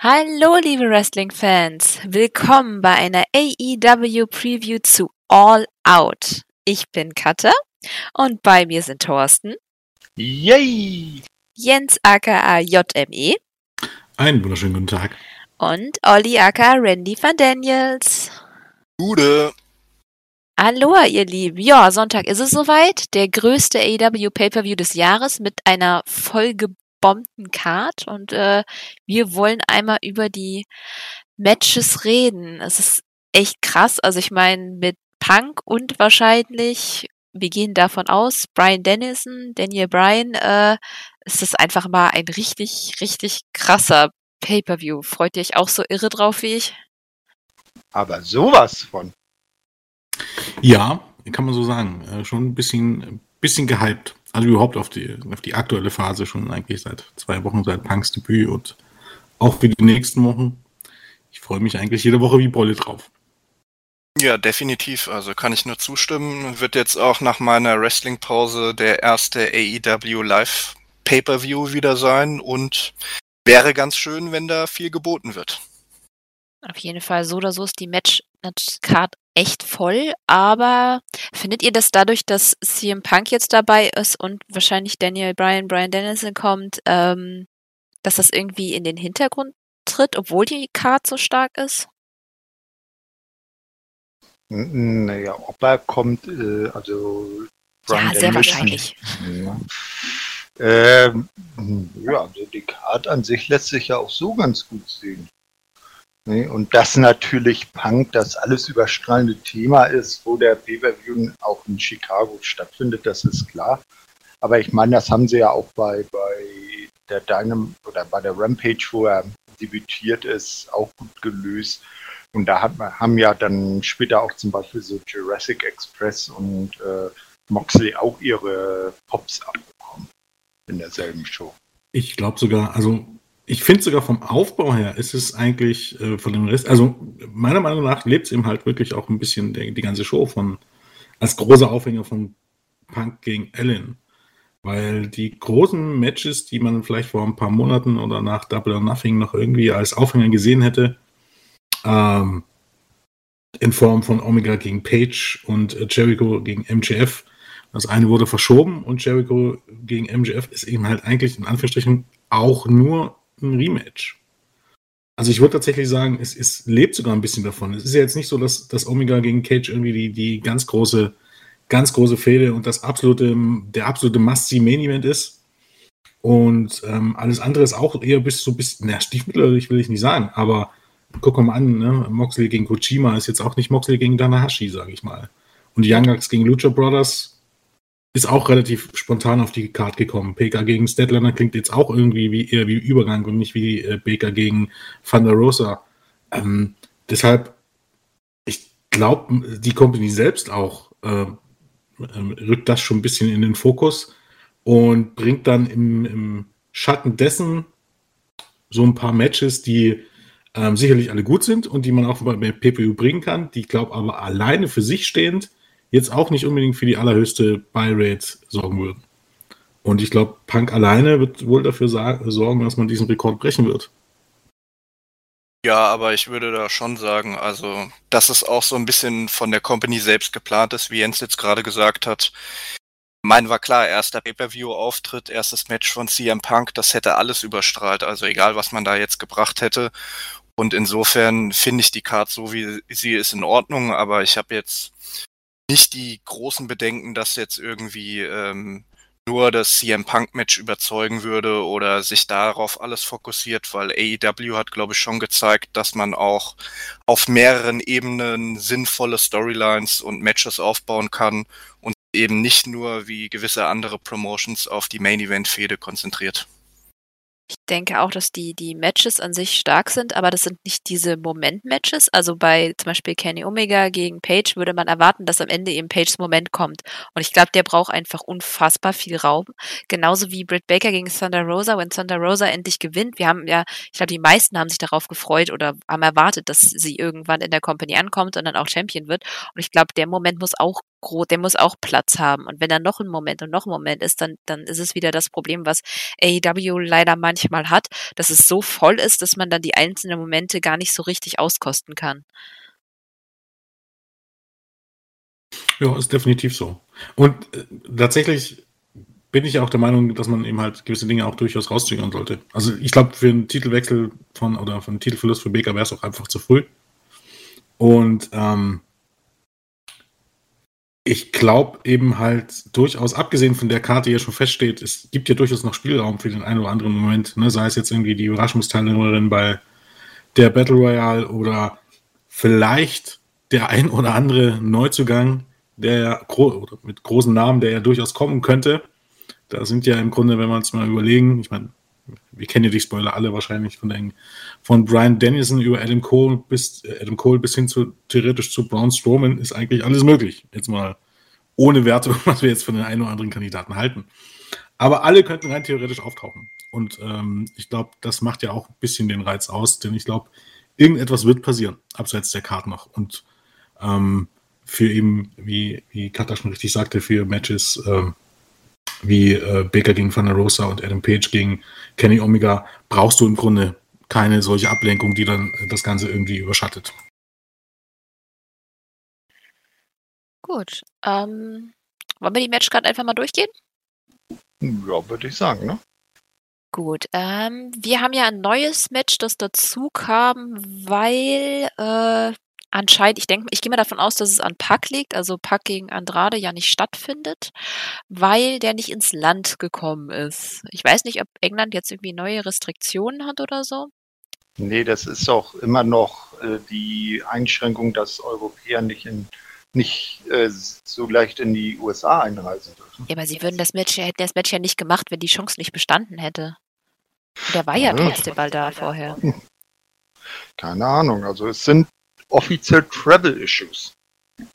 Hallo, liebe Wrestling-Fans. Willkommen bei einer AEW-Preview zu All Out. Ich bin Katja und bei mir sind Thorsten. Yay! Jens aka JME. Einen wunderschönen guten Tag. Und Olli aka Randy van Daniels. Gute. Aloha, ihr Lieben. Ja, Sonntag ist es soweit. Der größte AEW Pay-Per-View des Jahres mit einer vollgebombten Card. Und äh, wir wollen einmal über die Matches reden. Es ist echt krass. Also ich meine, mit Punk und wahrscheinlich, wir gehen davon aus, Brian Dennison, Daniel Bryan, äh, ist das einfach mal ein richtig, richtig krasser Pay-Per-View. Freut ihr euch auch so irre drauf wie ich? Aber sowas von. Ja, kann man so sagen. Äh, schon ein bisschen, bisschen gehypt. Also überhaupt auf die, auf die aktuelle Phase schon eigentlich seit zwei Wochen, seit Punks Debüt und auch für die nächsten Wochen. Ich freue mich eigentlich jede Woche wie Bolle drauf. Ja, definitiv. Also kann ich nur zustimmen. Wird jetzt auch nach meiner Wrestling-Pause der erste AEW Live Pay-per-View wieder sein und wäre ganz schön, wenn da viel geboten wird. Auf jeden Fall, so oder so ist die Match-Card echt voll, aber findet ihr, dass dadurch, dass CM Punk jetzt dabei ist und wahrscheinlich Daniel Bryan, Brian Dennison kommt, ähm, dass das irgendwie in den Hintergrund tritt, obwohl die Card so stark ist? Naja, ob er kommt, äh, also Brian ja, sehr Dennison, wahrscheinlich. Ja. Ähm, ja, also die Card an sich lässt sich ja auch so ganz gut sehen. Ne? Und dass natürlich Punk das alles überstrahlende Thema ist, wo der Pay-Per-View auch in Chicago stattfindet, das ist klar. Aber ich meine, das haben sie ja auch bei, bei der Dynam oder bei der Rampage, wo er debütiert ist, auch gut gelöst. Und da hat, haben ja dann später auch zum Beispiel so Jurassic Express und äh, Moxley auch ihre Pops abbekommen in derselben Show. Ich glaube sogar, also ich finde sogar vom Aufbau her ist es eigentlich äh, von dem Rest, also meiner Meinung nach lebt es eben halt wirklich auch ein bisschen der, die ganze Show von, als großer Aufhänger von Punk gegen Allen. Weil die großen Matches, die man vielleicht vor ein paar Monaten oder nach Double or Nothing noch irgendwie als Aufhänger gesehen hätte, ähm, in Form von Omega gegen Page und äh, Jericho gegen MJF, das eine wurde verschoben und Jericho gegen MJF ist eben halt eigentlich in Anführungsstrichen auch nur ein Rematch. Also ich würde tatsächlich sagen, es, es, lebt sogar ein bisschen davon. Es ist ja jetzt nicht so, dass, dass Omega gegen Cage irgendwie die, die ganz große, ganz große Fehde und das absolute, der absolute Must-See-Main-Event ist. Und ähm, alles andere ist auch eher bis so bis, na, stiefmütterlich will ich nicht sagen, aber guck mal an, ne? Moxley gegen Kojima ist jetzt auch nicht Moxley gegen Danahashi, sage ich mal. Und Young Bucks gegen Lucha Brothers ist auch relativ spontan auf die Karte gekommen. PK gegen Stedlander klingt jetzt auch irgendwie wie eher wie Übergang und nicht wie äh, Baker gegen Van der Rosa. Ähm, deshalb, ich glaube, die Company selbst auch äh, äh, rückt das schon ein bisschen in den Fokus und bringt dann im, im Schatten dessen so ein paar Matches, die ähm, sicherlich alle gut sind und die man auch bei PPU bringen kann, die, glaube, aber alleine für sich stehend jetzt auch nicht unbedingt für die allerhöchste Buy-Rate sorgen würden. Und ich glaube, Punk alleine wird wohl dafür sorgen, dass man diesen Rekord brechen wird. Ja, aber ich würde da schon sagen, also, dass es auch so ein bisschen von der Company selbst geplant ist, wie Jens jetzt gerade gesagt hat. Mein war klar, erster Pay-Per-View-Auftritt, erstes Match von CM Punk, das hätte alles überstrahlt, also egal, was man da jetzt gebracht hätte. Und insofern finde ich die Card so, wie sie ist, in Ordnung, aber ich habe jetzt nicht die großen Bedenken, dass jetzt irgendwie ähm, nur das CM Punk Match überzeugen würde oder sich darauf alles fokussiert, weil AEW hat, glaube ich, schon gezeigt, dass man auch auf mehreren Ebenen sinnvolle Storylines und Matches aufbauen kann und eben nicht nur wie gewisse andere Promotions auf die Main Event Fehde konzentriert. Denke auch, dass die, die Matches an sich stark sind, aber das sind nicht diese Moment-Matches. Also bei zum Beispiel Kenny Omega gegen Page würde man erwarten, dass am Ende eben Pages Moment kommt. Und ich glaube, der braucht einfach unfassbar viel Raum. Genauso wie Britt Baker gegen Thunder Rosa, wenn Thunder Rosa endlich gewinnt. Wir haben ja, ich glaube, die meisten haben sich darauf gefreut oder haben erwartet, dass sie irgendwann in der Company ankommt und dann auch Champion wird. Und ich glaube, der Moment muss auch groß, der muss auch Platz haben. Und wenn da noch ein Moment und noch ein Moment ist, dann, dann ist es wieder das Problem, was AEW leider manchmal mal hat, dass es so voll ist, dass man dann die einzelnen Momente gar nicht so richtig auskosten kann. Ja, ist definitiv so. Und äh, tatsächlich bin ich auch der Meinung, dass man eben halt gewisse Dinge auch durchaus rauszögern sollte. Also ich glaube, für einen Titelwechsel von oder für einen Titelverlust für Baker wäre es auch einfach zu früh. Und ähm, ich glaube eben halt durchaus, abgesehen von der Karte, die ja schon feststeht, es gibt ja durchaus noch Spielraum für den einen oder anderen Moment. Ne? Sei es jetzt irgendwie die Überraschungsteilnehmerin bei der Battle Royale oder vielleicht der ein oder andere Neuzugang, der gro mit großen Namen, der ja durchaus kommen könnte. Da sind ja im Grunde, wenn wir uns mal überlegen, ich meine, wir kennen ja die Spoiler alle wahrscheinlich von, den, von Brian Dennison über Adam Cole bis äh, Adam Cole bis hin zu theoretisch zu Braun Strowman ist eigentlich alles möglich. Jetzt mal ohne Wertung, was wir jetzt von den einen oder anderen Kandidaten halten. Aber alle könnten rein theoretisch auftauchen. Und ähm, ich glaube, das macht ja auch ein bisschen den Reiz aus, denn ich glaube, irgendetwas wird passieren, abseits der Karte noch. Und ähm, für eben, wie, wie Kata schon richtig sagte, für Matches ähm, wie äh, Baker gegen Van der Rosa und Adam Page gegen Kenny Omega, brauchst du im Grunde keine solche Ablenkung, die dann das Ganze irgendwie überschattet. Gut. Ähm, wollen wir die Match gerade einfach mal durchgehen? Ja, würde ich sagen, ne? Gut. Ähm, wir haben ja ein neues Match, das dazu kam, weil äh, Anscheinend, ich denke, ich gehe mal davon aus, dass es an Pack liegt, also Pack gegen Andrade ja nicht stattfindet, weil der nicht ins Land gekommen ist. Ich weiß nicht, ob England jetzt irgendwie neue Restriktionen hat oder so. Nee, das ist auch immer noch äh, die Einschränkung, dass Europäer nicht in nicht äh, so leicht in die USA einreisen dürfen. Ja, aber sie würden das Match, hätten das Match ja nicht gemacht, wenn die Chance nicht bestanden hätte. der war ja, ja trotzdem mal da vorher. Keine Ahnung. Also es sind offiziell Travel Issues.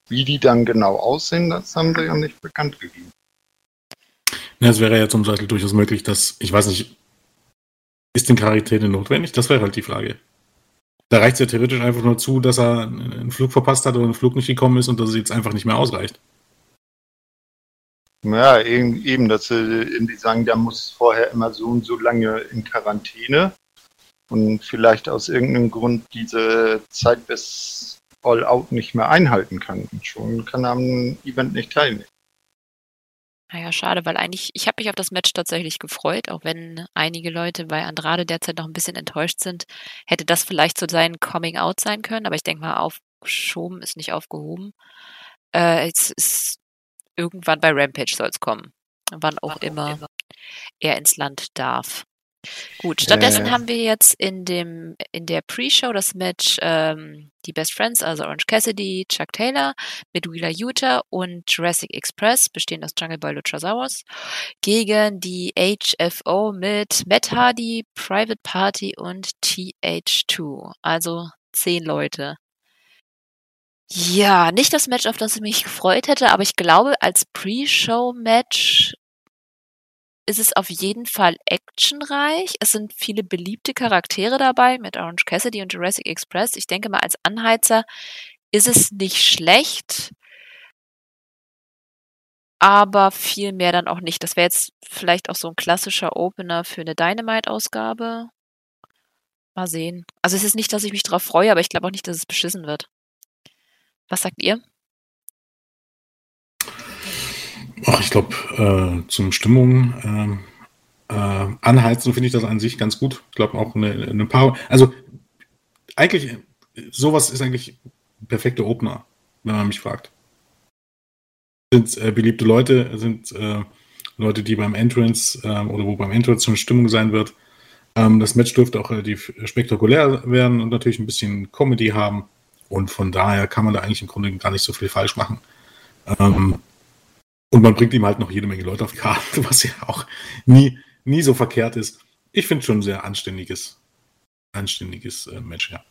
Wie die dann genau aussehen, das haben sie ja nicht bekannt gegeben. Ja, es wäre ja zum Beispiel durchaus möglich, dass, ich weiß nicht, ist denn Quarantäne notwendig? Das wäre halt die Frage. Da reicht es ja theoretisch einfach nur zu, dass er einen Flug verpasst hat oder ein Flug nicht gekommen ist und dass es jetzt einfach nicht mehr ausreicht. Ja, eben, dass sie sagen, der muss vorher immer so und so lange in Quarantäne und vielleicht aus irgendeinem Grund diese Zeit bis All Out nicht mehr einhalten kann. Und schon kann er am Event nicht teilnehmen. Naja, schade, weil eigentlich, ich habe mich auf das Match tatsächlich gefreut, auch wenn einige Leute bei Andrade derzeit noch ein bisschen enttäuscht sind, hätte das vielleicht so sein Coming Out sein können, aber ich denke mal, aufgeschoben ist nicht aufgehoben. Äh, es ist irgendwann bei Rampage soll es kommen. Wann auch, auch immer, immer er ins Land darf. Gut, stattdessen äh. haben wir jetzt in dem in der Pre-Show das Match ähm, die Best Friends, also Orange Cassidy, Chuck Taylor mit Wheeler Utah und Jurassic Express, bestehend aus Jungle Boy Luchasaurus, gegen die HFO mit Matt Hardy, Private Party und TH2. Also zehn Leute. Ja, nicht das Match, auf das ich mich gefreut hätte, aber ich glaube, als Pre-Show-Match ist es auf jeden Fall actionreich. Es sind viele beliebte Charaktere dabei mit Orange Cassidy und Jurassic Express. Ich denke mal, als Anheizer ist es nicht schlecht, aber viel mehr dann auch nicht. Das wäre jetzt vielleicht auch so ein klassischer Opener für eine Dynamite-Ausgabe. Mal sehen. Also es ist nicht, dass ich mich drauf freue, aber ich glaube auch nicht, dass es beschissen wird. Was sagt ihr? Ach, ich glaube, äh, zum Stimmung äh, äh, anheizen finde ich das an sich ganz gut. Ich glaube auch eine, eine paar. Also eigentlich, sowas ist eigentlich ein perfekter Opener, wenn man mich fragt. Sind äh, beliebte Leute, sind äh, Leute, die beim Entrance äh, oder wo beim Entrance schon Stimmung sein wird. Ähm, das Match dürfte auch relativ spektakulär werden und natürlich ein bisschen Comedy haben. Und von daher kann man da eigentlich im Grunde gar nicht so viel falsch machen. Ähm, und man bringt ihm halt noch jede Menge Leute auf die Karte, was ja auch nie, nie so verkehrt ist. Ich finde schon ein sehr anständiges, anständiges äh, Match, ja.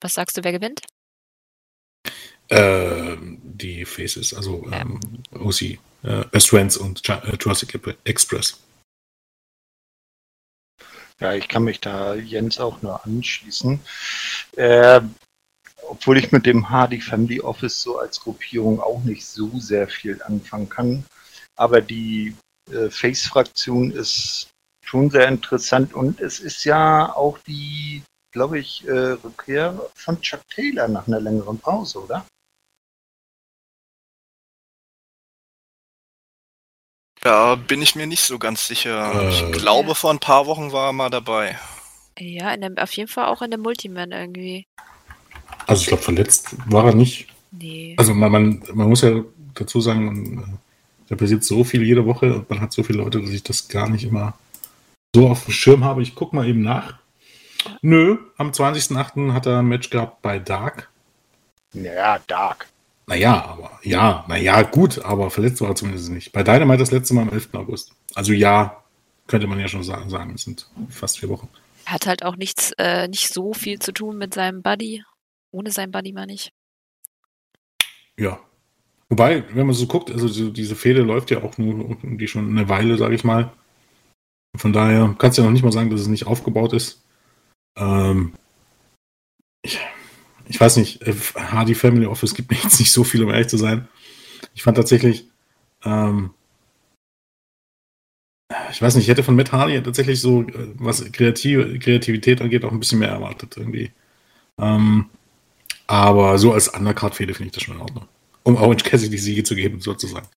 Was sagst du, wer gewinnt? Äh, die Faces, also ja. ähm, OC, äh, Best Friends und äh, Jurassic Express. Ja, ich kann mich da Jens auch nur anschließen. Äh, obwohl ich mit dem Hardy Family Office so als Gruppierung auch nicht so sehr viel anfangen kann. Aber die äh, Face-Fraktion ist schon sehr interessant. Und es ist ja auch die, glaube ich, äh, Rückkehr von Chuck Taylor nach einer längeren Pause, oder? Da bin ich mir nicht so ganz sicher. Äh. ich glaube, vor ein paar Wochen war er mal dabei. Ja, in dem, auf jeden Fall auch in der Multiman irgendwie. Also ich glaube, verletzt war er nicht. Nee. Also man, man, man muss ja dazu sagen, man, da passiert so viel jede Woche und man hat so viele Leute, dass ich das gar nicht immer so auf dem Schirm habe. Ich gucke mal eben nach. Nö, am 20.08. hat er ein Match gehabt bei Dark. Ja, Dark. Naja, aber ja, naja, gut, aber verletzt war er zumindest nicht. Bei Dynamite das letzte Mal am 11. August. Also ja, könnte man ja schon sagen, sagen. es sind fast vier Wochen. Hat halt auch nichts, äh, nicht so viel zu tun mit seinem Buddy. Ohne seinen Buddy meine ich. Ja. Wobei, wenn man so guckt, also so diese Fehde läuft ja auch nur die schon eine Weile, sage ich mal. Von daher kannst du ja noch nicht mal sagen, dass es nicht aufgebaut ist. Ähm, ich, ich weiß nicht, äh, Hardy Family Office gibt mir jetzt nicht so viel, um ehrlich zu sein. Ich fand tatsächlich, ähm, ich weiß nicht, ich hätte von Matt Hardy tatsächlich so, äh, was Kreativ Kreativität angeht, auch ein bisschen mehr erwartet irgendwie. Ähm, aber so als Undercard-Fehde finde ich das schon in Ordnung. Um Orange Cassidy die Siege zu geben, sozusagen.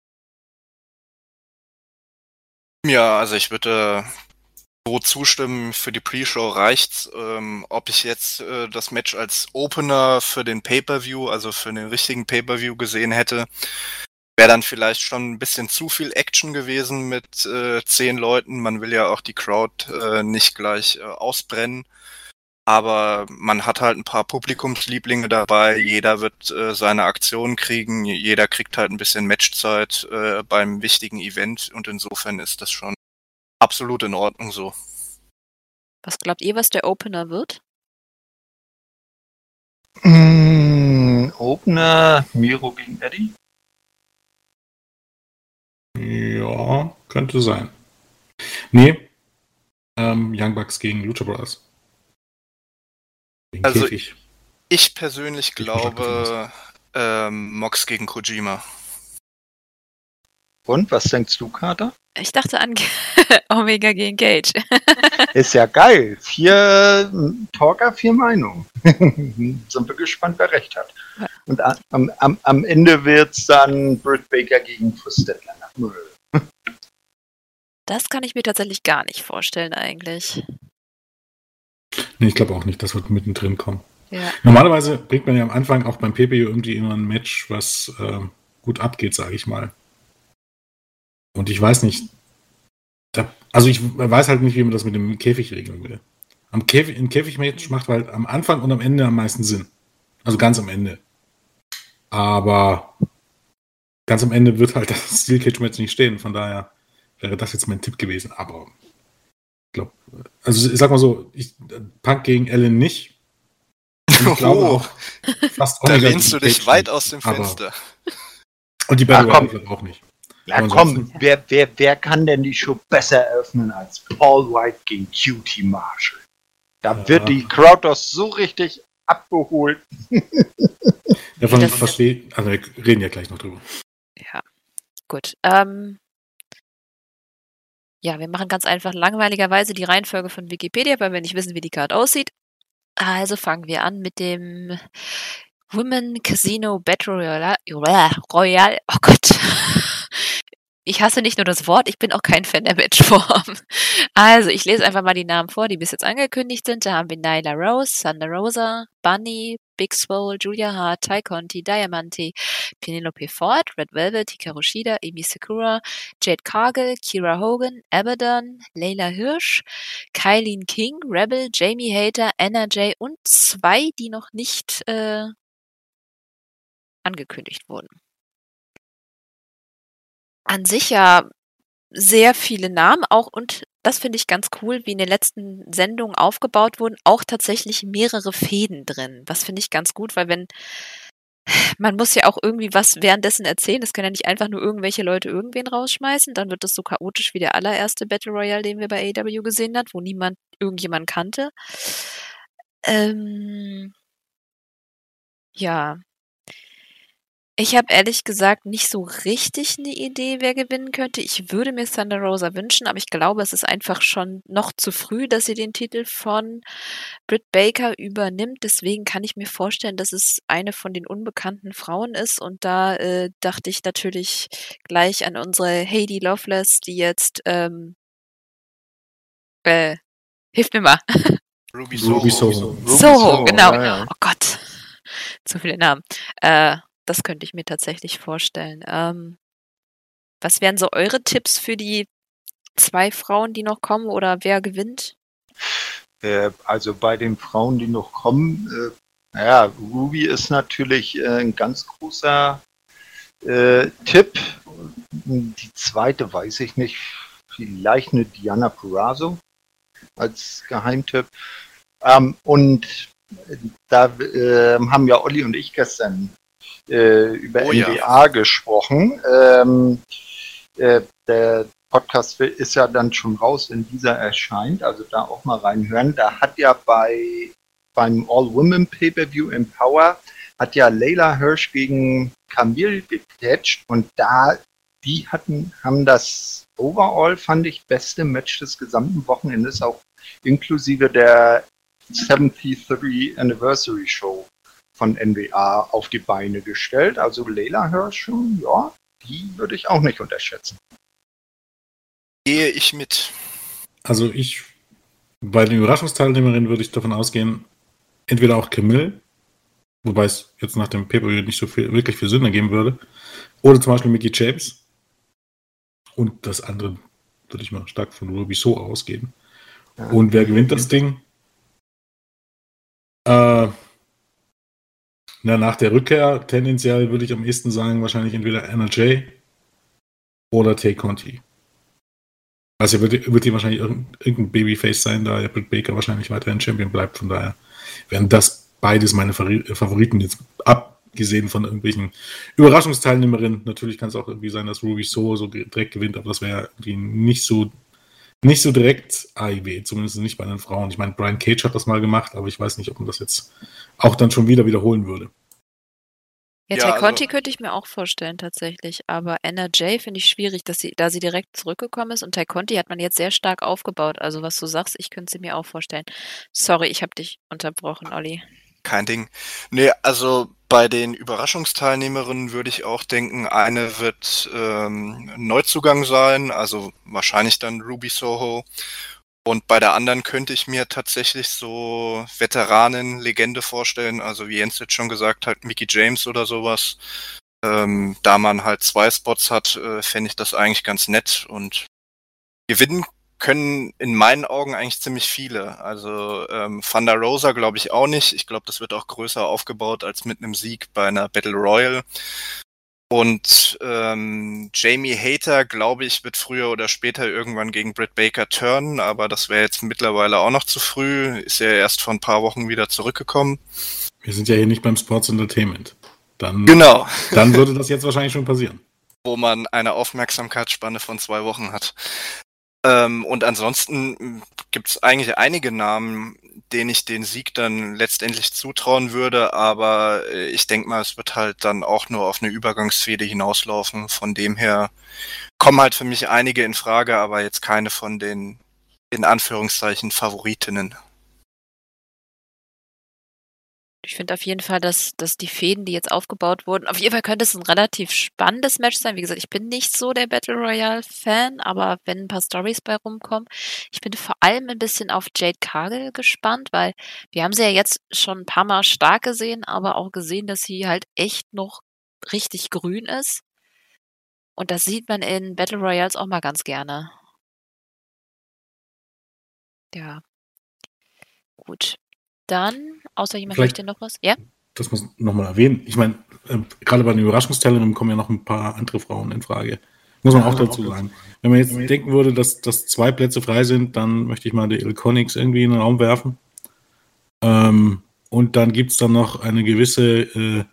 Ja, also ich würde so zustimmen, für die Pre-Show reicht's. Ähm, ob ich jetzt äh, das Match als Opener für den Pay-Per-View, also für den richtigen Pay-Per-View gesehen hätte, wäre dann vielleicht schon ein bisschen zu viel Action gewesen mit äh, zehn Leuten. Man will ja auch die Crowd äh, nicht gleich äh, ausbrennen. Aber man hat halt ein paar Publikumslieblinge dabei. Jeder wird äh, seine Aktion kriegen. Jeder kriegt halt ein bisschen Matchzeit äh, beim wichtigen Event. Und insofern ist das schon absolut in Ordnung so. Was glaubt ihr, was der Opener wird? Mm, Opener Miro gegen Eddie? Ja, könnte sein. Nee, ähm, Young Bucks gegen Lucha Brothers. Also, Käfig. Ich persönlich glaube ähm, Mox gegen Kojima. Und was denkst du, Kater? Ich dachte an Omega gegen Cage. Ist ja geil. Vier Talker, vier Meinungen. Sind wir gespannt, wer recht hat. Ja. Und am, am, am Ende wird's dann Britt Baker gegen Chris Statlander. Das kann ich mir tatsächlich gar nicht vorstellen eigentlich. Nee, ich glaube auch nicht, das wird mittendrin kommen. Ja. Normalerweise bringt man ja am Anfang auch beim PPU irgendwie immer ein Match, was ähm, gut abgeht, sage ich mal. Und ich weiß nicht, da, also ich weiß halt nicht, wie man das mit dem Käfig regeln will. Am Käfig, ein Käfigmatch macht halt am Anfang und am Ende am meisten Sinn. Also ganz am Ende. Aber ganz am Ende wird halt das Steel Cage Match nicht stehen. Von daher wäre das jetzt mein Tipp gewesen. Aber glaube, also ich sag mal so, ich, Punk gegen Allen nicht. Und ich glaube Oh. auch fast Da lehnst du dich Cage weit aus dem Aber- Fenster. Und die Battle komm. Royale auch nicht. Na komm, wer, wer, wer kann denn die Show besser eröffnen als Paul White gegen QT Marshall? Da Ja. wird die Crowd doch so richtig abgeholt. Davon verstehe also wir reden ja gleich noch drüber. Ja, gut. Ähm, ja, wir machen ganz einfach langweiligerweise die Reihenfolge von Wikipedia, weil wir nicht wissen, wie die Card aussieht. Also fangen wir an mit dem Women Casino Battle Royale. Oh Gott. Ich hasse nicht nur das Wort, ich bin auch kein Fan der Matchform. Also, ich lese einfach mal die Namen vor, die bis jetzt angekündigt sind. Da haben wir Nyla Rose, Thunder Rosa, Bunny, Big Swole, Julia Hart, Ty Conti, Diamante, Penelope Ford, Red Velvet, Hikaru Shida, Amy Sakura, Jade Cargill, Kira Hogan, Abaddon, Layla Hirsch, Kylene King, Rebel, Jamie Hater, Anna Jay und zwei, die noch nicht äh, angekündigt wurden. An sich ja sehr viele Namen auch und das finde ich ganz cool, wie in den letzten Sendungen aufgebaut wurden, auch tatsächlich mehrere Fäden drin. Das finde ich ganz gut, weil wenn man muss ja auch irgendwie was währenddessen erzählen. Das können ja nicht einfach nur irgendwelche Leute irgendwen rausschmeißen. Dann wird das so chaotisch wie der allererste Battle Royale, den wir bei AW gesehen hat, wo niemand irgendjemand kannte. Ähm, ja. Ich habe ehrlich gesagt nicht so richtig eine Idee, wer gewinnen könnte. Ich würde mir Thunder Rosa wünschen, aber ich glaube, es ist einfach schon noch zu früh, dass sie den Titel von Britt Baker übernimmt. Deswegen kann ich mir vorstellen, dass es eine von den unbekannten Frauen ist. Und da äh, dachte ich natürlich gleich an unsere Heidi Loveless, die jetzt ähm, äh, hilft mir mal. Ruby Ruby Soho. Soho. Ruby Soho, genau. ja, ja. Oh Gott, zu viele Namen. Äh, das könnte ich mir tatsächlich vorstellen. Ähm, was wären so eure Tipps für die zwei Frauen, die noch kommen oder wer gewinnt? Äh, also bei den Frauen, die noch kommen, äh, naja, Ruby ist natürlich äh, ein ganz großer äh, Tipp. Die zweite weiß ich nicht. Vielleicht eine Diana Purrazzo als Geheimtipp. Ähm, und da äh, haben ja Olli und ich gestern äh, über Oh ja. NBA gesprochen. Ähm, äh, der Podcast ist ja dann schon raus, wenn dieser erscheint, also da auch mal reinhören. Da hat ja bei beim All-Women Pay-Per-View in Power hat ja Leila Hirsch gegen Camille gecatcht und da die hatten haben das overall fand ich beste Match des gesamten Wochenendes auch inklusive der 73 Anniversary Show von NBA auf die Beine gestellt. Also Leila Hirsch, ja, die würde ich auch nicht unterschätzen. Gehe ich mit. Also ich, bei den Überraschungsteilnehmerinnen würde ich davon ausgehen, entweder auch Camille, wobei es jetzt nach dem pay nicht so viel, wirklich viel Sinn ergeben würde, oder zum Beispiel Mickey James. Und das andere würde ich mal stark von Ruby So ausgeben. Ja. Und wer gewinnt das Ding? Äh, na, nach der Rückkehr tendenziell würde ich am ehesten sagen, wahrscheinlich entweder Jay oder Tay Conti. Also wird, wird die wahrscheinlich irgendein, Babyface sein, da Britt Baker wahrscheinlich weiterhin Champion bleibt. Von daher wären das beides meine Favoriten jetzt abgesehen von irgendwelchen Überraschungsteilnehmerinnen. Natürlich kann es auch irgendwie sein, dass Ruby so so direkt gewinnt, aber das wäre irgendwie nicht so nicht so direkt AIW, zumindest nicht bei den Frauen. Ich meine, Brian Cage hat das mal gemacht, aber ich weiß nicht, ob man das jetzt auch dann schon wieder wiederholen würde. Ja, Ja, also- Conti könnte ich mir auch vorstellen tatsächlich, aber Anna Jay finde ich schwierig, dass sie, da sie direkt zurückgekommen ist und Tay Conti hat man jetzt sehr stark aufgebaut. Also was du sagst, ich könnte sie mir auch vorstellen. Sorry, ich habe dich unterbrochen, Olli. Kein Ding. Nee, also bei den Überraschungsteilnehmerinnen würde ich auch denken, eine wird ähm, Neuzugang sein, also wahrscheinlich dann Ruby Soho. Und bei der anderen könnte ich mir tatsächlich so Veteranen-Legende vorstellen, also wie Jens jetzt schon gesagt hat, Mickey James oder sowas. Ähm, da man halt zwei Spots hat, äh, fände ich das eigentlich ganz nett und gewinnen können in meinen Augen eigentlich ziemlich viele. Also ähm, Thunder Rosa glaube ich auch nicht. Ich glaube, das wird auch größer aufgebaut als mit einem Sieg bei einer Battle Royal. Und ähm, Jamie Hater, glaube ich, wird früher oder später irgendwann gegen Britt Baker turnen, aber das wäre jetzt mittlerweile auch noch zu früh. Ist ja erst vor ein paar Wochen wieder zurückgekommen. Wir sind ja hier nicht beim Sports Entertainment. Dann, Genau. dann würde das jetzt wahrscheinlich schon passieren. wo man eine Aufmerksamkeitsspanne von zwei Wochen hat. Ähm, und ansonsten gibt es eigentlich einige Namen, denen ich den Sieg dann letztendlich zutrauen würde, aber äh, ich denke mal, es wird halt dann auch nur auf eine Übergangsfehde hinauslaufen. Von dem her kommen halt für mich einige in Frage, aber jetzt keine von den in Anführungszeichen Favoritinnen. Ich finde auf jeden Fall, dass, dass die Fäden, die jetzt aufgebaut wurden, auf jeden Fall könnte es ein relativ spannendes Match sein. Wie gesagt, ich bin nicht so der Battle Royale-Fan, aber wenn ein paar Stories bei rumkommen, ich bin vor allem ein bisschen auf Jade Cargill gespannt, weil wir haben sie ja jetzt schon ein paar Mal stark gesehen, aber auch gesehen, dass sie halt echt noch richtig grün ist. Und das sieht man in Battle Royals auch mal ganz gerne. Ja. Gut. Dann, außer jemand Vielleicht- möchte noch was? Ja? Das muss nochmal erwähnen. Ich meine, äh, gerade bei den Überraschungsteilnehmern kommen ja noch ein paar andere Frauen in Frage. Muss man auch dazu sagen. Wenn man jetzt denken würde, dass, dass zwei Plätze frei sind, dann möchte ich mal die Ilconix irgendwie in den Raum werfen. Ähm, und dann gibt es dann noch eine gewisse äh,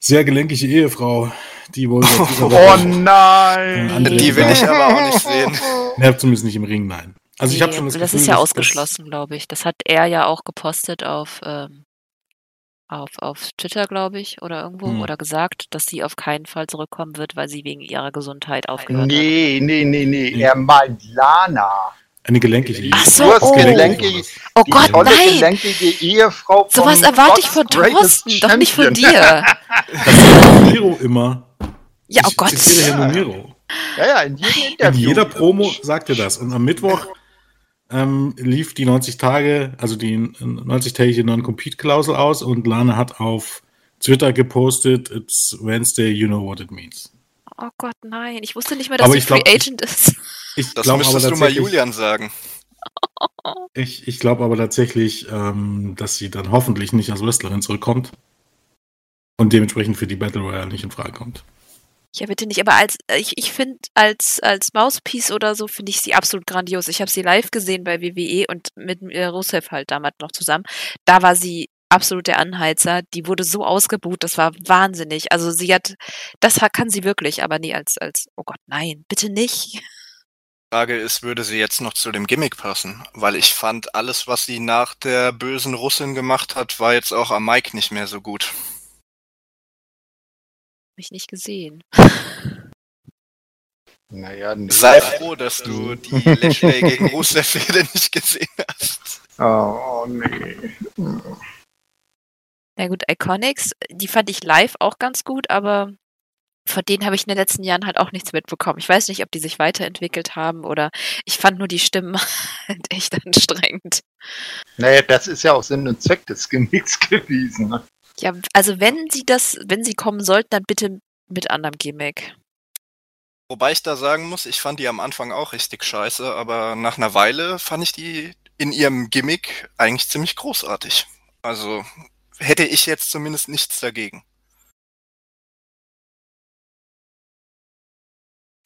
sehr gelenkige Ehefrau, die wohl Oh Woche- nein! Andere- Die will ich aber auch nicht sehen. Ja, zumindest nicht im Ring, nein. Also ich habe schon das das Gefühl, ist ja dass- ausgeschlossen, glaube ich. Das hat er ja auch gepostet auf, ähm, auf, auf Twitter, glaube ich, oder irgendwo, Hm. oder gesagt, dass sie auf keinen Fall zurückkommen wird, weil sie wegen ihrer Gesundheit aufgehört hat. Nee, nee, nee, nee. Er meint Lana. Eine gelenkige Ach Ehe. so, oh. gelenkige, Oh Gott, nein! gelenkige Ehefrau von Sowas erwarte ich von Thorsten, doch nicht von dir. Das sagt Miro immer. Ja, oh Ich Gott. zitiere hier nur Miro. Ja, ja, in jedem In jeder Promo sagt er das. Und am Mittwoch ähm, lief die 90 Tage, also die 90-tägige Non-Compete-Klausel aus und Lana hat auf Twitter gepostet, it's Wednesday, you know what it means. Oh Gott, nein. Ich wusste nicht mehr, dass Aber sie ich glaub, Free Agent ist. Ich Das glaube aber müsstest du mal Julian sagen. ich, ich glaube aber tatsächlich, ähm, dass sie dann hoffentlich nicht als Wrestlerin zurückkommt und dementsprechend für die Battle Royale nicht in Frage kommt. Ja, bitte nicht. Aber als ich, ich finde, als, als Mouthpiece oder so, finde ich sie absolut grandios. Ich habe sie live gesehen bei WWE und mit äh, Rusev halt damals noch zusammen. Da war sie absolut der Anheizer. Die wurde so ausgebuht, das war wahnsinnig. Also sie hat, das kann sie wirklich, aber nie als, als, oh Gott, nein, bitte nicht. Frage ist, würde sie jetzt noch zu dem Gimmick passen? Weil ich fand, alles, was sie nach der bösen Russin gemacht hat, war jetzt auch am Mike nicht mehr so gut. Mich nicht gesehen. Naja, nee. Sei froh, dass du die Lashley gegen Rusev-Fehde nicht gesehen hast. Oh, nee. Na gut, Iconics, die fand ich live auch ganz gut, aber von denen habe ich in den letzten Jahren halt auch nichts mitbekommen. Ich weiß nicht, ob die sich weiterentwickelt haben oder ich fand nur die Stimmen halt echt anstrengend. Naja, das ist ja auch Sinn und Zweck des Gimmicks gewesen. Ne? Ja, also wenn sie das, wenn sie kommen sollten, dann bitte mit anderem Gimmick. Wobei ich da sagen muss, ich fand die am Anfang auch richtig scheiße, aber nach einer Weile fand ich die in ihrem Gimmick eigentlich ziemlich großartig. Also hätte ich jetzt zumindest nichts dagegen.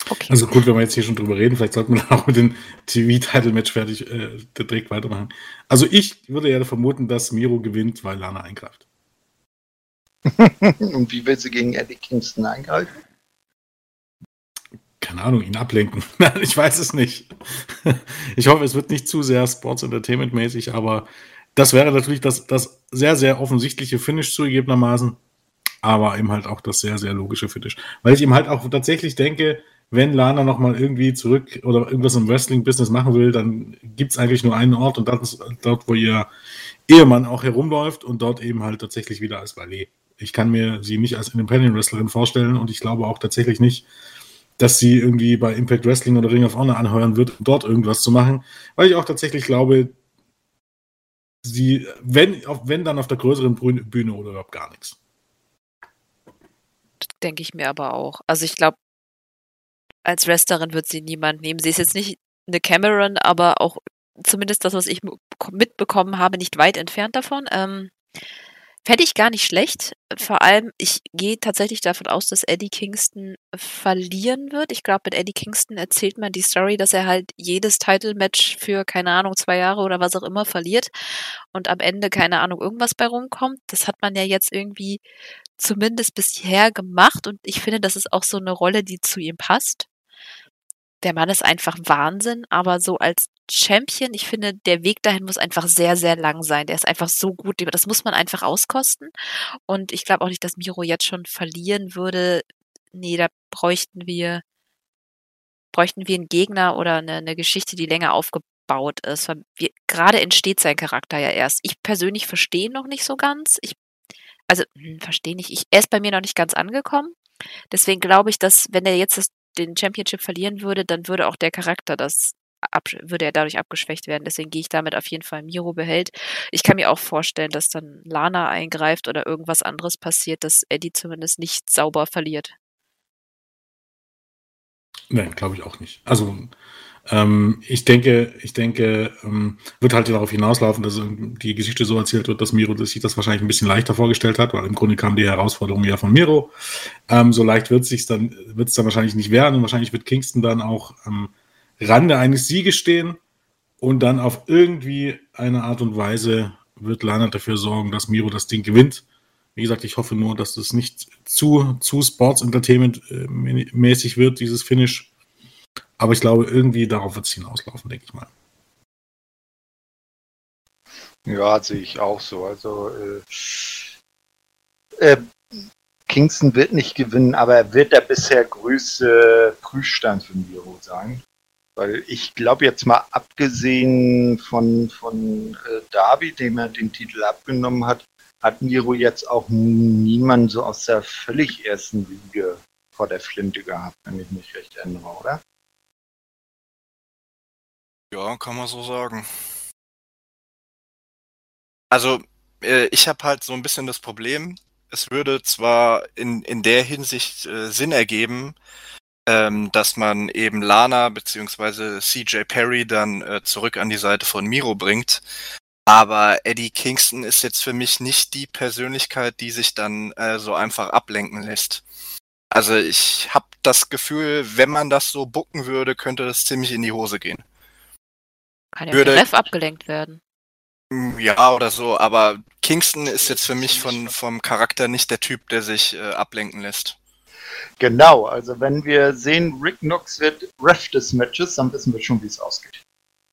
Okay. Also gut, wenn wir jetzt hier schon drüber reden, vielleicht sollten wir dann auch mit dem TV-Title-Match fertig äh, direkt weitermachen. Also ich würde ja vermuten, dass Miro gewinnt, weil Lana eingreift. Und wie will sie gegen Eddie Kingston eingreifen? Keine Ahnung, ihn ablenken. Ich weiß es nicht. Ich hoffe, es wird nicht zu sehr Sports Entertainment mäßig, aber das wäre natürlich das, das sehr, sehr offensichtliche Finish zugegebenermaßen, aber eben halt auch das sehr, sehr logische Finish. Weil ich eben halt auch tatsächlich denke, wenn Lana nochmal irgendwie zurück oder irgendwas im Wrestling-Business machen will, dann gibt es eigentlich nur einen Ort und das ist dort, wo ihr Ehemann auch herumläuft und dort eben halt tatsächlich wieder als Ballet. Ich kann mir sie nicht als Independent Wrestlerin vorstellen und ich glaube auch tatsächlich nicht, dass sie irgendwie bei Impact Wrestling oder Ring of Honor anheuern wird, um dort irgendwas zu machen, weil ich auch tatsächlich glaube, sie, wenn, wenn dann auf der größeren Bühne oder überhaupt gar nichts. Denke ich mir aber auch. Also ich glaube, als Wrestlerin wird sie niemand nehmen. Sie ist jetzt nicht eine Cameron, aber auch zumindest das, was ich mitbekommen habe, nicht weit entfernt davon. Ähm, Fände ich gar nicht schlecht. Vor allem, ich gehe tatsächlich davon aus, dass Eddie Kingston verlieren wird. Ich glaube, mit Eddie Kingston erzählt man die Story, dass er halt jedes Title-Match für, keine Ahnung, zwei Jahre oder was auch immer verliert und am Ende, keine Ahnung, irgendwas bei rumkommt. Das hat man ja jetzt irgendwie zumindest bisher gemacht und ich finde, das ist auch so eine Rolle, die zu ihm passt. Der Mann ist einfach Wahnsinn, aber so als Champion, ich finde, der Weg dahin muss einfach sehr, sehr lang sein. Der ist einfach so gut, das muss man einfach auskosten. Und ich glaube auch nicht, dass Miro jetzt schon verlieren würde. Nee, da bräuchten wir, bräuchten wir einen Gegner oder eine, eine Geschichte, die länger aufgebaut ist. Weil wir, gerade entsteht sein Charakter ja erst. Ich persönlich verstehe ihn noch nicht so ganz. Ich, also, hm, verstehe nicht. Ich, er ist bei mir noch nicht ganz angekommen. Deswegen glaube ich, dass, wenn er jetzt das, den Championship verlieren würde, dann würde auch der Charakter das ab, würde er dadurch abgeschwächt werden. Deswegen gehe ich damit auf jeden Fall Miro behält. Ich kann mir auch vorstellen, dass dann Lana eingreift oder irgendwas anderes passiert, dass Eddie zumindest nicht sauber verliert. Nein, glaube ich auch nicht. Also ähm, ich denke, ich denke, ähm, wird halt darauf hinauslaufen, dass die Geschichte so erzählt wird, dass Miro sich das wahrscheinlich ein bisschen leichter vorgestellt hat, weil im Grunde kam die Herausforderung ja von Miro. Ähm, so leicht wird es sich dann, wird es dann wahrscheinlich nicht werden und wahrscheinlich wird Kingston dann auch am Rande eines Sieges stehen und dann auf irgendwie eine Art und Weise wird Lana dafür sorgen, dass Miro das Ding gewinnt. Wie gesagt, ich hoffe nur, dass es nicht zu, zu Sports Entertainment äh, mäßig wird, dieses Finish. Aber ich glaube, irgendwie darauf wird es hinauslaufen, denke ich mal. Ja, sehe ich auch so. Also, äh, äh, Kingston wird nicht gewinnen, aber er wird der bisher größte Prüfstand für Miro sein. Weil ich glaube jetzt mal abgesehen von, von äh, Darby, dem er den Titel abgenommen hat, hat Miro jetzt auch niemand so aus der völlig ersten Liga vor der Flinte gehabt, wenn ich mich recht erinnere, oder? Ja, kann man so sagen. Also, äh, ich habe halt so ein bisschen das Problem, es würde zwar in, in der Hinsicht äh, Sinn ergeben, ähm, dass man eben Lana beziehungsweise CJ Perry dann äh, zurück an die Seite von Miro bringt. Aber Eddie Kingston ist jetzt für mich nicht die Persönlichkeit, die sich dann äh, so einfach ablenken lässt. Also ich habe das Gefühl, wenn man das so bucken würde, könnte das ziemlich in die Hose gehen. Kann ja würde, Ref abgelenkt werden. Ja, oder so, aber Kingston ist jetzt für mich von, vom Charakter nicht der Typ, der sich äh, ablenken lässt. Genau, also wenn wir sehen, Rick Knox wird Ref des Matches, dann wissen wir schon, wie es ausgeht.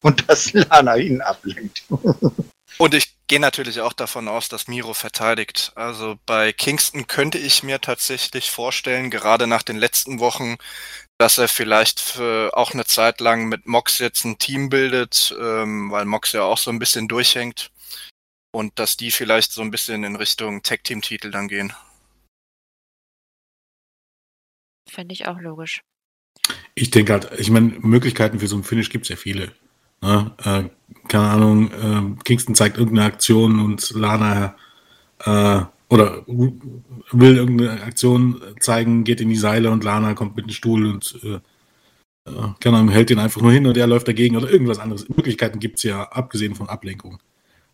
Und dass Lana ihn ablenkt. Und ich gehe natürlich auch davon aus, dass Miro verteidigt. Also bei Kingston könnte ich mir tatsächlich vorstellen, gerade nach den letzten Wochen, dass er vielleicht für auch eine Zeit lang mit Mox jetzt ein Team bildet, ähm, weil Mox ja auch so ein bisschen durchhängt. Und dass die vielleicht so ein bisschen in Richtung Tag-Team-Titel dann gehen. Fände ich auch logisch. Ich denke halt, ich meine, Möglichkeiten für so ein Finish gibt es ja viele. Ne? Äh, keine Ahnung, äh, Kingston zeigt irgendeine Aktion und Lana äh, oder will irgendeine Aktion zeigen, geht in die Seile und Lana kommt mit dem Stuhl und äh, äh keine Ahnung, hält ihn einfach nur hin und er läuft dagegen oder irgendwas anderes. Möglichkeiten gibt es ja, abgesehen von Ablenkung.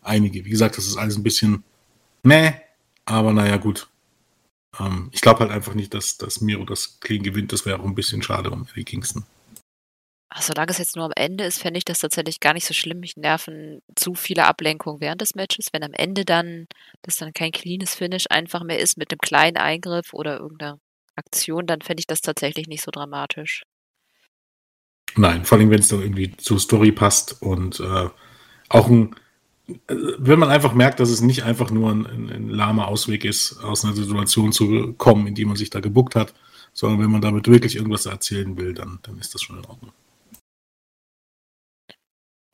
Einige. Wie gesagt, das ist alles ein bisschen meh, aber naja, gut. Ähm, ich glaube halt einfach nicht, dass, dass Miro das clean gewinnt. Das wäre auch ein bisschen schade um Eddie Kingston. Solange es jetzt nur am Ende ist, fände ich das tatsächlich gar nicht so schlimm. Mich nerven zu viele Ablenkungen während des Matches. Wenn am Ende dann das dann kein cleanes Finish einfach mehr ist mit einem kleinen Eingriff oder irgendeiner Aktion, dann fände ich das tatsächlich nicht so dramatisch. Nein, vor allem, wenn es dann irgendwie zur Story passt und äh, auch ein, äh, wenn man einfach merkt, dass es nicht einfach nur ein, ein, ein lahmer Ausweg ist, aus einer Situation zu kommen, in die man sich da gebuckt hat, sondern wenn man damit wirklich irgendwas erzählen will, dann, dann ist das schon in Ordnung.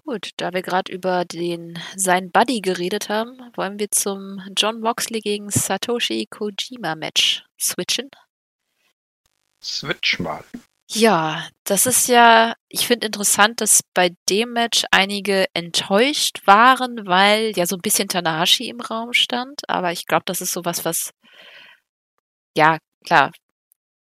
Gut, da wir gerade über den sein Buddy geredet haben, wollen wir zum John Moxley gegen Satoshi Kojima Match switchen. Switch mal. Ja, das ist ja, ich finde interessant, dass bei dem Match einige enttäuscht waren, weil ja so ein bisschen Tanahashi im Raum stand. Aber ich glaube, das ist sowas, was, ja, klar,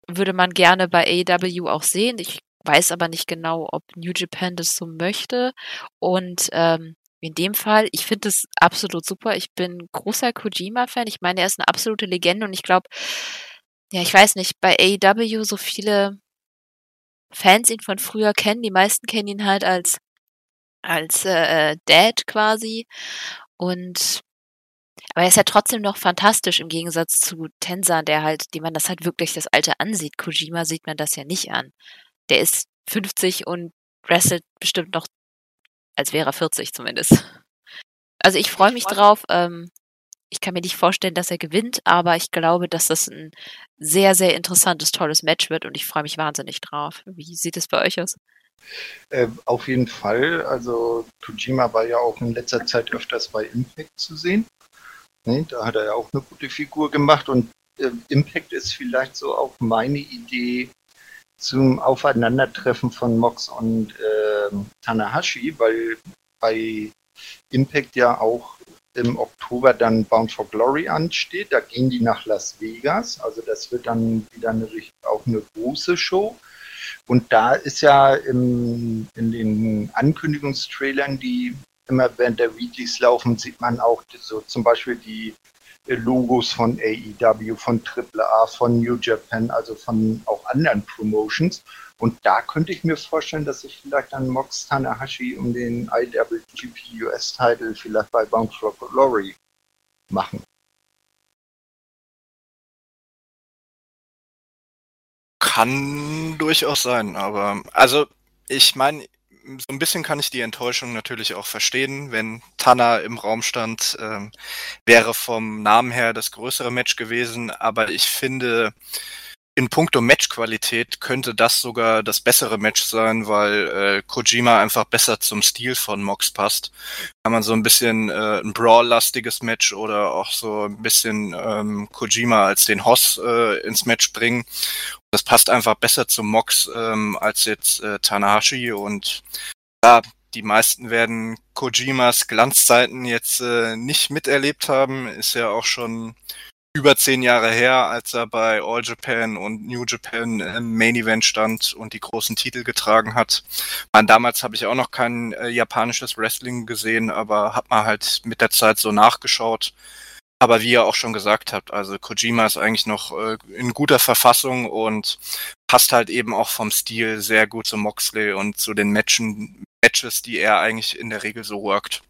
würde man gerne bei AEW auch sehen. Ich weiß aber nicht genau, ob New Japan das so möchte. Und ähm, in dem Fall, ich finde das absolut super. Ich bin großer Kojima-Fan. Ich meine, er ist eine absolute Legende und ich glaube, ja, ich weiß nicht, bei AEW so viele Fans ihn von früher kennen. Die meisten kennen ihn halt als als äh, Dad quasi. Und aber er ist ja trotzdem noch fantastisch im Gegensatz zu Tensa, der halt, die man das halt wirklich das Alte ansieht. Kojima sieht man das ja nicht an der ist 50 und wrestelt bestimmt noch, als wäre er 40 zumindest. Also ich freue mich drauf. Ähm, ich kann mir nicht vorstellen, dass er gewinnt, aber ich glaube, dass das ein sehr, sehr interessantes, tolles Match wird und ich freue mich wahnsinnig drauf. Wie sieht es bei euch aus? Äh, auf jeden Fall. Also Kojima war ja auch in letzter Zeit öfters bei Impact zu sehen. Ne, da hat er ja auch eine gute Figur gemacht und äh, Impact ist vielleicht so auch meine Idee, zum Aufeinandertreffen von Mox und äh, Tanahashi, weil bei Impact ja auch im Oktober dann Bound for Glory ansteht. Da gehen die nach Las Vegas. Also das wird dann wieder eine, auch eine große Show. Und da ist ja im, in den Ankündigungstrailern, die immer während der Weeklies laufen, sieht man auch so zum Beispiel die Logos von AEW, von AAA, von New Japan, also von auch anderen Promotions. Und da könnte ich mir vorstellen, dass sich vielleicht dann Mox Tanahashi um den IWGP US-Title vielleicht bei Bound for Glory machen. Kann durchaus sein, aber also ich meine, so ein bisschen kann ich die Enttäuschung natürlich auch verstehen, wenn Tanner im Raum stand, ähm, wäre vom Namen her das größere Match gewesen, aber ich finde, in puncto Matchqualität könnte das sogar das bessere Match sein, weil äh, Kojima einfach besser zum Stil von Mox passt. Kann man so ein bisschen äh, ein Brawl-lastiges Match oder auch so ein bisschen ähm, Kojima als den Hoss äh, ins Match bringen. Das passt einfach besser zum Mox ähm, als jetzt äh, Tanahashi und ja, die meisten werden Kojimas Glanzzeiten jetzt äh, nicht miterlebt haben. Ist ja auch schon über zehn Jahre her, als er bei All Japan und New Japan im Main Event stand und die großen Titel getragen hat. Man, damals habe ich auch noch kein äh, japanisches Wrestling gesehen, aber hat man halt mit der Zeit so nachgeschaut. Aber wie ihr auch schon gesagt habt, also Kojima ist eigentlich noch äh, in guter Verfassung und passt halt eben auch vom Stil sehr gut zu Moxley und zu den Matchen, Matches, die er eigentlich in der Regel so workt.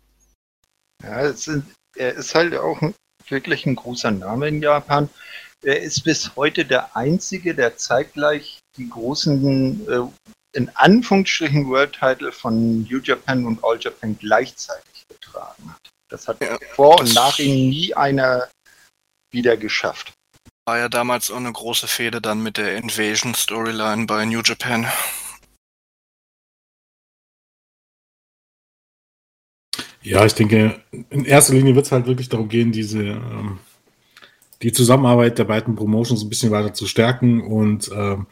Ja, sind, er ist halt auch wirklich ein großer Name in Japan. Er ist bis heute der einzige, der zeitgleich die großen, äh, in Anführungsstrichen, World Title von New Japan und All Japan gleichzeitig getragen hat. Das hat ja, vor und nach ihm nie einer wieder geschafft. War ja damals auch eine große Fehde dann mit der Invasion Storyline bei New Japan. Ja, ich denke, in erster Linie wird es halt wirklich darum gehen, diese ähm, die Zusammenarbeit der beiden Promotions ein bisschen weiter zu stärken. Und ähm,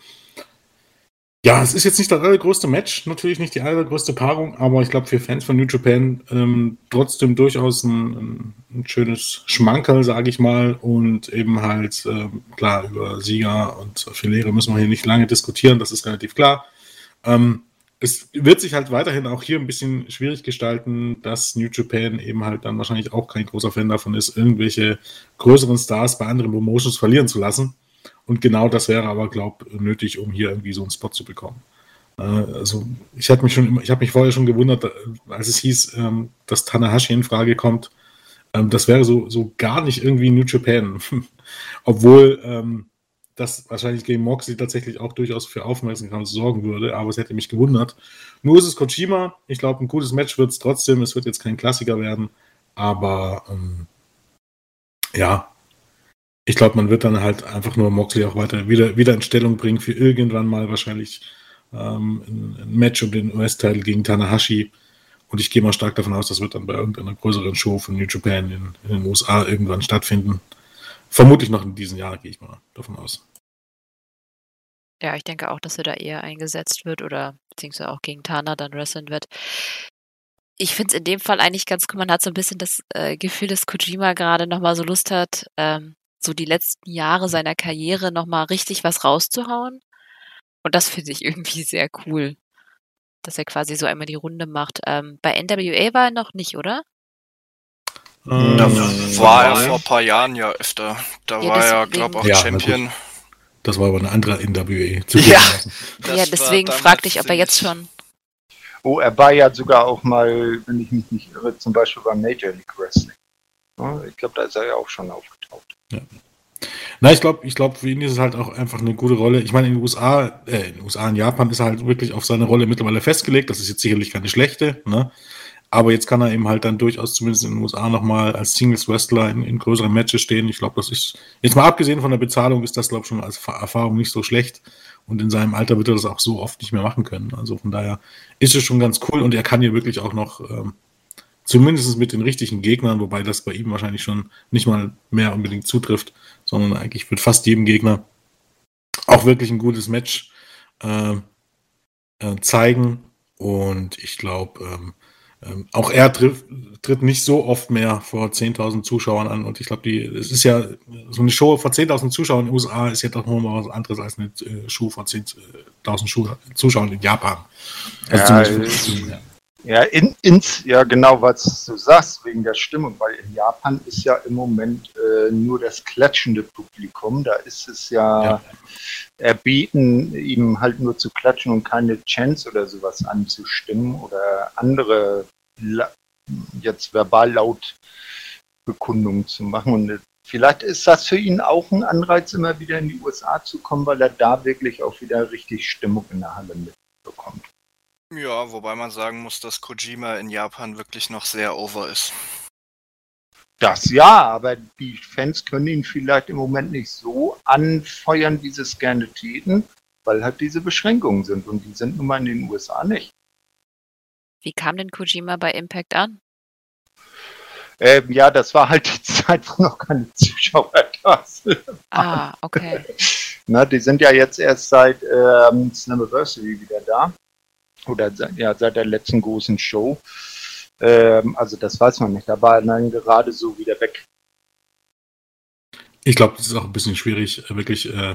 ja, es ist jetzt nicht das allergrößte Match, natürlich nicht die allergrößte Paarung, aber ich glaube für Fans von New Japan ähm, trotzdem durchaus ein, ein schönes Schmankerl, sage ich mal. Und eben halt, ähm, klar, über Sieger und Verlierer müssen wir hier nicht lange diskutieren, das ist relativ klar. Ähm, es wird sich halt weiterhin auch hier ein bisschen schwierig gestalten, dass New Japan eben halt dann wahrscheinlich auch kein großer Fan davon ist, irgendwelche größeren Stars bei anderen Promotions verlieren zu lassen. Und genau das wäre aber, glaube ich, nötig, um hier irgendwie so einen Spot zu bekommen. Äh, also ich hatte mich schon, ich habe mich vorher schon gewundert, äh, als es hieß, ähm, dass Tanahashi in Frage kommt. Ähm, das wäre so, so gar nicht irgendwie New Japan. Obwohl ähm, das wahrscheinlich gegen Moxley tatsächlich auch durchaus für Aufmerksamkeit sorgen würde, aber es hätte mich gewundert. Nur ist es Kojima. Ich glaube, ein gutes Match wird es trotzdem. Es wird jetzt kein Klassiker werden, aber ähm, ja, ich glaube, man wird dann halt einfach nur Moxley auch weiter wieder, wieder in Stellung bringen für irgendwann mal wahrscheinlich ähm, ein, Match um den US-Titel gegen Tanahashi. Und ich gehe mal stark davon aus, das wird dann bei irgendeiner größeren Show von New Japan in, in den USA irgendwann stattfinden. Vermutlich noch in diesem Jahr, gehe ich mal davon aus. Ja, ich denke auch, dass er da eher eingesetzt wird oder beziehungsweise auch gegen Tana dann wresteln wird. Ich finde es in dem Fall eigentlich ganz cool. Man hat so ein bisschen das äh, Gefühl, dass Kojima gerade nochmal so Lust hat, ähm, so die letzten Jahre seiner Karriere nochmal richtig was rauszuhauen. Und das finde ich irgendwie sehr cool, dass er quasi so einmal die Runde macht. Ähm, bei NWA war er noch nicht, oder? Da äh, war er vor ein paar Jahren ja öfter. Da ja, war er, glaube ich, auch ja, Champion. Das war aber eine andere NWA. Ja, ja deswegen fragte ich, ob er jetzt schon. Oh, er war ja sogar auch mal, wenn ich mich nicht irre, zum Beispiel beim Major League Wrestling. ich glaube, da ist er ja auch schon aufgetaucht. Ja. Na, ich glaube, ich glaube, für ihn ist es halt auch einfach eine gute Rolle. Ich meine, in den USA, äh, in den USA, in Japan ist er halt wirklich auf seine Rolle mittlerweile festgelegt. Das ist jetzt sicherlich keine schlechte, ne? Aber jetzt kann er eben halt dann durchaus zumindest in den USA nochmal als Singles-Wrestler in, in, größeren Matches stehen. Ich glaube, das ist, jetzt mal abgesehen von der Bezahlung, ist das, glaube ich, schon als Erfahrung nicht so schlecht. Und in seinem Alter wird er das auch so oft nicht mehr machen können. Also von daher ist es schon ganz cool und er kann hier wirklich auch noch, ähm, zumindest mit den richtigen Gegnern, wobei das bei ihm wahrscheinlich schon nicht mal mehr unbedingt zutrifft, sondern eigentlich wird fast jedem Gegner auch wirklich ein gutes Match äh, äh, zeigen. Und ich glaube, ähm, ähm, auch er tritt, tritt, nicht so oft mehr vor 10.000 Zuschauern an. Und ich glaube, die, es ist ja so eine Show vor 10.000 Zuschauern in den USA ist ja doch nochmal was anderes als eine äh, Show vor 10.000 Zuschauern in Japan. Also ja, ja. Ja, in, ins, ja, genau, was du sagst, wegen der Stimmung, weil in Japan ist ja im Moment äh, nur das klatschende Publikum. Da ist es ja, ja erbieten, ihm halt nur zu klatschen und keine Chance oder sowas anzustimmen oder andere jetzt verbal laut Bekundungen zu machen. Und vielleicht ist das für ihn auch ein Anreiz, immer wieder in die USA zu kommen, weil er da wirklich auch wieder richtig Stimmung in der Halle mitbekommt. Ja, wobei man sagen muss, dass Kojima in Japan wirklich noch sehr over ist. Das ja, aber die Fans können ihn vielleicht im Moment nicht so anfeuern, wie sie es gerne täten, weil halt diese Beschränkungen sind und die sind nun mal in den USA nicht. Wie kam denn Kojima bei Impact an? Ähm, ja, das war halt die Zeit, wo noch keine Zuschauer da sind. Ah, okay. Na, die sind ja jetzt erst seit ähm, Slammiversary wieder da. Oder seit, ja, seit der letzten großen Show. Ähm, also das weiß man nicht. Da war er dann gerade so wieder weg. Ich glaube, das ist auch ein bisschen schwierig, äh, wirklich äh,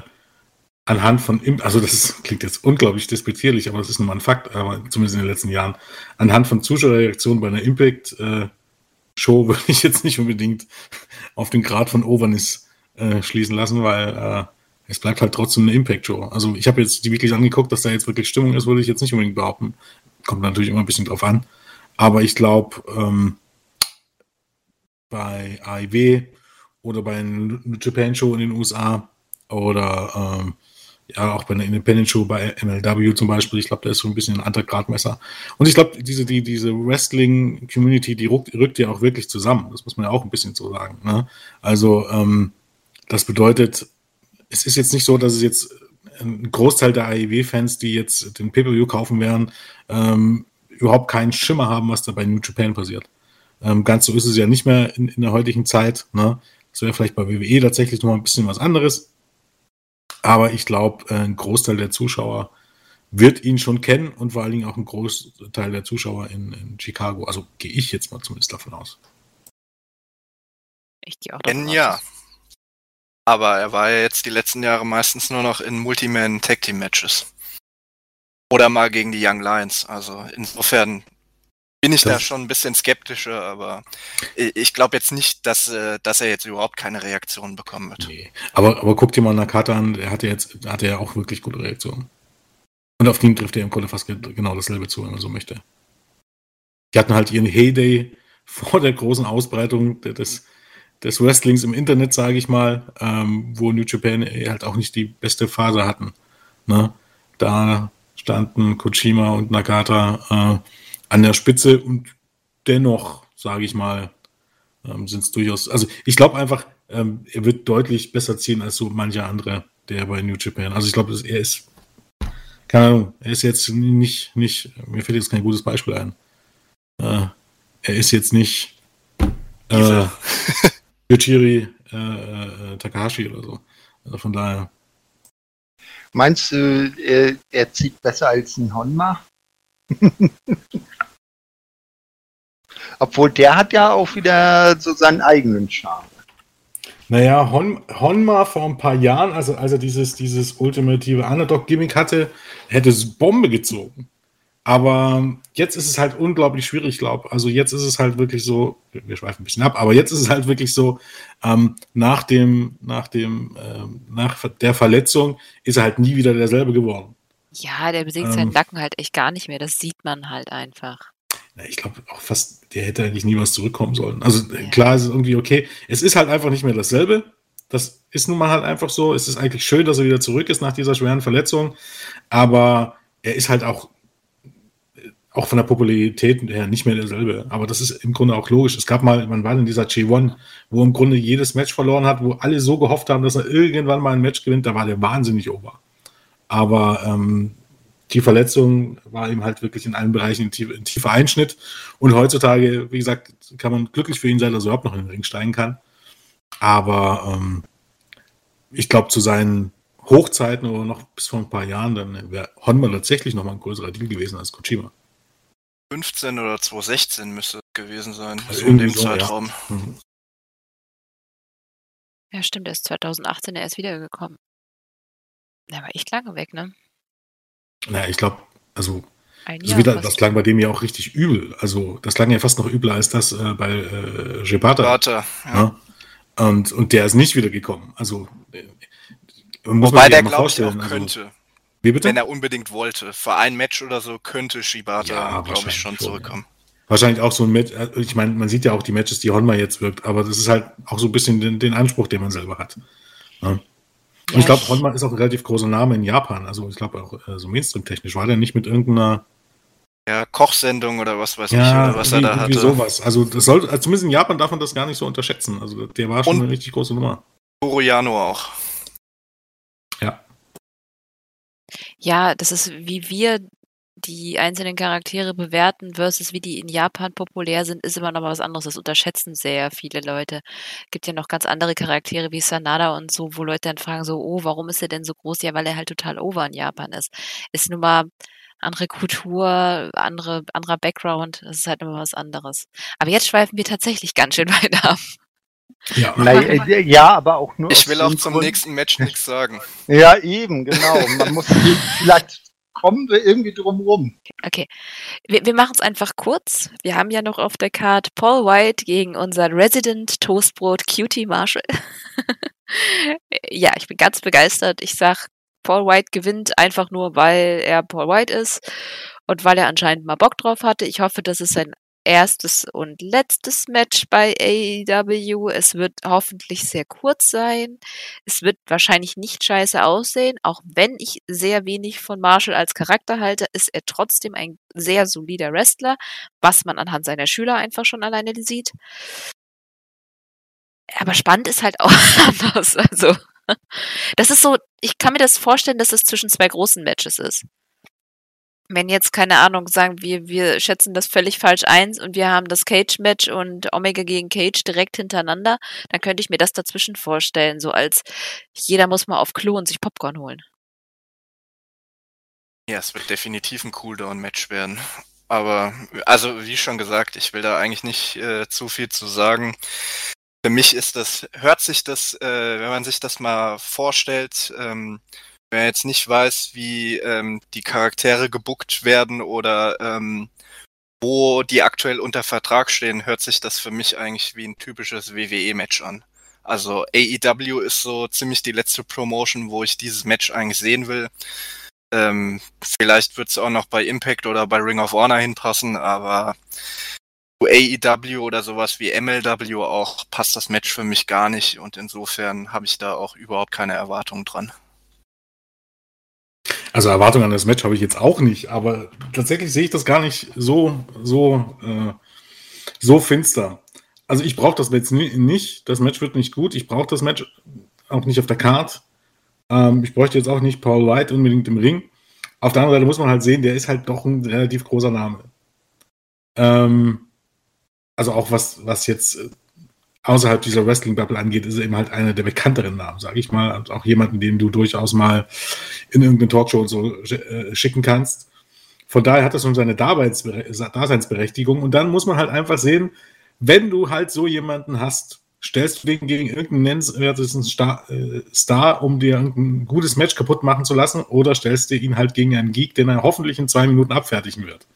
anhand von, also das ist, klingt jetzt unglaublich despektierlich, aber das ist nun mal ein Fakt, aber zumindest in den letzten Jahren, anhand von Zuschauerreaktionen bei einer Impact-Show äh, würde ich jetzt nicht unbedingt auf den Grad von Overness äh, schließen lassen, weil äh, es bleibt halt trotzdem eine Impact-Show. Also ich habe jetzt die wirklich angeguckt, dass da jetzt wirklich Stimmung ist, würde ich jetzt nicht unbedingt behaupten. Kommt natürlich immer ein bisschen drauf an. Aber ich glaube, ähm, bei AIW oder bei einer Japan Show in den USA oder ähm, ja auch bei einer Independent Show bei MLW zum Beispiel, ich glaube, da ist so ein bisschen ein Gradmesser. Und ich glaube, diese, die, diese Wrestling-Community, die rückt, rückt, ja auch wirklich zusammen. Das muss man ja auch ein bisschen so sagen. Ne? Also ähm, das bedeutet, es ist jetzt nicht so, dass es jetzt ein Großteil der AEW-Fans, die jetzt den Pay-Per-View kaufen werden, ähm, überhaupt keinen Schimmer haben, was da bei New Japan passiert. Ähm, ganz so ist es ja nicht mehr in, in der heutigen Zeit. Ne? Das wäre vielleicht bei WWE tatsächlich noch mal ein bisschen was anderes. Aber ich glaube, äh, ein Großteil der Zuschauer wird ihn schon kennen und vor allen Dingen auch ein Großteil der Zuschauer in, in Chicago. Also gehe ich jetzt mal zumindest davon aus. Ich gehe auch davon ja. Aber er war ja jetzt die letzten Jahre meistens nur noch in Multiman Tag Team Matches. Oder mal gegen die Young Lions. Also insofern bin ich das da schon ein bisschen skeptischer, aber ich glaube jetzt nicht, dass, äh, dass er jetzt überhaupt keine Reaktion bekommen wird. Nee. Aber, aber guck dir mal Nakata an, der hatte jetzt, hatte ja auch wirklich gute Reaktionen. Und auf den trifft er im Grunde fast genau dasselbe zu, wenn man so möchte. Die hatten halt ihren Heyday vor der großen Ausbreitung des, des Wrestlings im Internet, sage ich mal, ähm, wo New Japan halt auch nicht die beste Phase hatten. Ne? Da standen Kojima und Nagata äh, an der Spitze und dennoch, sage ich mal, ähm, sind es durchaus. Also ich glaube einfach, ähm, er wird deutlich besser ziehen als so mancher andere, der bei New Japan. Also ich glaube, er ist, keine Ahnung, er ist jetzt nicht, nicht, mir fällt jetzt kein gutes Beispiel ein. Äh, er ist jetzt nicht äh, Yoshiri äh, äh, Takahashi oder so. Also von daher. Meinst du, er, er zieht besser als ein Honma? Obwohl der hat ja auch wieder so seinen eigenen Charme. Naja, Hon, Honma vor ein paar Jahren, also als er dieses, dieses ultimative Underdog-Gimmick hatte, hätte es Bombe gezogen. Aber jetzt ist es halt unglaublich schwierig, ich glaube. Also jetzt ist es halt wirklich so, wir schweifen ein bisschen ab, aber jetzt ist es halt wirklich so, ähm, nach dem, nach dem, ähm, nach der Verletzung ist er halt nie wieder derselbe geworden. Ja, der besiegt ähm, seinen Nacken halt echt gar nicht mehr. Das sieht man halt einfach. Ich glaube auch fast, der hätte eigentlich nie was zurückkommen sollen. Also ja. klar ist es irgendwie okay. Es ist halt einfach nicht mehr dasselbe. Das ist nun mal halt einfach so. Es ist eigentlich schön, dass er wieder zurück ist nach dieser schweren Verletzung. Aber er ist halt auch auch von der Popularität her nicht mehr derselbe. Aber das ist im Grunde auch logisch. Es gab mal, man war in dieser G1, wo im Grunde jedes Match verloren hat, wo alle so gehofft haben, dass er irgendwann mal ein Match gewinnt, da war der wahnsinnig over. Aber ähm, die Verletzung war ihm halt wirklich in allen Bereichen ein, tief, ein, tiefer Einschnitt. Und heutzutage, wie gesagt, kann man glücklich für ihn sein, dass er überhaupt noch in den Ring steigen kann. Aber ähm, ich glaube, zu seinen Hochzeiten oder noch bis vor ein paar Jahren, dann wäre Honma tatsächlich noch mal ein größerer Deal gewesen als Kojima. 2015 oder 2016 müsste es gewesen sein, also in dem so, Zeitraum. Ja. Mhm. ja, stimmt, er ist 2018 erst wiedergekommen. Der war echt lange weg, ne? Naja, ich glaube, also also wieder, das klang bei dem ja auch richtig übel. Also das klang ja fast noch übler als das äh, bei äh, Gebata. Gebata ja. ja. Und, und der ist nicht wiedergekommen. Also äh, muss Wobei man der, glaube ich, auch also könnte. Wie bitte? Wenn er unbedingt wollte. Für ein Match oder so könnte Shibata, ja, glaube ich, schon zurückkommen. Ja. Wahrscheinlich auch so ein Match, äh, ich meine, man sieht ja auch die Matches, die Honma jetzt wirkt, aber das ist halt auch so ein bisschen den, den Anspruch, den man selber hat. Ja. Und ja, ich glaube, Honma ist auch ein relativ großer Name in Japan. Also ich glaube auch äh, so Mainstream-technisch. War der nicht mit irgendeiner ja, Kochsendung oder was weiß ich, Ja, oder was er da hatte. sowas. Also, das sollte, also zumindest in Japan darf man das gar nicht so unterschätzen. Also, der war schon Und- eine richtig große Nummer. Toriano auch. Ja, das ist, wie wir die einzelnen Charaktere bewerten versus wie die in Japan populär sind, ist immer noch mal was anderes. Das unterschätzen sehr viele Leute. Gibt ja noch ganz andere Charaktere wie Sanada und so, wo Leute dann fragen so, oh, warum ist er denn so groß? Ja, weil er halt total over in Japan ist. Ist nun mal andere Kultur, andere, anderer Background. Das ist halt immer was anderes. Aber jetzt schweifen wir tatsächlich ganz schön weit ab. Ja, Na, äh, ja, aber auch nur. Ich will auch zum Grund- nächsten Match nichts sagen. Ja, eben, genau. Man muss vielleicht kommen wir irgendwie drum rum. Okay, wir, wir machen es einfach kurz. Wir haben ja noch auf der Card Paul White gegen unser Resident Toastbrot Cutie Marshall. ja, ich bin ganz begeistert. Ich sag, Paul White gewinnt einfach nur, weil er Paul White ist und weil er anscheinend mal Bock drauf hatte. Ich hoffe, das ist sein erstes und letztes Match bei AEW. Es wird hoffentlich sehr kurz sein. Es wird wahrscheinlich nicht scheiße aussehen. Auch wenn ich sehr wenig von Marshall als Charakter halte, ist er trotzdem ein sehr solider Wrestler, was man anhand seiner Schüler einfach schon alleine sieht. Aber spannend ist halt auch anders. Also, das ist so, ich kann mir das vorstellen, dass es zwischen zwei großen Matches ist. Wenn jetzt, keine Ahnung, sagen wir, wir schätzen das völlig falsch ein und wir haben das Cage-Match und Omega gegen Cage direkt hintereinander, dann könnte ich mir das dazwischen vorstellen, so als jeder muss mal auf Klo und sich Popcorn holen. Ja, es wird definitiv ein Cooldown-Match werden. Aber, also wie schon gesagt, ich will da eigentlich nicht äh, zu viel zu sagen. Für mich ist das, hört sich das, äh, wenn man sich das mal vorstellt, ähm, wer jetzt nicht weiß, wie ähm, die Charaktere gebuckt werden oder ähm, wo die aktuell unter Vertrag stehen, hört sich das für mich eigentlich wie ein typisches WWE-Match an. Also AEW ist so ziemlich die letzte Promotion, wo ich dieses Match eigentlich sehen will. Ähm, vielleicht wird es auch noch bei Impact oder bei Ring of Honor hinpassen, aber zu AEW oder sowas wie MLW auch passt das Match für mich gar nicht und insofern habe ich da auch überhaupt keine Erwartungen dran. Also Erwartungen an das Match habe ich jetzt auch nicht, aber tatsächlich sehe ich das gar nicht so, so, äh, so finster. Also ich brauche das Match ni- nicht, das Match wird nicht gut, ich brauche das Match auch nicht auf der Card. Ähm, ich bräuchte jetzt auch nicht Paul White unbedingt im Ring. Auf der anderen Seite muss man halt sehen, der ist halt doch ein relativ großer Name. Ähm, also auch was, was jetzt äh, außerhalb dieser Wrestling-Bubble angeht, ist er eben halt einer der bekannteren Namen, sage ich mal. Und auch jemanden, den du durchaus mal in irgendeine Talkshow und so äh, schicken kannst. Von daher hat das schon seine Daseinsbere- Daseinsberechtigung. Und dann muss man halt einfach sehen, wenn du halt so jemanden hast, stellst du den gegen irgendeinen nennenswerten Star, äh, Star, um dir irgendein gutes Match kaputt machen zu lassen, oder stellst du ihn halt gegen einen Geek, den er hoffentlich in zwei Minuten abfertigen wird.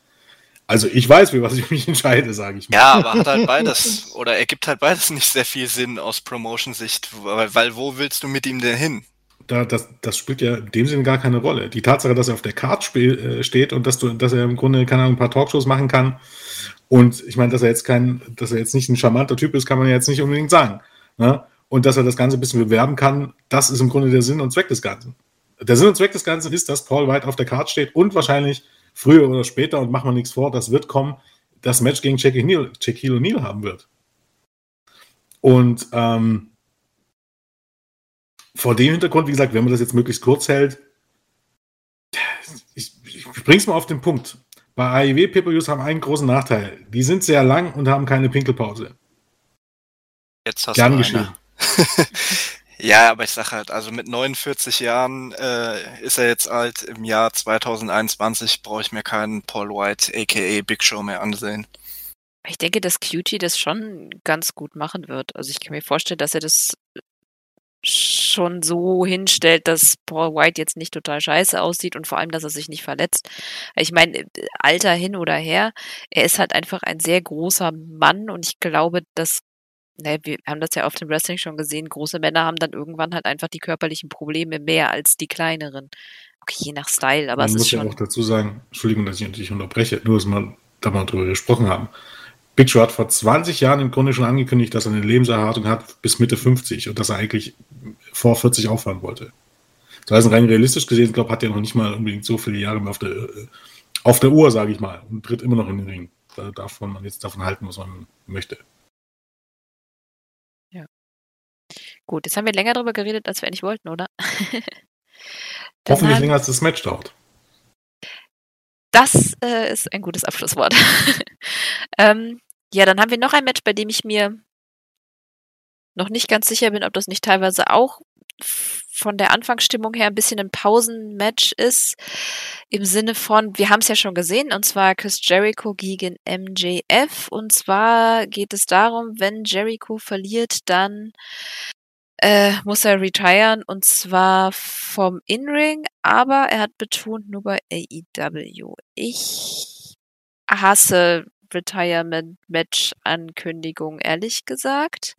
Also ich weiß, für was ich mich entscheide, sage ich mal. Ja, aber hat halt beides, oder ergibt halt beides nicht sehr viel Sinn aus Promotion-Sicht, weil, weil wo willst du mit ihm denn hin? da, das, das spielt ja in dem Sinne gar keine Rolle. Die Tatsache, dass er auf der Card spiel, äh, steht und dass du, dass er im Grunde keine Ahnung, ein paar Talkshows machen kann. Und ich meine, dass er jetzt kein, dass er jetzt nicht ein charmanter Typ ist, kann man ja jetzt nicht unbedingt sagen. Ne? Und dass er das Ganze ein bisschen bewerben kann, das ist im Grunde der Sinn und Zweck des Ganzen. Der Sinn und Zweck des Ganzen ist, dass Paul White auf der Card steht und wahrscheinlich früher oder später, und machen wir nichts vor, das wird kommen, das Match gegen Shaquille O'Neal, haben wird. Und ähm, vor dem Hintergrund, wie gesagt, wenn man das jetzt möglichst kurz hält, ich, ich bring's mal auf den Punkt. Bei AEW Pay-Per-Views haben einen großen Nachteil. Die sind sehr lang und haben keine Pinkelpause. Jetzt hast Gern du eine. ja, aber ich sag halt, also mit 49 Jahren äh, ist er jetzt alt. Im Jahr 2021 brauche ich mir keinen Paul White, aka Big Show mehr ansehen. Ich denke, dass Cutie das schon ganz gut machen wird. Also ich kann mir vorstellen, dass er das schon so hinstellt, dass Paul White jetzt nicht total scheiße aussieht und vor allem, dass er sich nicht verletzt. Ich meine, Alter hin oder her, er ist halt einfach ein sehr großer Mann und ich glaube, dass, ne, wir haben das ja auf dem Wrestling schon gesehen, große Männer haben dann irgendwann halt einfach die körperlichen Probleme mehr als die kleineren. Okay, je nach Style, aber Man es muss ist ja schon. auch dazu sagen, Entschuldigung, dass ich natürlich unterbreche, nur dass wir da mal drüber gesprochen haben. Big Show hat vor 20 Jahren im Grunde schon angekündigt, dass er eine Lebenserwartung hat bis Mitte 50 und dass er eigentlich vor 40 aufhören wollte. Das heißt, rein realistisch gesehen, ich glaube, hat er noch nicht mal unbedingt so viele Jahre mehr auf der, Auf der Uhr, sage ich mal, und tritt immer noch in den Ring. Da darf man jetzt davon halten, was man möchte. Gut, jetzt haben wir länger darüber geredet, als wir eigentlich wollten, oder? Hoffentlich länger, als das Match dauert. Das äh, ist ein gutes Abschlusswort. ähm, ja, dann haben wir noch ein Match, bei dem ich mir noch nicht ganz sicher bin, ob das nicht teilweise auch von der Anfangsstimmung her ein bisschen ein Pausenmatch ist. Im Sinne von, wir haben es ja schon gesehen, und zwar Chris Jericho gegen MJF. Und zwar geht es darum, wenn Jericho verliert, dann äh, muss er retiren und zwar vom In-Ring, aber er hat betont nur bei AEW. Ich hasse Retirement-Match-Ankündigung, ehrlich gesagt.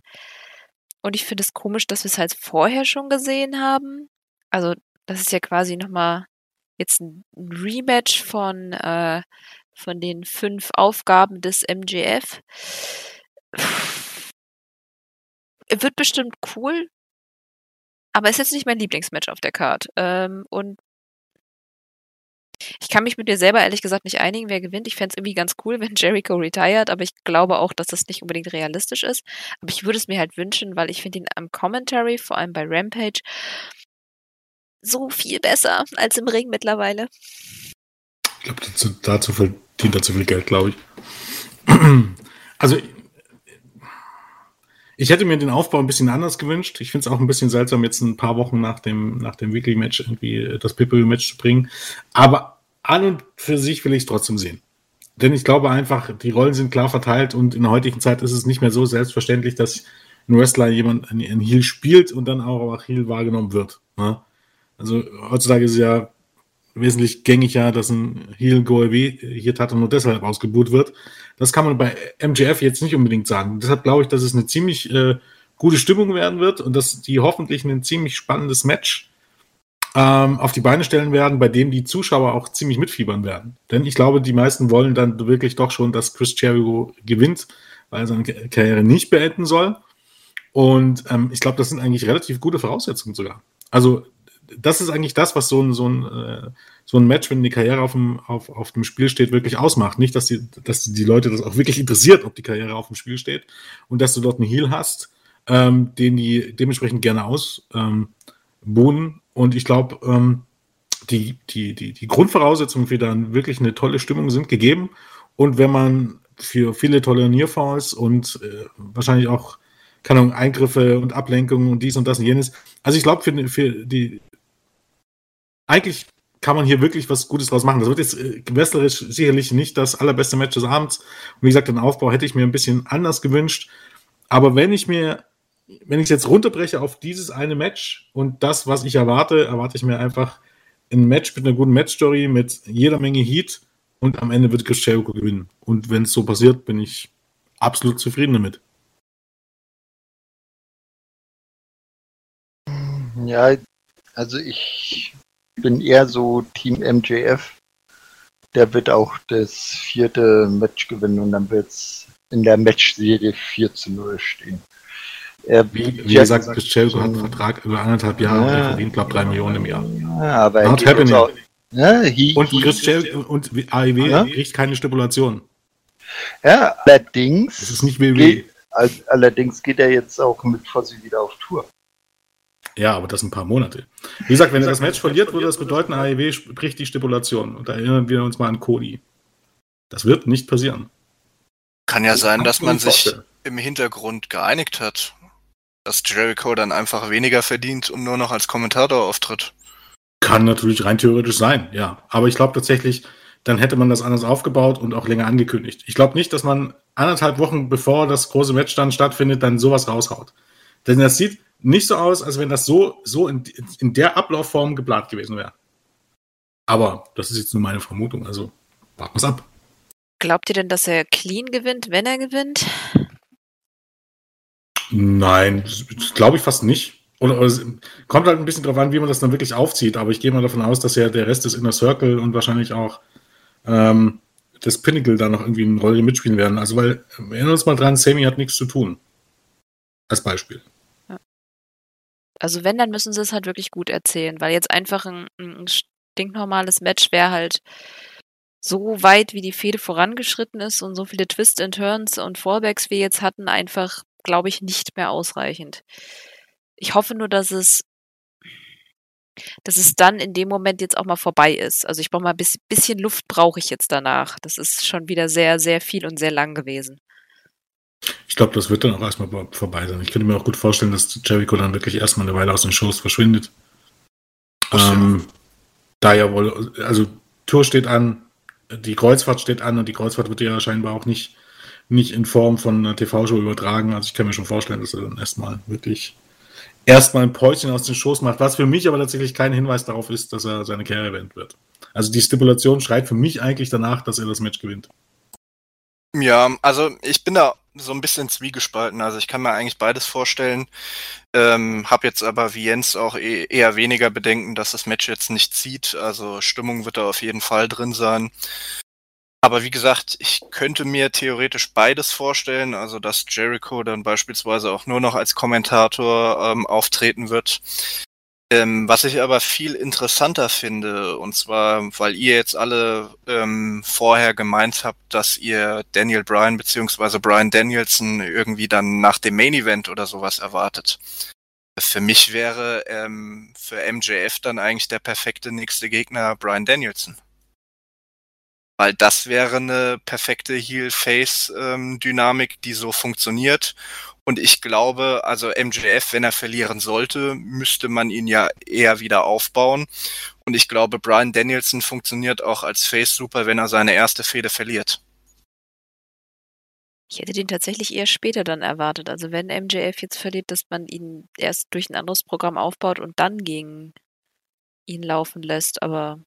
Und ich finde es komisch, dass wir es halt vorher schon gesehen haben. Also, das ist ja quasi nochmal jetzt ein Rematch von, äh, von den fünf Aufgaben des MGF. Wird bestimmt cool, aber ist jetzt nicht mein Lieblingsmatch auf der Card. Ähm, und ich kann mich mit dir selber ehrlich gesagt nicht einigen, wer gewinnt. Ich fände es irgendwie ganz cool, wenn Jericho retired, aber ich glaube auch, dass das nicht unbedingt realistisch ist. Aber ich würde es mir halt wünschen, weil ich finde ihn am Commentary, vor allem bei Rampage, so viel besser als im Ring mittlerweile. Ich glaube, dazu, dazu verdient er zu viel Geld, glaube ich. Also ich hätte mir den Aufbau ein bisschen anders gewünscht. Ich finde es auch ein bisschen seltsam, jetzt ein paar Wochen nach dem, nach dem Weekly-Match irgendwie das Pay-Per-View-Match zu bringen. Aber an und für sich will ich es trotzdem sehen. Denn ich glaube einfach, die Rollen sind klar verteilt und in der heutigen Zeit ist es nicht mehr so selbstverständlich, dass ein Wrestler jemand ein Heel spielt und dann auch auch Heel wahrgenommen wird. Ne? Also heutzutage ist es ja wesentlich gängiger, dass ein Heel Go Away hier Tata nur deshalb ausgebucht wird. Das kann man bei MGF jetzt nicht unbedingt sagen. Deshalb glaube ich, dass es eine ziemlich äh, gute Stimmung werden wird und dass die hoffentlich ein ziemlich spannendes Match ähm, auf die Beine stellen werden, bei dem die Zuschauer auch ziemlich mitfiebern werden. Denn ich glaube, die meisten wollen dann wirklich doch schon, dass Chris Jericho gewinnt, weil er seine Karriere nicht beenden soll. Und ähm, ich glaube, das sind eigentlich relativ gute Voraussetzungen sogar. Also das ist eigentlich das, was so ein, so ein, äh, so ein Match, wenn die Karriere auf dem, auf, auf dem Spiel steht, wirklich ausmacht. Nicht, dass die, dass die Leute das auch wirklich interessiert, ob die Karriere auf dem Spiel steht und dass du dort einen Heal hast, ähm, den die dementsprechend gerne ausbohnen. Ähm, und ich glaube, ähm, die, die, die, die Grundvoraussetzungen für dann wirklich eine tolle Stimmung sind gegeben. Und wenn man für viele tolle Nearfalls und äh, wahrscheinlich auch keine Ahnung, Eingriffe und Ablenkungen und dies und das und jenes. Also ich glaube, für, für die, eigentlich kann man hier wirklich was Gutes draus machen. Das wird jetzt äh, sicherlich nicht das allerbeste Match des Abends. Und wie gesagt, den Aufbau hätte ich mir ein bisschen anders gewünscht. Aber wenn ich mir, wenn ich es jetzt runterbreche auf dieses eine Match und das, was ich erwarte, erwarte ich mir einfach ein Match mit einer guten Matchstory, mit jeder Menge Heat und am Ende wird Chris Jericho gewinnen. Und wenn es so passiert, bin ich absolut zufrieden damit. Ja, also ich bin eher so Team MJF. Der wird auch das vierte Match gewinnen und dann wird es in der Matchserie 4 zu 0 stehen. Er, wie, wie gesagt, Jericho hat einen Vertrag über anderthalb Jahre ja, und er verdient, glaube ich, drei Millionen im Jahr. Ja, aber Not happening. Auch, ja, he, und Chris Jericho und AEW ja? kriegt keine Stipulation. Ja, allerdings. Das ist nicht WWE. Geht, allerdings geht er jetzt auch mit Fossi wieder auf Tour. Ja, aber das sind ein paar Monate. Wie gesagt, wenn er das Match verliert, würde das bedeuten, AEW bricht die Stipulation. Und da erinnern wir uns mal an Cody. Das wird nicht passieren. Kann ja sein, dass man sich im Hintergrund geeinigt hat, dass Jericho dann einfach weniger verdient und nur noch als Kommentator auftritt. Kann natürlich rein theoretisch sein, ja. Aber ich glaube tatsächlich, dann hätte man das anders aufgebaut und auch länger angekündigt. Ich glaube nicht, dass man anderthalb Wochen bevor das große Match dann stattfindet, dann sowas raushaut. Denn das sieht, nicht so aus, als wenn das so, so in, in der Ablaufform geplant gewesen wäre. Aber das ist jetzt nur meine Vermutung, also warten wir es ab. Glaubt ihr denn, dass er clean gewinnt, wenn er gewinnt? Nein, glaube ich fast nicht. Oder, oder, kommt halt ein bisschen drauf an, wie man das dann wirklich aufzieht. Aber ich gehe mal davon aus, dass ja der Rest des Inner Circle und wahrscheinlich auch ähm, das Pinnacle da noch irgendwie eine Rolle mitspielen werden. Also, weil, wir erinnern uns mal dran, Sammy hat nichts zu tun. Als Beispiel. Also wenn, dann müssen sie es halt wirklich gut erzählen, weil jetzt einfach ein, ein stinknormales Match wäre halt so weit, wie die Fehde vorangeschritten ist und so viele Twists and Turns und Fallbacks wir jetzt hatten, einfach, glaube ich, nicht mehr ausreichend. Ich hoffe nur, dass es dass es dann in dem Moment jetzt auch mal vorbei ist. Also ich brauche mal ein bisschen Luft brauche ich jetzt danach. Das ist schon wieder sehr, sehr viel und sehr lang gewesen. Ich glaube, das wird dann auch erstmal vorbei sein. Ich könnte mir auch gut vorstellen, dass Jericho dann wirklich erstmal eine Weile aus den Shows verschwindet. Ähm, da ja wohl, also Tour steht an, die Kreuzfahrt steht an und die Kreuzfahrt wird ja scheinbar auch nicht, nicht in Form von einer TV-Show übertragen. Also ich kann mir schon vorstellen, dass er dann erstmal wirklich erstmal ein Päuschen aus den Shows macht, was für mich aber tatsächlich kein Hinweis darauf ist, dass er seine Karriere beenden wird. Also die Stipulation schreit für mich eigentlich danach, dass er das Match gewinnt. Ja, also ich bin da so ein bisschen zwiegespalten. Also ich kann mir eigentlich beides vorstellen. Ähm, hab jetzt aber wie Jens auch e eher weniger Bedenken, dass das Match jetzt nicht zieht. Also Stimmung wird da auf jeden Fall drin sein. Aber wie gesagt, ich könnte mir theoretisch beides vorstellen, also dass Jericho dann beispielsweise auch nur noch als Kommentator ähm, auftreten wird. Ähm, was ich aber viel interessanter finde, und zwar, weil ihr jetzt alle ähm, vorher gemeint habt, dass ihr Daniel Bryan beziehungsweise Bryan Danielson irgendwie dann nach dem Main Event oder sowas erwartet. Für mich wäre ähm, für MJF dann eigentlich der perfekte nächste Gegner Bryan Danielson. Weil das wäre eine perfekte Heel-Face-Dynamik, ähm, die so funktioniert. Und ich glaube, also MJF, wenn er verlieren sollte, müsste man ihn ja eher wieder aufbauen. Und ich glaube, Brian Danielson funktioniert auch als Face super, wenn er seine erste Fehde verliert. Ich hätte den tatsächlich eher später dann erwartet. Also wenn MJF jetzt verliert, dass man ihn erst durch ein anderes Programm aufbaut und dann gegen ihn laufen lässt. Aber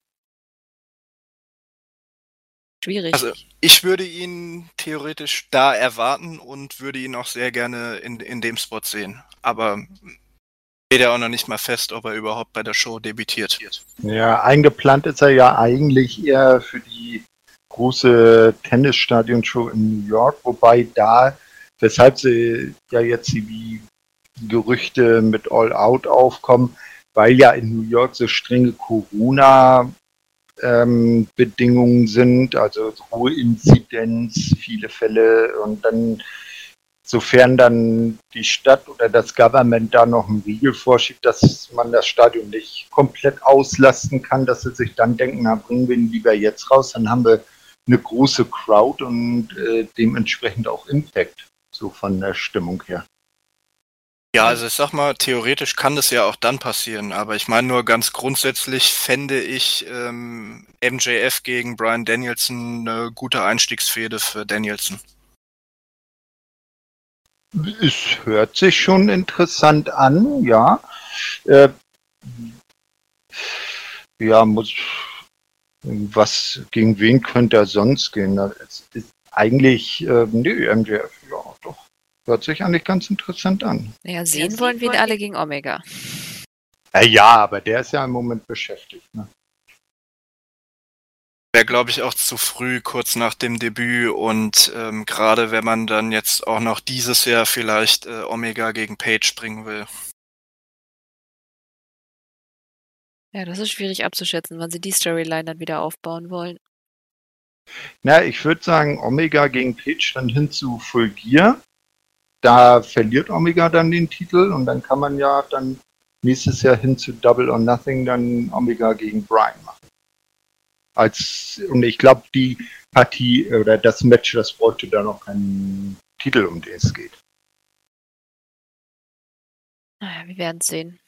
Schwierig. Also ich würde ihn theoretisch da erwarten und würde ihn auch sehr gerne in, in dem Spot sehen. Aber steht ja auch noch nicht mal fest, ob er überhaupt bei der Show debütiert. Ja, eingeplant ist er ja eigentlich eher für die große Tennisstadion-Show in New York, wobei da, weshalb sie ja jetzt die Gerüchte mit All Out aufkommen, weil ja in New York so strenge Corona ähm, Bedingungen sind, also hohe Inzidenz, viele Fälle und dann, sofern dann die Stadt oder das Government da noch einen Riegel vorschiebt, dass man das Stadion nicht komplett auslasten kann, dass sie sich dann denken, na, bringen wir ihn lieber jetzt raus, dann haben wir eine große Crowd und äh, dementsprechend auch Impact, so von der Stimmung her. Ja, also ich sag mal, theoretisch kann das ja auch dann passieren, aber ich meine nur ganz grundsätzlich fände ich ähm, MJF gegen Brian Danielson eine gute Einstiegsfehde für Danielson. Es hört sich schon interessant an, ja. Äh, ja, muss. Was gegen wen könnte er sonst gehen? Es ist eigentlich, äh, nee, MJF, ja, doch. Hört sich eigentlich ganz interessant an. Naja, sehen ja, wollen wir ihn alle gegen Omega. Ja, aber der ist ja im Moment beschäftigt. Ne? Wäre, glaube ich, auch zu früh, kurz nach dem Debüt. Und ähm, gerade wenn man dann jetzt auch noch dieses Jahr vielleicht äh, Omega gegen Page bringen will. Ja, das ist schwierig abzuschätzen, wann sie die Storyline dann wieder aufbauen wollen. Na, ich würde sagen, Omega gegen Page dann hin zu Full Gear da verliert Omega dann den Titel und dann kann man ja dann nächstes Jahr hin zu Double or Nothing dann Omega gegen Brian machen. Als, und ich glaube, die Partie oder das Match, das bräuchte da noch keinen Titel, um den es geht. Naja, wir werden sehen.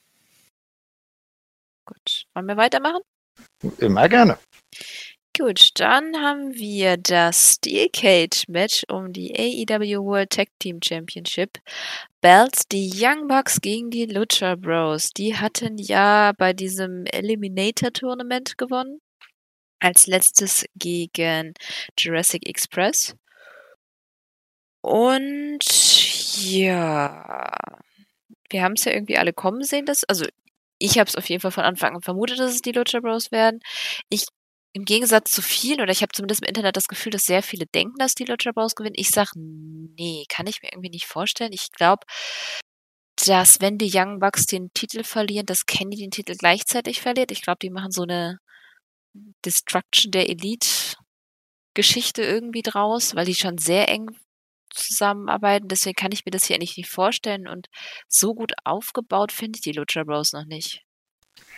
Gut. Wollen wir weitermachen? Immer gerne. Gut, dann haben wir das Steel Cage Match um die AEW World Tag Team Championship. Belts, die Young Bucks gegen die Lucha Bros. Die hatten ja bei diesem Eliminator Tournament gewonnen. Als letztes gegen Jurassic Express. Und ja, wir haben es ja irgendwie alle kommen sehen, dass, also ich habe es auf jeden Fall von Anfang an vermutet, dass es die Lucha Bros werden. Ich im Gegensatz zu vielen, oder ich habe zumindest im Internet das Gefühl, dass sehr viele denken, dass die Lucha Bros gewinnen. Ich sag, nee, kann ich mir irgendwie nicht vorstellen. Ich glaube, dass wenn die Young Bucks den Titel verlieren, dass Kenny den Titel gleichzeitig verliert. Ich glaube, die machen so eine Destruction der Elite Geschichte irgendwie draus, weil die schon sehr eng zusammenarbeiten. Deswegen kann ich mir das hier eigentlich nicht vorstellen. Und so gut aufgebaut finde ich die Lucha Bros noch nicht.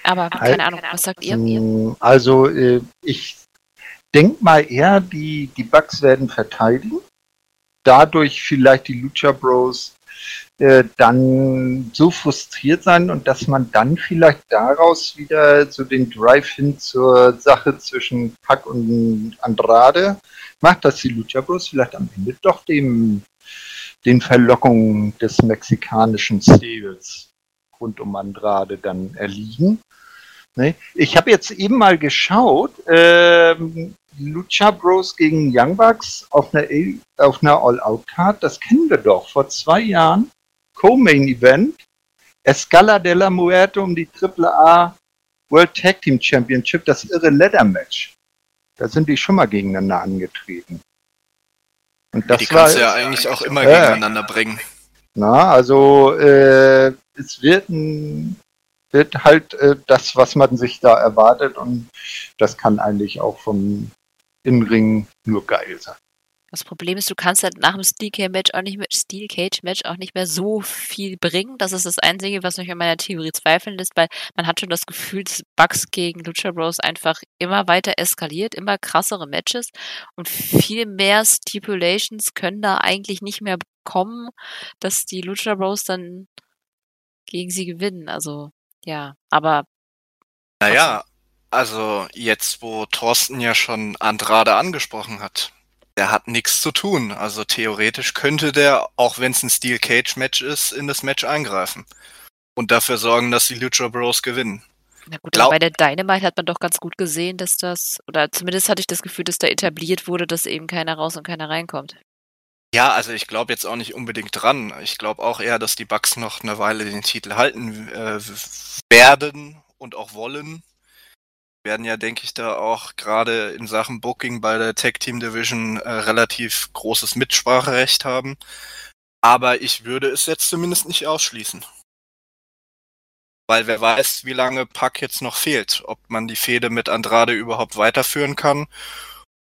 Aber keine Ahnung, was sagt ihr? Mm, also äh, ich denke mal eher, die, die Bugs werden verteidigen. Dadurch vielleicht die Lucha Bros äh, dann so frustriert sein und dass man dann vielleicht daraus wieder so den Drive hin zur Sache zwischen Pack und Andrade macht, dass die Lucha Bros vielleicht am Ende doch dem den Verlockungen des mexikanischen Stables rund um Andrade dann erliegen. Ne? Ich habe jetzt eben mal geschaut, ähm, Lucha Bros gegen Young Bucks auf einer, auf einer All-Out-Card, das kennen wir doch. Vor zwei Jahren, Co-Main-Event, Escala de la Muerte um die AAA World Tag Team Championship, das irre Leather-Match. Da sind die schon mal gegeneinander angetreten. Und das die kannst du ja eigentlich auch immer äh, gegeneinander bringen. Na, also äh, es wird ein wird halt äh, das, was man sich da erwartet und das kann eigentlich auch vom Innenring nur geil sein. Das Problem ist, du kannst halt nach dem Steel Cage Match auch nicht mehr, Steel Cage Match auch nicht mehr so viel bringen. Das ist das Einzige, was mich an meiner Theorie zweifeln lässt, weil man hat schon das Gefühl, dass Bugs gegen Lucha Bros einfach immer weiter eskaliert, immer krassere Matches und viel mehr Stipulations können da eigentlich nicht mehr kommen, dass die Lucha Bros dann gegen sie gewinnen. Also ja, aber. Naja, also jetzt, wo Thorsten ja schon Andrade angesprochen hat, der hat nichts zu tun. Also theoretisch könnte der, auch wenn es ein Steel Cage Match ist, in das Match eingreifen. Und dafür sorgen, dass die Lucha Bros gewinnen. Na gut, Glaub bei der Dynamite hat man doch ganz gut gesehen, dass das, oder zumindest hatte ich das Gefühl, dass da etabliert wurde, dass eben keiner raus und keiner reinkommt. Ja, also ich glaube jetzt auch nicht unbedingt dran. Ich glaube auch eher, dass die Bucks noch eine Weile den Titel halten äh, werden und auch wollen. Werden ja, denke ich, da auch gerade in Sachen Booking bei der Tag Team Division äh, relativ großes Mitspracherecht haben. Aber ich würde es jetzt zumindest nicht ausschließen. Weil wer weiß, wie lange Pack jetzt noch fehlt, ob man die Fehde mit Andrade überhaupt weiterführen kann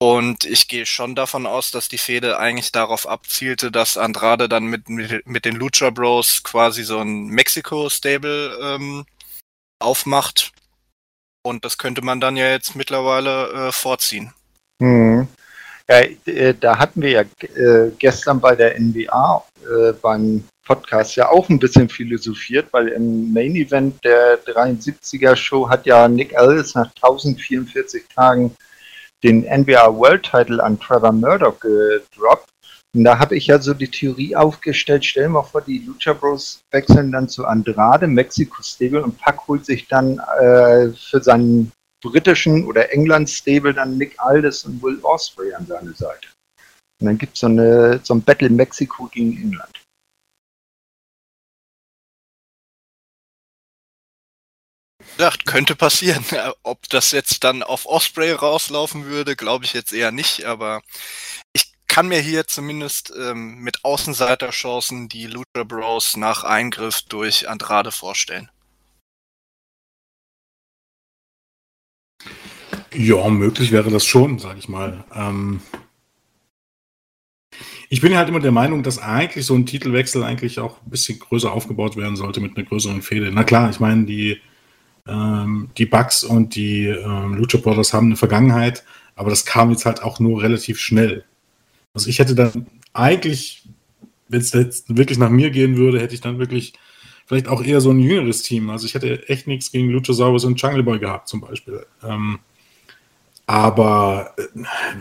und ich gehe schon davon aus, dass die Fehde eigentlich darauf abzielte, dass Andrade dann mit, mit, mit den Lucha Bros quasi so ein Mexiko-Stable ähm, aufmacht. Und das könnte man dann ja jetzt mittlerweile äh, vorziehen. Hm. Ja, äh, da hatten wir ja äh, gestern bei der NBA äh, beim Podcast ja auch ein bisschen philosophiert, weil im Main Event der 73er Show hat ja Nick Ellis nach 1044 Tagen den NBA World Title an Trevor Murdoch gedroppt. Und da habe ich ja so die Theorie aufgestellt, stellen wir vor, die Lucha Bros wechseln dann zu Andrade, Mexico Stable und Pack holt sich dann äh, für seinen britischen oder England Stable dann Nick Aldis und Will Osprey an seine Seite. Und dann gibt so so ein Battle Mexiko gegen England. Gesagt, könnte passieren. Ob das jetzt dann auf Osprey rauslaufen würde, glaube ich jetzt eher nicht, aber ich kann mir hier zumindest ähm, mit Außenseiterchancen die Lucha Bros nach Eingriff durch Andrade vorstellen. Ja, möglich wäre das schon, sage ich mal. Ähm ich bin halt immer der Meinung, dass eigentlich so ein Titelwechsel eigentlich auch ein bisschen größer aufgebaut werden sollte mit einer größeren Fehde. Na klar, ich meine, die ähm, die Bugs und die ähm, Lucha Brothers haben eine Vergangenheit, aber das kam jetzt halt auch nur relativ schnell. Also ich hätte dann eigentlich, wenn es jetzt wirklich nach mir gehen würde, hätte ich dann wirklich vielleicht auch eher so ein jüngeres Team. Also ich hätte echt nichts gegen Luchasaurus und Jungle Boy gehabt zum Beispiel. Ähm, aber äh,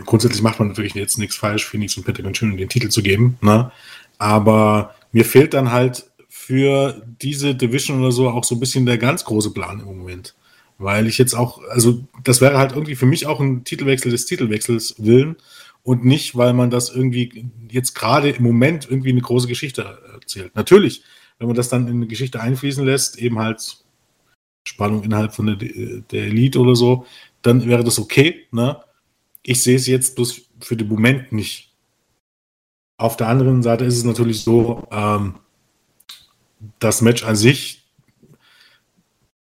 grundsätzlich macht man natürlich jetzt nichts falsch, Phoenix und Pentagon Junior den Titel zu geben. Ne? Aber mir fehlt dann halt für diese Division oder so auch so ein bisschen der ganz große Plan im Moment. Weil ich jetzt auch, also das wäre halt irgendwie für mich auch ein Titelwechsel des Titelwechsels willen und nicht, weil man das irgendwie jetzt gerade im Moment irgendwie eine große Geschichte erzählt. Natürlich, wenn man das dann in eine Geschichte einfließen lässt, eben halt Spannung innerhalb von der, der Elite oder so, dann wäre das okay. Ne? Ich sehe es jetzt bloß für den Moment nicht. Auf der anderen Seite ist es natürlich so, ähm, das Match an sich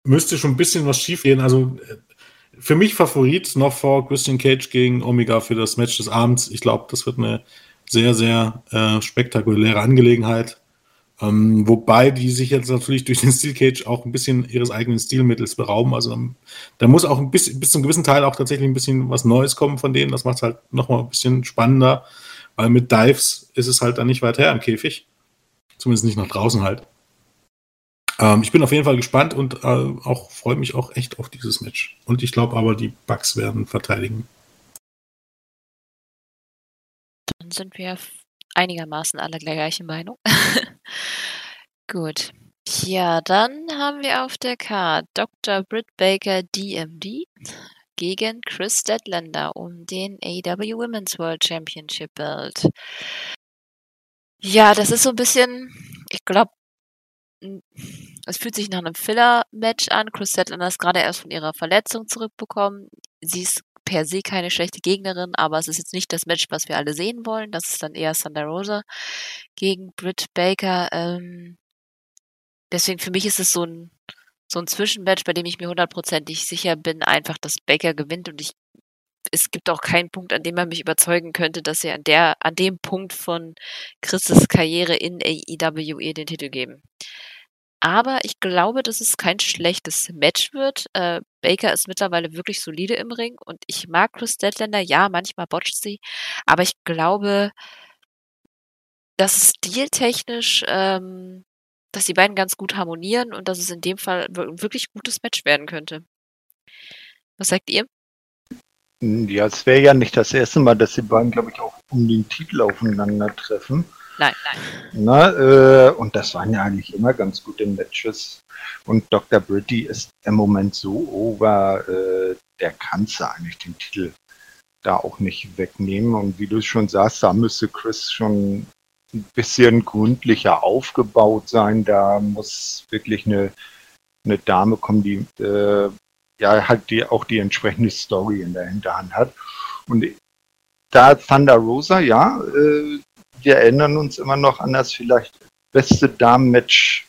müsste schon ein bisschen was schief gehen. Also für mich Favorit noch vor Christian Cage gegen Omega für das Match des Abends. Ich glaube, das wird eine sehr, sehr äh, spektakuläre Angelegenheit. Ähm, wobei die sich jetzt natürlich durch den Steel Cage auch ein bisschen ihres eigenen Stilmittels berauben. Also da muss auch ein bisschen, bis zum gewissen Teil auch tatsächlich ein bisschen was Neues kommen von denen. Das macht es halt nochmal ein bisschen spannender, weil mit Dives ist es halt dann nicht weit her im Käfig. Zumindest nicht nach draußen halt. Ähm, ich bin auf jeden Fall gespannt und äh, auch freue mich auch echt auf dieses Match. Und ich glaube aber, die Bugs werden verteidigen. Dann sind wir einigermaßen alle der gleichen Meinung. Gut. Ja, dann haben wir auf der Karte Dr. Britt Baker DMD gegen Chris Deadlander um den AW Women's World Championship Belt. Ja, das ist so ein bisschen, ich glaube, es fühlt sich nach einem Filler-Match an. Chris Deadlander ist gerade erst von ihrer Verletzung zurückbekommen. Sie ist per se keine schlechte Gegnerin, aber es ist jetzt nicht das Match, was wir alle sehen wollen. Das ist dann eher Thunder Rosa gegen Britt Baker. Ähm, deswegen für mich ist es so ein, so ein Zwischenmatch, bei dem ich mir hundertprozentig sicher bin, einfach, dass Baker gewinnt und ich es gibt auch keinen Punkt, an dem man mich überzeugen könnte, dass sie an der, an dem Punkt von Chris' Karriere in AEW ihr den Titel geben. Aber ich glaube, dass es kein schlechtes Match wird. Äh, Baker ist mittlerweile wirklich solide im Ring und ich mag Chris Deadlander. Ja, manchmal botcht sie, aber ich glaube, dass stiltechnisch, ähm, dass die beiden ganz gut harmonieren und dass es in dem Fall ein wirklich gutes Match werden könnte. Was sagt ihr? Ja, es wäre ja nicht das erste Mal, dass die beiden, glaube ich, auch um den Titel aufeinandertreffen. Nein, nein. Na, äh, und das waren ja eigentlich immer ganz gute Matches. Und Dr. Britty ist im Moment so over, äh, der kann eigentlich den Titel da auch nicht wegnehmen. Und wie du schon sagst, da müsste Chris schon ein bisschen gründlicher aufgebaut sein. Da muss wirklich eine, eine Dame kommen, die äh, ja halt die, auch die entsprechende Story in der Hinterhand hat. Und da Thunder Rosa, ja, äh, wir erinnern uns immer noch an das vielleicht beste Damen-Match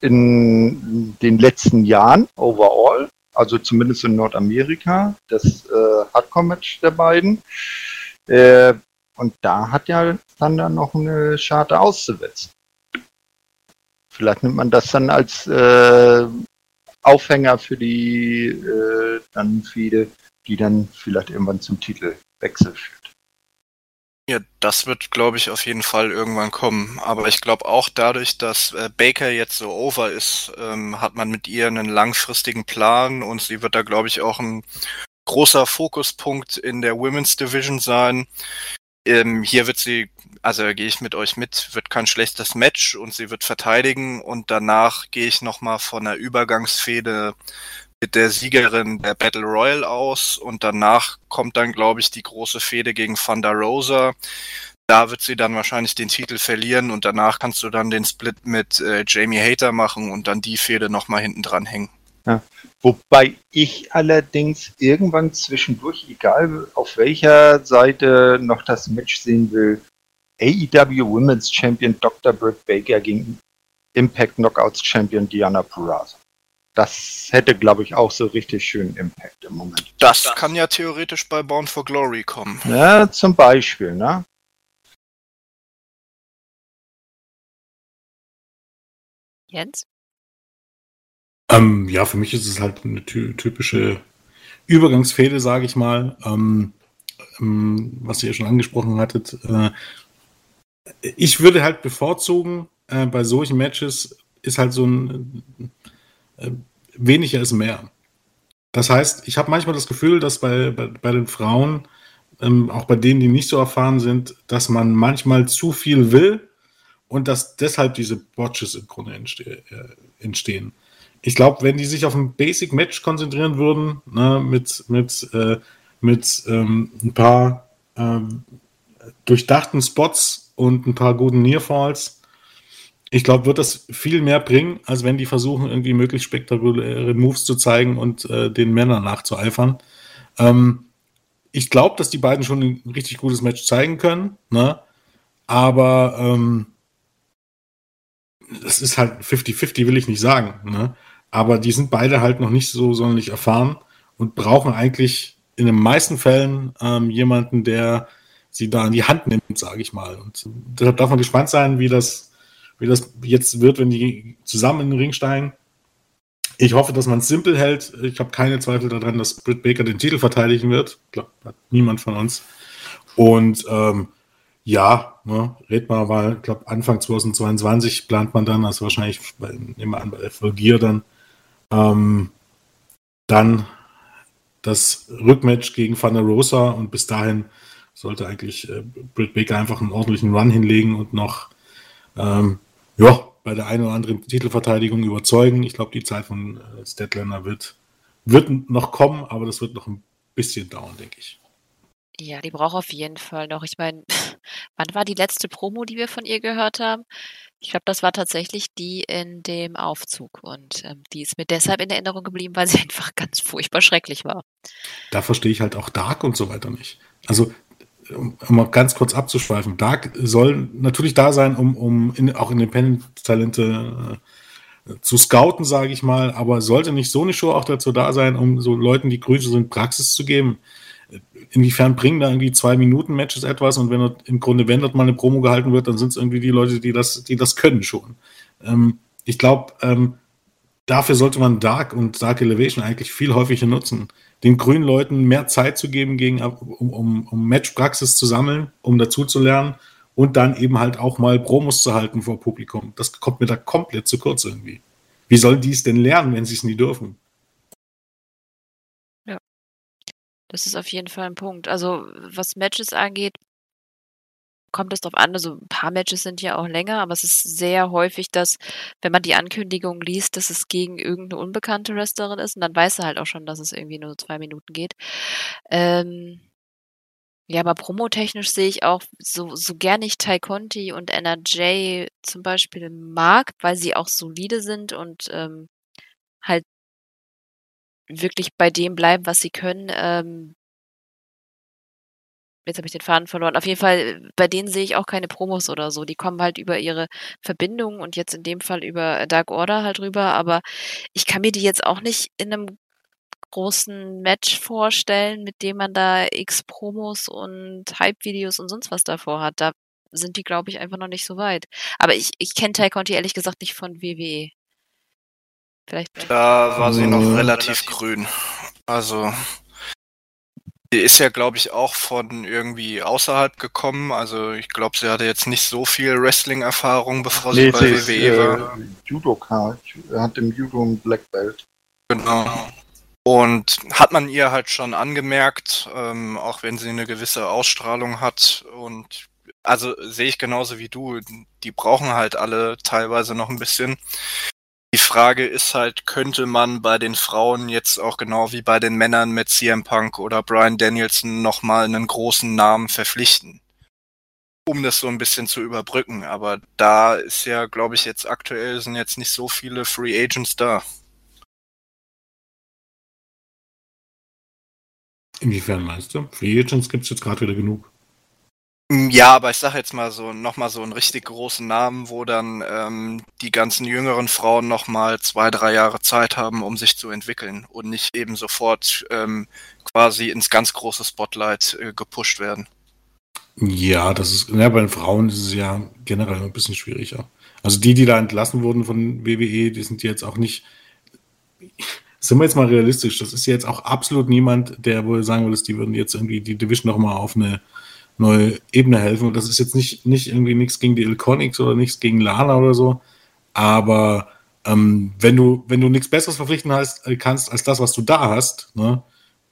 in den letzten Jahren overall, also zumindest in Nordamerika, das äh, Hardcore-Match der beiden. Äh, und da hat ja Thunder noch eine Scharte auszuwetzen. Vielleicht nimmt man das dann als äh, Aufhänger für die äh, dann viele, die dann vielleicht irgendwann zum Titelwechsel führt. Ja, das wird, glaube ich, auf jeden Fall irgendwann kommen. Aber ich glaube auch dadurch, dass äh, Baker jetzt so over ist, ähm, hat man mit ihr einen langfristigen Plan und sie wird da, glaube ich, auch ein großer Fokuspunkt in der Women's Division sein. Ähm, hier wird sie, also gehe ich mit euch mit, wird kein schlechtes Match und sie wird verteidigen und danach gehe ich nochmal von einer Übergangsfehde der Siegerin der Battle Royal aus und danach kommt dann, glaube ich, die große Fehde gegen Thunder Rosa. Da wird sie dann wahrscheinlich den Titel verlieren und danach kannst du dann den Split mit äh, Jamie Hater machen und dann die Fehde nochmal hinten dran hängen. Ja. Wobei ich allerdings irgendwann zwischendurch, egal auf welcher Seite noch das Match sehen will, AEW Women's Champion Dr. Britt Baker gegen Impact Knockouts Champion Diana Purrazzo das hätte, glaube ich, auch so richtig schön Impact im Moment. Das kann ja theoretisch bei Bound for Glory kommen. Ja, zum Beispiel, ne? Jens? Ähm, ja, für mich ist es halt eine typische Übergangsfehde, sage ich mal. Ähm, ähm, was ihr schon angesprochen hattet. Äh, ich würde halt bevorzugen, äh, bei solchen Matches ist halt so ein äh, weniger ist mehr. Das heißt, ich habe manchmal das Gefühl, dass bei, bei, bei den Frauen, ähm, auch bei denen, die nicht so erfahren sind, dass man manchmal zu viel will und dass deshalb diese Botches im Grunde entste äh, entstehen. Ich glaube, wenn die sich auf ein Basic Match konzentrieren würden, ne, mit, mit, äh, mit ähm, ein paar äh, durchdachten Spots und ein paar guten Nearfalls, ich glaube, wird das viel mehr bringen, als wenn die versuchen, irgendwie möglichst spektakuläre Moves zu zeigen und äh, den Männern nachzueifern. Ähm, ich glaube, dass die beiden schon ein richtig gutes Match zeigen können, ne? aber ähm, das ist halt 50-50, will ich nicht sagen. Ne? Aber die sind beide halt noch nicht so sonderlich erfahren. und brauchen eigentlich in den meisten Fällen ähm, jemanden, der sie da in die Hand nimmt, sage ich mal. Und deshalb darf man gespannt sein, wie das, wie das jetzt wird, wenn die zusammen in den Ring steigen. Ich hoffe, dass man es simpel hält. Ich habe keine Zweifel daran, dass Britt Baker den Titel verteidigen wird. Ich glaube, hat niemand von uns. Und ähm, ja, ne, red mal, weil ich glaube, Anfang 2022 plant man dann, also wahrscheinlich nehmen an, bei Full Gear dann, ähm, dann das Rückmatch gegen Van der Rosa und bis dahin sollte eigentlich äh, Britt Baker einfach einen ordentlichen Run hinlegen und noch ähm, ja, bei der einen oder anderen Titelverteidigung überzeugen. Ich glaube, die Zeit von äh, Statlander wird, wird noch kommen, aber das wird noch ein bisschen dauern, denke ich. Ja, die braucht auf jeden Fall noch. Ich meine, wann war die letzte Promo, die wir von ihr gehört haben? Ich glaube, das war tatsächlich die in dem Aufzug und ähm, die ist mir deshalb in Erinnerung geblieben, weil sie einfach ganz furchtbar schrecklich war. Da verstehe ich halt auch Dark und so weiter nicht. Also, um, mal ganz kurz abzuschweifen, Dark soll natürlich da sein, um, um in, auch Independent-Talente äh, zu scouten, sage ich mal, aber sollte nicht so eine Show auch dazu da sein, um so Leuten, die grün sind, Praxis zu geben? inwiefern bringen da irgendwie zwei Minuten Matches etwas und wenn dort, im Grunde, wenn dort mal eine Promo gehalten wird, dann sind es irgendwie die Leute, die das, die das können schon. Ähm, ich glaube, ähm, dafür sollte man Dark und Dark Elevation eigentlich viel häufiger nutzen. Den grünen Leuten mehr Zeit zu geben, gegen, um, um, um Matchpraxis zu sammeln, um dazu zu lernen und dann eben halt auch mal Promos zu halten vor Publikum. Das kommt mir da komplett zu kurz irgendwie. Wie sollen die es denn lernen, wenn sie es nie dürfen? Das ist auf jeden Fall ein Punkt. Also, was Matches angeht, kommt es drauf an. Also, ein paar Matches sind ja auch länger, aber es ist sehr häufig, dass, wenn man die Ankündigung liest, dass es gegen irgendeine unbekannte Wrestlerin ist und dann weiß er halt auch schon, dass es irgendwie nur zwei Minuten geht. Ähm, ja, aber promotechnisch sehe ich auch, so, so gern ich Tai Conti und NRJ zum Beispiel mag, weil sie auch solide sind und ähm, halt wirklich bei dem bleiben, was sie können. Ähm, jetzt habe ich den Faden verloren. Auf jeden Fall, bei denen sehe ich auch keine Promos oder so. Die kommen halt über ihre Verbindungen und jetzt in dem Fall über Dark Order halt rüber. Aber ich kann mir die jetzt auch nicht in einem großen Match vorstellen, mit dem man da x Promos und Hype-Videos und sonst was davor hat. Da sind die, glaube ich, einfach noch nicht so weit. Aber ich, ich kenne Tai Conti ehrlich gesagt nicht von WWE. Vielleicht. Da war sie noch mhm. relativ grün. Also, sie ist ja, glaube ich, auch von irgendwie außerhalb gekommen. Also, ich glaube, sie hatte jetzt nicht so viel Wrestling-Erfahrung, bevor nee, sie bei WWE ist, war. Äh, Judoka. Er hat im Judo ein Black Belt. Genau. Und hat man ihr halt schon angemerkt, ähm, auch wenn sie eine gewisse Ausstrahlung hat und also sehe ich genauso wie du, die brauchen halt alle teilweise noch ein bisschen. Die Frage ist halt, könnte man bei den Frauen jetzt auch genau wie bei den Männern mit CM Punk oder Brian Danielson nochmal einen großen Namen verpflichten? Um das so ein bisschen zu überbrücken. Aber da ist ja, glaube ich, jetzt aktuell sind jetzt nicht so viele Free Agents da. Inwiefern meinst du? Free Agents gibt es jetzt gerade wieder genug. Mm, ja, aber ich sage jetzt mal so nochmal so einen richtig großen Namen, wo dann ähm, die ganzen jüngeren Frauen nochmal zwei, drei Jahre Zeit haben, um sich zu entwickeln und nicht eben sofort ähm, quasi ins ganz große Spotlight äh, gepusht werden. Ja, das ist, ja, bei den Frauen ist es ja generell ein bisschen schwieriger. Also die, die da entlassen wurden von WWE, die sind jetzt auch nicht, sind wir jetzt mal realistisch, das ist jetzt auch absolut niemand, der wohl sagen würde, die würden jetzt irgendwie die Division nochmal auf eine neue Ebene helfen. Und das ist jetzt nicht, nicht irgendwie nichts gegen die Ilconics oder nichts gegen Lana oder so. Aber ähm, wenn du, wenn du nichts Besseres verpflichten hast, äh, kannst als das, was du da hast, ne,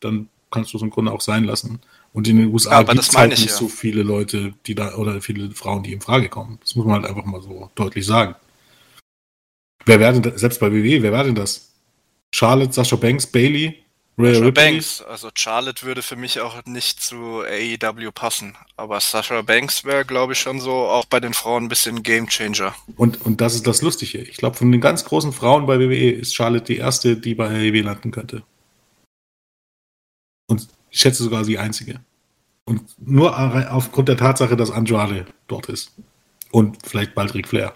dann kannst du es im Grunde auch sein lassen. Und in den USA gibt es halt nicht ja. so viele Leute, die da, oder viele Frauen, die in Frage kommen. Das muss man halt einfach mal so deutlich sagen. Wer wäre denn, selbst bei WWE, wer wäre denn das? Charlotte, Sascha Banks, Bailey, Sasha Banks, also Charlotte würde für mich auch nicht zu AEW passen. Aber Sasha Banks wäre, glaube ich, schon so auch bei den Frauen ein bisschen Gamechanger. Und, und das ist das Lustige. Ich glaube, von den ganz großen Frauen bei WWE ist Charlotte die erste, die bei AEW landen könnte. Und ich schätze sogar die einzige. Und nur aufgrund der Tatsache, dass Andrade dort ist. Und vielleicht bald Ric Flair.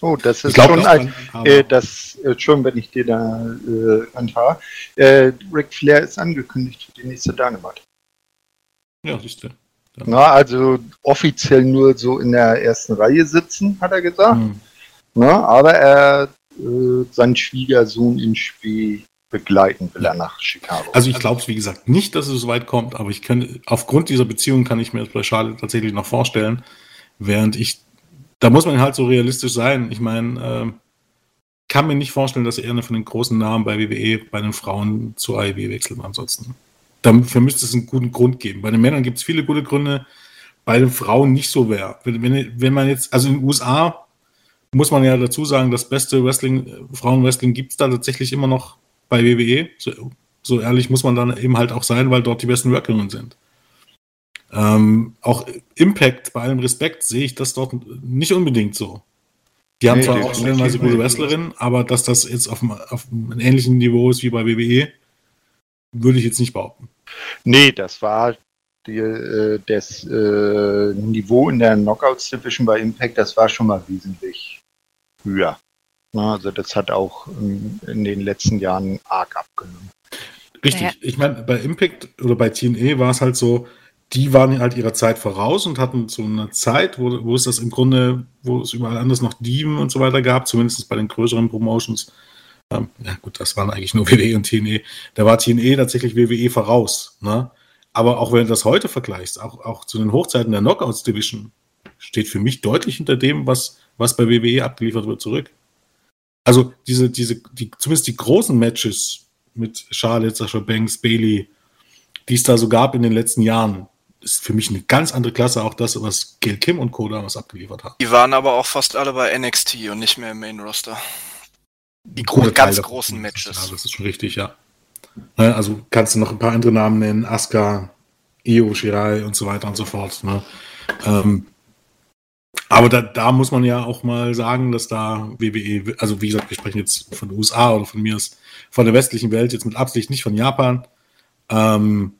Oh, das ist glaub, schon das ein, kann- äh, das, äh, schon wenn ich dir da äh, anfahre. Äh, Ric Flair ist angekündigt für die nächste Dynamite. Ja, siehst du. Na, also offiziell nur so in der ersten Reihe sitzen, hat er gesagt. Hm. Na, aber er äh, seinen Schwiegersohn in Spee begleiten will er nach Chicago. Also ich glaube, wie gesagt, nicht, dass es so weit kommt, aber ich könnte, aufgrund dieser Beziehung kann ich mir das bei Charlotte tatsächlich noch vorstellen, während ich, da muss man halt so realistisch sein. Ich meine, ähm, kann mir nicht vorstellen, dass er eine von den großen Namen bei WWE bei den Frauen zu AEW wechselt ansonsten. Dafür müsste es einen guten Grund geben. Bei den Männern gibt es viele gute Gründe, bei den Frauen nicht so wäre. Wenn, wenn, wenn man jetzt, also in den USA muss man ja dazu sagen, das beste Wrestling, äh, Frauenwrestling gibt es da tatsächlich immer noch bei WWE. So, so ehrlich muss man dann eben halt auch sein, weil dort die besten Workerinnen sind. Ähm, auch Impact, bei allem Respekt, sehe ich das dort nicht unbedingt so. Die haben Nee, zwar auch stellenweise gute. Wrestlerinnen, aber dass das jetzt auf einem, auf einem ähnlichen Niveau ist wie bei WWE, würde ich jetzt nicht behaupten. Nee, das war die, äh, das äh, Niveau in der Knockouts Division bei Impact, das war schon mal wesentlich höher. Na, also das hat auch ähm, in den letzten Jahren arg abgenommen. Richtig. Ja. Ich meine, bei Impact oder bei TNA war es halt so, die waren halt ihrer Zeit voraus und hatten so eine Zeit, wo, wo es das im Grunde, wo es überall anders noch Diven und so weiter gab, zumindest bei den größeren Promotions. Ähm, ja gut, das waren eigentlich nur WWE und TNA. Da war TNA tatsächlich WWE voraus. Ne? Aber auch wenn du das heute vergleichst, auch, auch zu den Hochzeiten der Knockouts Division, steht für mich deutlich hinter dem, was, was bei WWE abgeliefert wird, zurück. Also diese, diese, die, zumindest die großen Matches mit Charlotte, Sascha Banks, Bailey, die es da so gab in den letzten Jahren, ist für mich eine ganz andere Klasse, auch das, was Gail Kim und Co. damals abgeliefert haben. Die waren aber auch fast alle bei NXT und nicht mehr im Main Roster. Die gro ganz großen Ja, Matches. das ist schon richtig, ja. Ne, Also kannst du noch ein paar andere Namen nennen, Asuka, Io Shirai und so weiter und so fort. Ne? Ähm, aber da, da muss man ja auch mal sagen, dass da WWE, also wie gesagt, wir sprechen jetzt von den USA oder von mir aus, von der westlichen Welt, jetzt mit Absicht nicht von Japan. Ähm,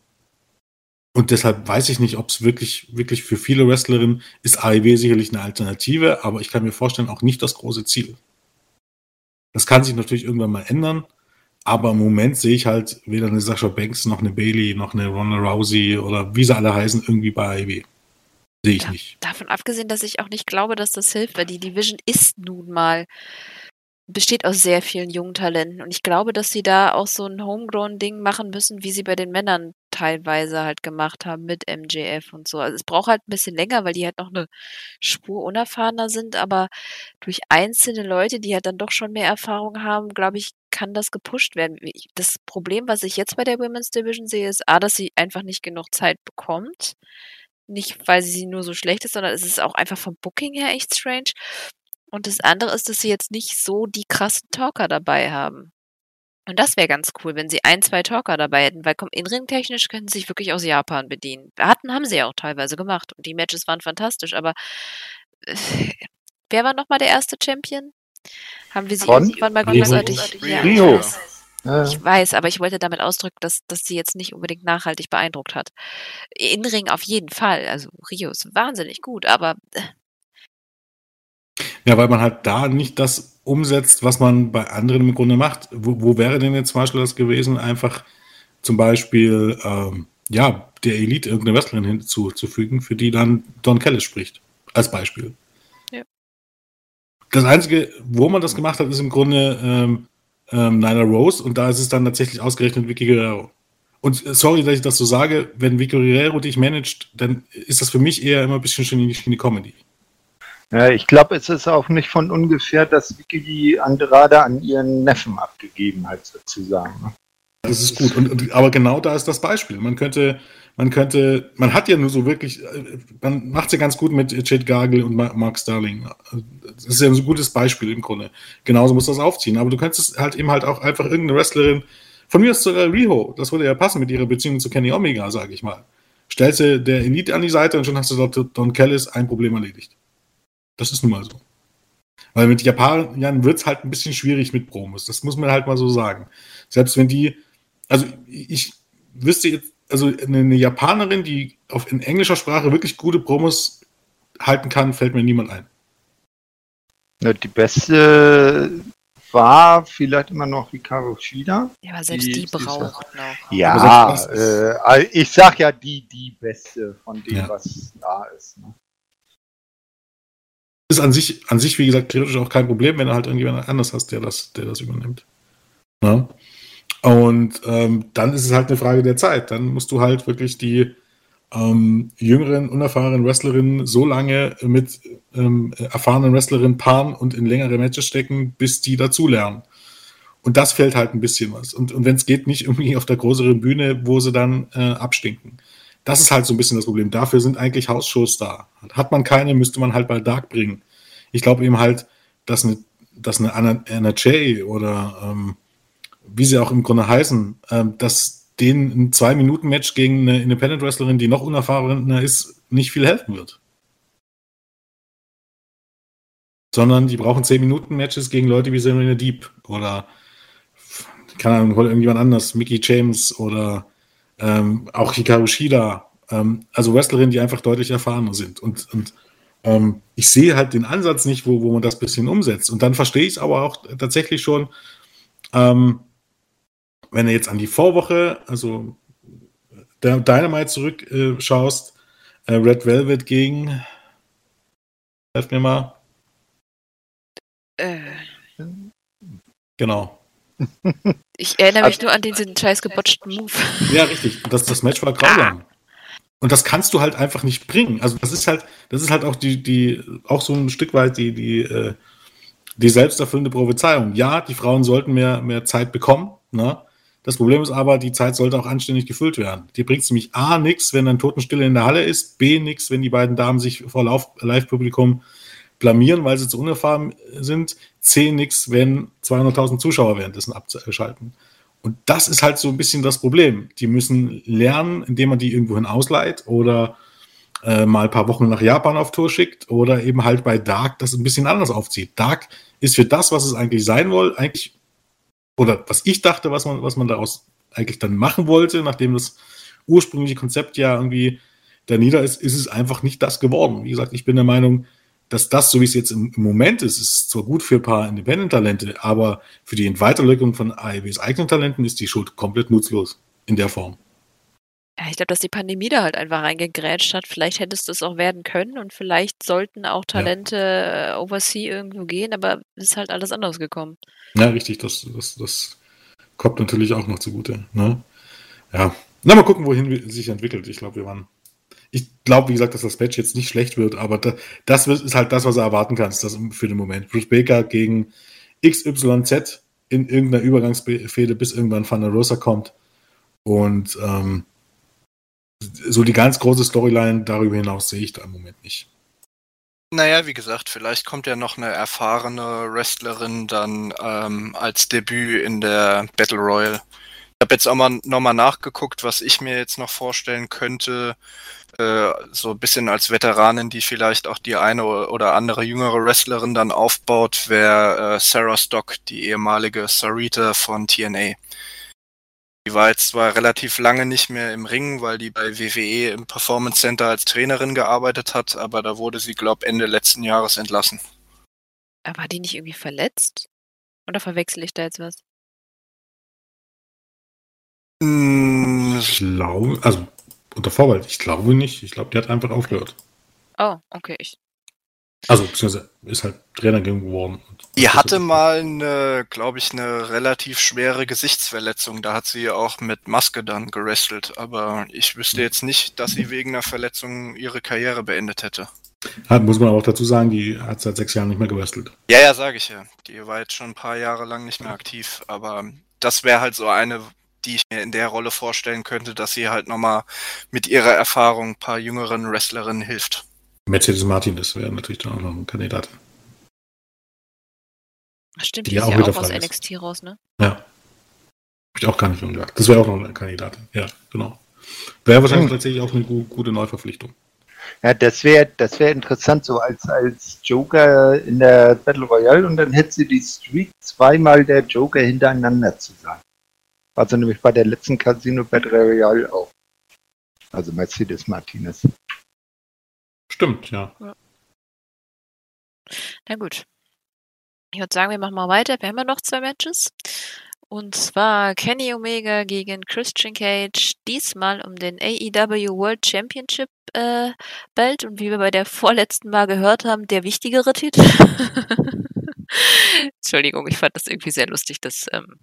und deshalb weiß ich nicht, ob es wirklich, wirklich für viele Wrestlerinnen ist AEW sicherlich eine Alternative, aber ich kann mir vorstellen, auch nicht das große Ziel. Das kann sich natürlich irgendwann mal ändern, aber im Moment sehe ich halt weder eine Sascha Banks noch eine Bailey noch eine Ronda Rousey oder wie sie alle heißen, irgendwie bei AEW. Sehe ich Ja. nicht. Davon abgesehen, dass ich auch nicht glaube, dass das hilft, weil die Division ist nun mal, besteht aus sehr vielen jungen Talenten. Und ich glaube, dass sie da auch so ein Homegrown-Ding machen müssen, wie sie bei den Männern teilweise halt gemacht haben mit MJF und so. Also es braucht halt ein bisschen länger, weil die halt noch eine Spur unerfahrener sind, aber durch einzelne Leute, die halt dann doch schon mehr Erfahrung haben, glaube ich, kann das gepusht werden. Das Problem, was ich jetzt bei der Women's Division sehe, ist A, dass sie einfach nicht genug Zeit bekommt. Nicht, weil sie nur so schlecht ist, sondern es ist auch einfach vom Booking her echt strange. Und das andere ist, dass sie jetzt nicht so die krassen Talker dabei haben. Und das wäre ganz cool, wenn sie ein, zwei Talker dabei hätten, weil komm, inringtechnisch könnten sie sich wirklich aus Japan bedienen. Hatten, haben sie ja auch teilweise gemacht. Und die Matches waren fantastisch, aber äh, wer war nochmal der erste Champion? Haben wir sie Ron? irgendwann mal Rio. großartig? Ja, ich Rio. Ich weiß, aber ich wollte damit ausdrücken, dass, dass sie jetzt nicht unbedingt nachhaltig beeindruckt hat. Inring auf jeden Fall. Also Rio ist wahnsinnig gut, aber äh, Ja, weil man halt da nicht das umsetzt, was man bei anderen im Grunde macht. Wo, wo wäre denn jetzt zum Beispiel das gewesen, einfach zum Beispiel, ähm, ja, der Elite irgendeine Wrestlerin hinzuzufügen, für die dann Don Kellis spricht, als Beispiel. Ja. Das Einzige, wo man das gemacht hat, ist im Grunde ähm, ähm, Nyla Rose und da ist es dann tatsächlich ausgerechnet Vicky Guerrero. Und äh, sorry, dass ich das so sage, wenn Vicky Guerrero dich managt, dann ist das für mich eher immer ein bisschen schon in die Comedy. Ja, ich glaube, es ist auch nicht von ungefähr, dass Vicky die Andrade an ihren Neffen abgegeben hat, sozusagen. ne? Das ist gut. Und, und, aber genau da ist das Beispiel. Man könnte, man könnte, man hat ja nur so wirklich, äh, man macht es ja ganz gut mit Jade Gargle und Ma- Mark Sterling. Das ist ja ein so gutes Beispiel im Grunde. Genauso muss das aufziehen. Aber du könntest halt eben halt auch einfach irgendeine Wrestlerin, von mir aus sogar Riho, das würde ja passen mit ihrer Beziehung zu Kenny Omega, sage ich mal. Stellst du der Elite an die Seite und schon hast du dort Don Kellis ein Problem erledigt. Das ist nun mal so. Weil mit Japanern wird es halt ein bisschen schwierig mit Promos. Das muss man halt mal so sagen. Selbst wenn die, also ich wüsste jetzt, also eine, Japanerin, die auf, in englischer Sprache wirklich gute Promos halten kann, fällt mir niemand ein. Ja, die beste war vielleicht immer noch Hikaru Shida. Ja, aber selbst Die- die, braucht noch. Ja, äh, also ich sag ja die, die beste von dem, Ja. was da ist. Ne? Ist an sich, an sich, wie gesagt, theoretisch auch kein Problem, wenn du halt irgendjemand anders hast, der das, der das übernimmt. Ja? Und ähm, dann ist es halt eine Frage der Zeit. Dann musst du halt wirklich die ähm, jüngeren, unerfahrenen Wrestlerinnen so lange mit ähm, erfahrenen Wrestlerinnen paaren und in längere Matches stecken, bis die dazulernen. Und das fällt halt ein bisschen was. Und, und wenn es geht, nicht irgendwie auf der größeren Bühne, wo sie dann äh, abstinken. Das ist halt so ein bisschen das Problem. Dafür sind eigentlich Hausshows da. Hat man keine, müsste man halt bei Dark bringen. Ich glaube eben halt, dass eine, dass eine Anna, Anna Jay oder ähm, wie sie auch im Grunde heißen, ähm, dass denen ein Zwei-Minuten-Match gegen eine Independent-Wrestlerin, die noch unerfahrener ist, nicht viel helfen wird. Sondern die brauchen 10-Minuten-Matches gegen Leute wie Serena Deep oder keine Ahnung, irgendjemand anders, Mickey James oder ähm, auch Hikaru Shida, ähm, also Wrestlerinnen, die einfach deutlich erfahrener sind. Und, und ähm, ich sehe halt den Ansatz nicht, wo, wo man das bisschen umsetzt. Und dann verstehe ich es aber auch tatsächlich schon, ähm, wenn du jetzt an die Vorwoche, also der Dynamite zurück äh, schaust, äh, Red Velvet gegen, helf mir mal, Äh, genau. Ich erinnere mich Also- nur an diesen scheiß gebotschten Move. Ja, richtig. Das, das Match war grausam. Und das kannst du halt einfach nicht bringen. Also das ist halt, das ist halt auch die, die, auch so ein Stück weit die, die, äh, die selbsterfüllende Prophezeiung. Ja, die Frauen sollten mehr, mehr Zeit bekommen. Ne? Das Problem ist aber, die Zeit sollte auch anständig gefüllt werden. Dir bringt es nämlich A nichts, wenn dann Totenstille in der Halle ist, B nichts, wenn die beiden Damen sich vor Live-Publikum blamieren, weil sie zu unerfahren sind, C nichts, wenn 200.000 Zuschauer währenddessen abschalten. Und das ist halt so ein bisschen das Problem. Die müssen lernen, indem man die irgendwohin ausleiht oder äh, mal ein paar Wochen nach Japan auf Tour schickt oder eben halt bei Dark das ein bisschen anders aufzieht. Dark ist für das, was es eigentlich sein soll, eigentlich, oder was ich dachte, was man, was man daraus eigentlich dann machen wollte, nachdem das ursprüngliche Konzept ja irgendwie da nieder ist, ist es einfach nicht das geworden. Wie gesagt, ich bin der Meinung, dass das, so wie es jetzt im, im Moment ist, ist zwar gut für ein paar Independent-Talente, aber für die Weiterwirkung von AEWs eigenen Talenten ist die Schuld komplett nutzlos in der Form. Ja, ich glaube, dass die Pandemie da halt einfach reingegrätscht hat. Vielleicht hättest du es auch werden können und vielleicht sollten auch Talente äh, oversea irgendwo gehen, aber es ist halt alles anders gekommen. Ja, richtig, das, das, das kommt natürlich auch noch zugute. Ne? Ja, na mal gucken, wohin sich entwickelt. Ich glaube, wir waren. Ich glaube, wie gesagt, dass das Match jetzt nicht schlecht wird, aber da, das ist halt das, was du erwarten kannst, das für den Moment. Bruce Baker gegen XYZ in irgendeiner Übergangsfehde, bis irgendwann Van der Rosa kommt. Und ähm, so die ganz große Storyline darüber hinaus sehe ich da im Moment nicht. Naja, wie gesagt, vielleicht kommt ja noch eine erfahrene Wrestlerin dann ähm, als Debüt in der Battle Royale. Ich habe jetzt auch mal nochmal nachgeguckt, was ich mir jetzt noch vorstellen könnte. Äh, so ein bisschen als Veteranin, die vielleicht auch die eine oder andere jüngere Wrestlerin dann aufbaut, wäre äh, Sarah Stock, die ehemalige Sarita von TNA. Die war jetzt zwar relativ lange nicht mehr im Ring, weil die bei WWE im Performance Center als Trainerin gearbeitet hat, aber da wurde sie, glaub, Ende letzten Jahres entlassen. War die nicht irgendwie verletzt? Oder verwechsel ich da jetzt was? Ich glaube, also unter Vorbehalt, ich glaube nicht. Ich glaube, die hat einfach aufgehört. Oh, okay. Ich, Also, beziehungsweise ist halt Trainer geworden. Die hatte mal eine, glaube ich, eine relativ schwere Gesichtsverletzung. Da hat sie auch mit Maske dann gerestelt. Aber ich wüsste jetzt nicht, dass sie wegen einer Verletzung ihre Karriere beendet hätte. Hat, muss man aber auch dazu sagen, die hat seit sechs Jahren nicht mehr gewrestelt. Ja, ja, sage ich ja. Die war jetzt schon ein paar Jahre lang nicht mehr aktiv. Aber das wäre halt so eine, die ich mir in der Rolle vorstellen könnte, dass sie halt nochmal mit ihrer Erfahrung ein paar jüngeren Wrestlerinnen hilft. Mercedes Martin, das wäre natürlich dann auch noch ein Kandidat. ach, stimmt, Die die ist auch ja wieder auch aus ist. NXT raus, ne? Ja. Hab ich auch gar nicht dran gedacht. Das wäre auch noch eine Kandidatin. Ja, genau. Wäre wahrscheinlich Hm. tatsächlich auch eine gu gute Neuverpflichtung. Ja, das wäre das wär interessant, so als, als Joker in der Battle Royale und dann hätte sie die Streak zweimal der Joker hintereinander zu sein. Also nämlich bei der letzten Casino Battle Royale auch. Also Mercedes Martinez. Stimmt, ja. Na gut. Ich würde sagen, wir machen mal weiter. Wir haben ja noch zwei Matches. Und zwar Kenny Omega gegen Christian Cage, diesmal um den AEW World Championship äh, Belt und wie wir bei der vorletzten Mal gehört haben, der wichtigere Titel. Entschuldigung, ich fand das irgendwie sehr lustig, dass, ähm,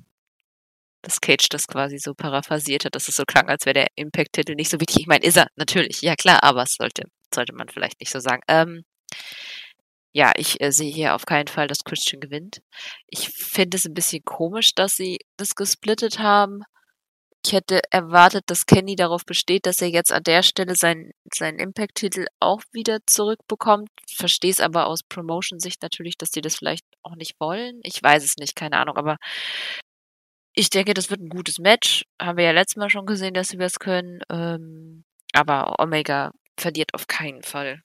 dass Cage das quasi so paraphrasiert hat, dass es so klang, als wäre der Impact-Titel nicht so wichtig. Ich meine, ist er, natürlich, ja klar, aber es sollte, sollte man vielleicht nicht so sagen. Ähm, ja, ich äh, sehe hier auf keinen Fall, dass Christian gewinnt. Ich finde es ein bisschen komisch, dass sie das gesplittet haben. Ich hätte erwartet, dass Kenny darauf besteht, dass er jetzt an der Stelle seinen, seinen Impact-Titel auch wieder zurückbekommt. Verstehe es aber aus Promotion-Sicht natürlich, dass die das vielleicht auch nicht wollen. Ich weiß es nicht, keine Ahnung, aber ich denke, das wird ein gutes Match. Haben wir ja letztes Mal schon gesehen, dass sie das können. Ähm, aber Omega verliert auf keinen Fall.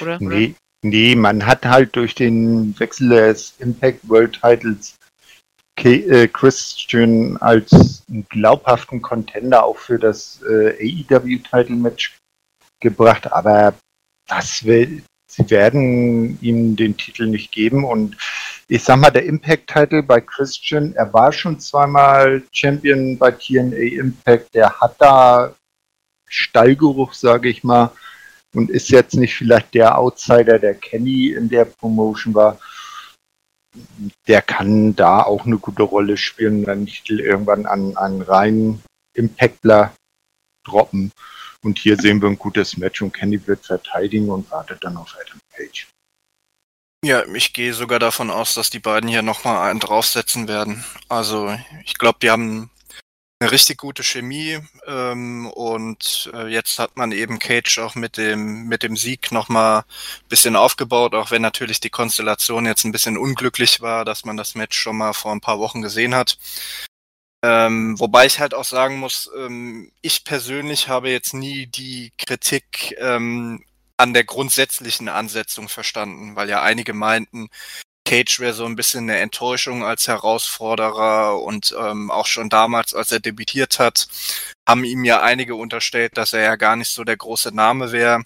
Oder? Nee, nee, man hat halt durch den Wechsel des Impact World Titles äh, Christian als glaubhaften Contender auch für das äh, AEW Title Match gebracht, aber das will, sie werden ihm den Titel nicht geben und ich sag mal, der Impact Title bei Christian, er war schon zweimal Champion bei TNA Impact, der hat da Stallgeruch, sage ich mal und ist jetzt nicht vielleicht der Outsider, der Kenny in der Promotion war. Der kann da auch eine gute Rolle spielen, dann nicht irgendwann an einen reinen Impactler droppen. Und hier sehen wir ein gutes Match und Kenny wird verteidigen und wartet dann auf Adam Page. Ja, ich gehe sogar davon aus, dass die beiden hier nochmal einen draufsetzen werden. Also ich glaube, die haben eine richtig gute Chemie ähm, und äh, jetzt hat man eben Cage auch mit dem mit dem Sieg noch mal bisschen aufgebaut, auch wenn natürlich die Konstellation jetzt ein bisschen unglücklich war, dass man das Match schon mal vor ein paar Wochen gesehen hat. Ähm, wobei ich halt auch sagen muss, ähm, ich persönlich habe jetzt nie die Kritik ähm, an der grundsätzlichen Ansetzung verstanden, weil ja einige meinten, Cage wäre so ein bisschen eine Enttäuschung als Herausforderer und ähm, auch schon damals, als er debütiert hat, haben ihm ja einige unterstellt, dass er ja gar nicht so der große Name wäre.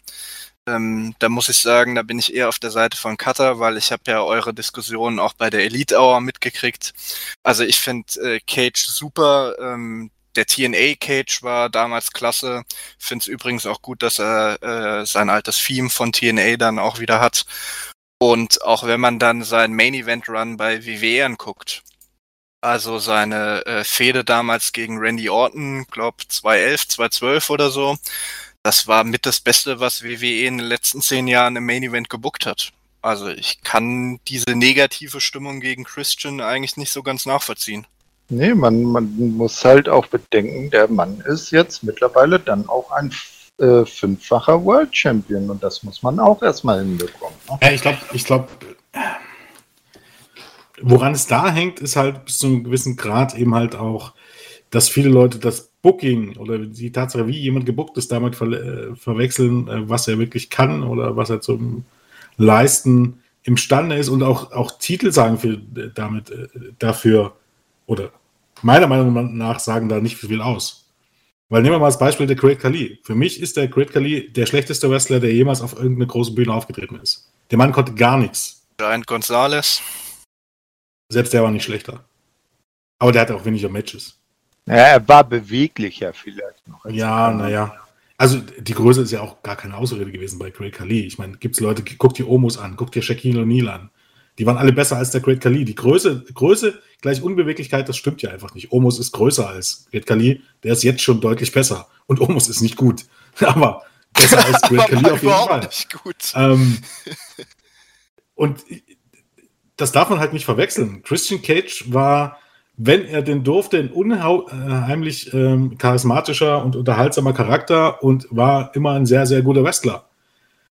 Ähm, da muss ich sagen, da bin ich eher auf der Seite von Cutter, weil ich habe ja eure Diskussionen auch bei der Elite Hour mitgekriegt. Also ich finde äh, Cage super. Ähm, der TNA Cage war damals klasse. Finde es übrigens auch gut, dass er äh, sein altes Theme von TNA dann auch wieder hat. Und auch wenn man dann seinen Main Event Run bei WWE anguckt, also seine äh, Fehde damals gegen Randy Orton, glaub 2011, 2012 oder so, das war mit das Beste, was WWE in den letzten zehn Jahren im Main Event gebuckt hat. Also ich kann diese negative Stimmung gegen Christian eigentlich nicht so ganz nachvollziehen. Nee, man, man muss halt auch bedenken, der Mann ist jetzt mittlerweile dann auch ein äh, fünffacher World Champion und das muss man auch erstmal hinbekommen. Ne? Ja, ich glaube, ich glaube, woran es da hängt, ist halt bis zu einem gewissen Grad eben halt auch, dass viele Leute das Booking oder die Tatsache, wie jemand gebuckt ist, damit ver äh, verwechseln, äh, was er wirklich kann oder was er zum Leisten imstande ist und auch, auch Titel sagen für, damit, äh, dafür oder meiner Meinung nach sagen da nicht viel aus. Weil nehmen wir mal das Beispiel der Great Khali. Für mich ist der Great Khali der schlechteste Wrestler, der jemals auf irgendeine große Bühne aufgetreten ist. Der Mann konnte gar nichts. Giant Gonzalez. Selbst der war nicht schlechter. Aber der hatte auch weniger Matches. Ja, er war beweglicher vielleicht noch. Ja, naja. Also die Größe ist ja auch gar keine Ausrede gewesen bei Great Khali. Ich meine, gibt es Leute, guck dir Omus an, guck dir Shaquille O'Neal an. Die waren alle besser als der Great Khali. Die Größe, Größe gleich Unbeweglichkeit, das stimmt ja einfach nicht. Omos ist größer als Great Khali, der ist jetzt schon deutlich besser. Und Omos ist nicht gut. Aber besser als Great Khali auf jeden Fall. Nicht gut. Ähm, und das darf man halt nicht verwechseln. Christian Cage war, wenn er denn durfte, ein unheimlich ähm, charismatischer und unterhaltsamer Charakter und war immer ein sehr, sehr guter Wrestler.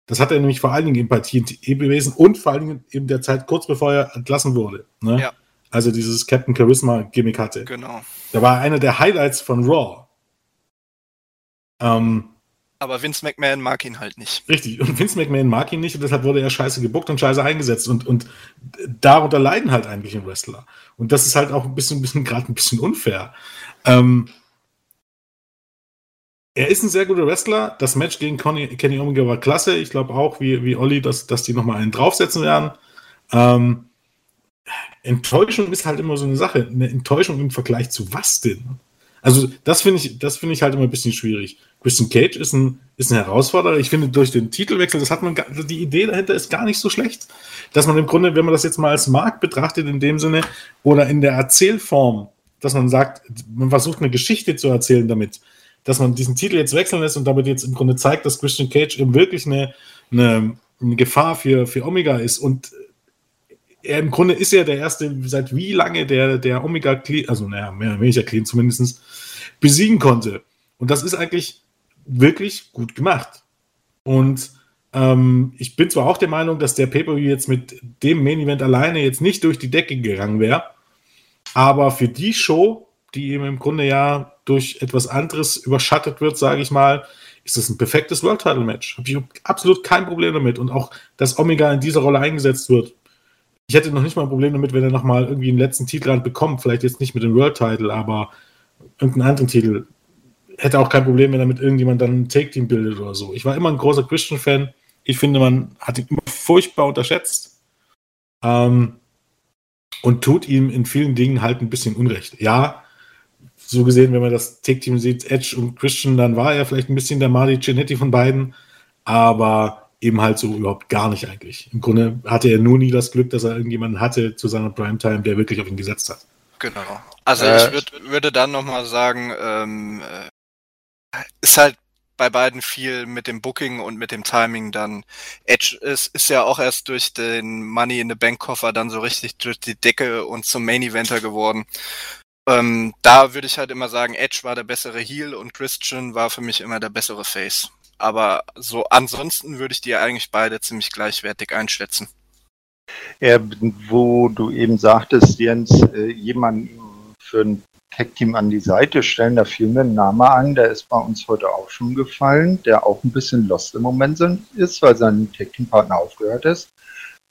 Das hat er nämlich vor allen Dingen bei TNT gewesen und vor allen Dingen in der Zeit kurz bevor er entlassen wurde. Ne? Ja. Also dieses Captain Charisma Gimmick hatte. Genau. Da war einer der Highlights von Raw. Ähm, aber Vince McMahon mag ihn halt nicht. Richtig, und Vince McMahon mag ihn nicht und deshalb wurde er scheiße gebuckt und scheiße eingesetzt und, und darunter leiden halt eigentlich ein Wrestler. Und das ist halt auch ein bisschen, bisschen gerade ein bisschen unfair. Ähm, er ist ein sehr guter Wrestler. Das Match gegen Conny, Kenny Omega war klasse. Ich glaube auch, wie, wie Olli, dass, dass die nochmal einen draufsetzen werden. Ähm, Enttäuschung ist halt immer so eine Sache. Eine Enttäuschung im Vergleich zu was denn? Also, das finde ich, das ich halt immer ein bisschen schwierig. Christian Cage ist ein, ist ein Herausforderer. Ich finde, durch den Titelwechsel, das hat man, die Idee dahinter ist gar nicht so schlecht. Dass man im Grunde, wenn man das jetzt mal als Markt betrachtet, in dem Sinne, oder in der Erzählform, dass man sagt, man versucht eine Geschichte zu erzählen damit, dass man diesen Titel jetzt wechseln lässt und damit jetzt im Grunde zeigt, dass Christian Cage eben wirklich eine, eine, eine Gefahr für, für Omega ist und er im Grunde ist er der erste, seit wie lange der, der Omega clean, also naja, mehr oder weniger clean zumindest, besiegen konnte. Und das ist eigentlich wirklich gut gemacht. Und ähm, ich bin zwar auch der Meinung, dass der Pay-Per-View jetzt mit dem Main Event alleine jetzt nicht durch die Decke gegangen wäre, aber für die Show, die eben im Grunde ja durch etwas anderes überschattet wird, sage ich mal, ist das ein perfektes World Title Match. Habe ich absolut kein Problem damit. Und auch, dass Omega in dieser Rolle eingesetzt wird. Ich hätte noch nicht mal ein Problem damit, wenn er nochmal irgendwie einen letzten Titel bekommt. Vielleicht jetzt nicht mit dem World Title, aber irgendeinen anderen Titel hätte auch kein Problem, wenn er mit irgendjemand dann ein Take-Team bildet oder so. Ich war immer ein großer Christian-Fan. Ich finde, man hat ihn immer furchtbar unterschätzt. Ähm, und tut ihm in vielen Dingen halt ein bisschen Unrecht. Ja, so gesehen, wenn man das Take-Team sieht, Edge und Christian, dann war er vielleicht ein bisschen der Marty Genetti von beiden, aber eben halt so überhaupt gar nicht eigentlich. Im Grunde hatte er nur nie das Glück, dass er irgendjemanden hatte zu seiner Primetime, der wirklich auf ihn gesetzt hat. Genau. Also äh, ich würd, würde dann nochmal sagen, ähm, äh, ist halt bei beiden viel mit dem Booking und mit dem Timing dann. Edge ist, ist ja auch erst durch den Money in the Bank Koffer dann so richtig durch die Decke und zum Main Eventer geworden. Ähm, da würde ich halt immer sagen, Edge war der bessere Heel und Christian war für mich immer der bessere Face. Aber so ansonsten würde ich die eigentlich beide ziemlich gleichwertig einschätzen. Ja, wo du eben sagtest, Jens, äh, jemanden für ein Tech-Team an die Seite stellen. Da fiel mir ein Name ein, der ist bei uns heute auch schon gefallen, der auch ein bisschen lost im Moment ist, weil sein Tech-Team-Partner aufgehört ist.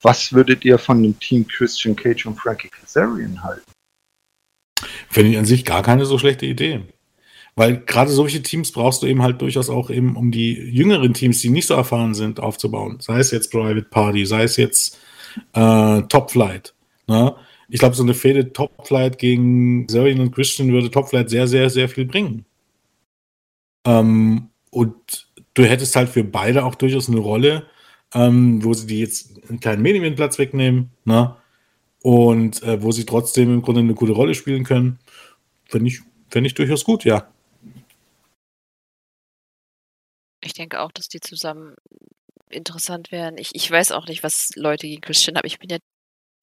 Was würdet ihr von dem Team Christian Cage und Frankie Kazarian halten? Finde ich an sich gar keine so schlechte Idee. Weil gerade solche Teams brauchst du eben halt durchaus auch eben, um die jüngeren Teams, die nicht so erfahren sind, aufzubauen. Sei es jetzt Private Party, sei es jetzt äh, Top Flight. Ne? ich glaube, so eine Fehde Topflight gegen Serian und Christian würde Topflight sehr, sehr, sehr viel bringen. Ähm, und du hättest halt für beide auch durchaus eine Rolle, ähm, wo sie die jetzt einen kleinen Medienplatz wegnehmen, ne? Und äh, wo sie trotzdem im Grunde eine gute Rolle spielen können. Finde ich, find ich durchaus gut, ja. Ich denke auch, dass die zusammen interessant wären. Ich, ich weiß auch nicht, was Leute gegen Christian haben. Ich bin ja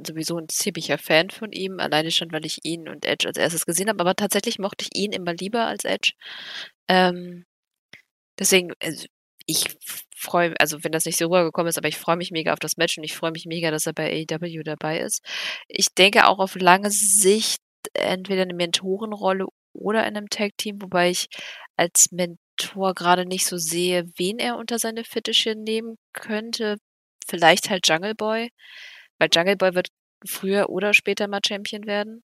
sowieso ein ziemlicher Fan von ihm, alleine schon, weil ich ihn und Edge als erstes gesehen habe, aber tatsächlich mochte ich ihn immer lieber als Edge. Ähm, deswegen, also ich freue, also wenn das nicht so rübergekommen ist, aber ich freue mich mega auf das Match und ich freue mich mega, dass er bei AEW dabei ist. Ich denke auch auf lange Sicht entweder eine Mentorenrolle oder in einem Tag-Team, wobei ich als Mentor gerade nicht so sehe, wen er unter seine Fittiche nehmen könnte. Vielleicht halt Jungle Boy. Weil Jungle Boy wird früher oder später mal Champion werden.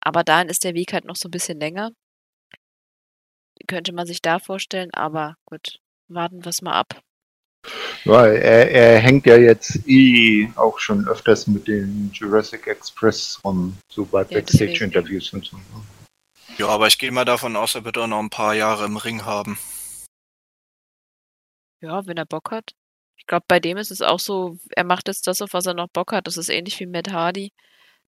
Aber dahin ist der Weg halt noch so ein bisschen länger. Könnte man sich da vorstellen, aber gut, warten wir es mal ab. Weil er, er hängt ja jetzt eh auch schon öfters mit den Jurassic Express rum, so bei ja, Backstage-Interviews und so. Ja, aber ich gehe mal davon aus, er wird auch noch ein paar Jahre im Ring haben. Ja, wenn er Bock hat. Ich glaube, bei dem ist es auch so, er macht jetzt das, auf was er noch Bock hat. Das ist ähnlich wie Matt Hardy.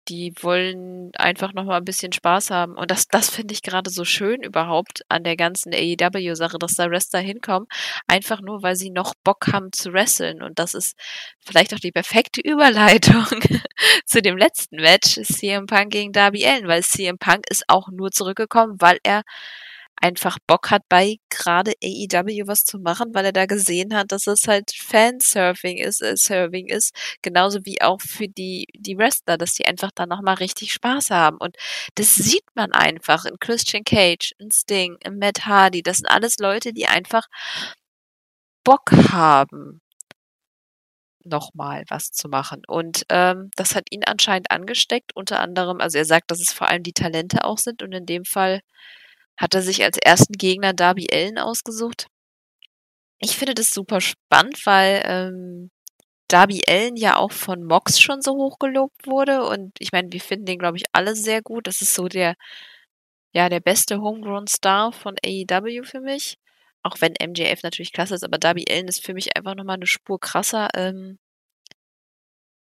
Die wollen einfach noch mal ein bisschen Spaß haben. Und das, das finde ich gerade so schön überhaupt an der ganzen AEW-Sache, dass da Wrestler hinkommen, einfach nur, weil sie noch Bock haben zu wresteln. Und das ist vielleicht auch die perfekte Überleitung zu dem letzten Match, CM Punk gegen Darby Allen, weil CM Punk ist auch nur zurückgekommen, weil er einfach Bock hat, bei gerade AEW was zu machen, weil er da gesehen hat, dass es halt Fansurfing ist, äh, Serving ist, genauso wie auch für die, die Wrestler, dass die einfach da nochmal richtig Spaß haben. Und das sieht man einfach in Christian Cage, in Sting, in Matt Hardy. Das sind alles Leute, die einfach Bock haben nochmal was zu machen. Und ähm, das hat ihn anscheinend angesteckt, unter anderem, also er sagt, dass es vor allem die Talente auch sind und in dem Fall hat er sich als ersten Gegner Darby Allen ausgesucht. Ich finde das super spannend, weil ähm, Darby Allen ja auch von Mox schon so hochgelobt wurde. Und ich meine, wir finden den, glaube ich, alle sehr gut. Das ist so der, ja, der beste Homegrown Star von AEW für mich. Auch wenn MJF natürlich klasse ist, aber Darby Allen ist für mich einfach nochmal eine Spur krasser. Ähm,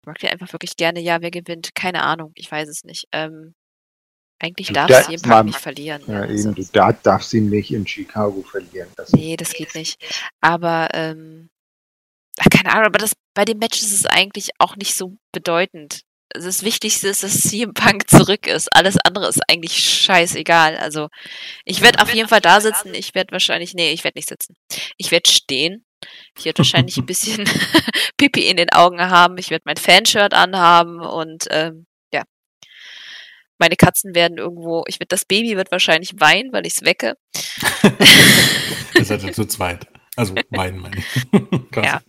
ich mag den einfach wirklich gerne. Ja, wer gewinnt? Keine Ahnung. Ich weiß es nicht. Ähm, eigentlich Du darf darfst sie mal- nicht verlieren. Ja, Also, eben, du da, darfst ihn nicht in Chicago verlieren. Das nee, das geht nicht. Aber, ähm, ach, keine Ahnung, aber das, bei dem Match ist es eigentlich auch nicht so bedeutend. Also das Wichtigste ist, dass CM Punk zurück ist. Alles andere ist eigentlich scheißegal. Also, ich werde auf jeden Fall da sitzen. Ich werde wahrscheinlich, nee, ich werde nicht sitzen. Ich werde stehen. Ich werde wahrscheinlich ein bisschen Pipi in den Augen haben. Ich werde mein Fanshirt anhaben und, ähm. Meine Katzen werden irgendwo, ich werde, das Baby wird wahrscheinlich weinen, weil ich es wecke. Ihr seid ja zu zweit. Also weinen meine ich. Ja.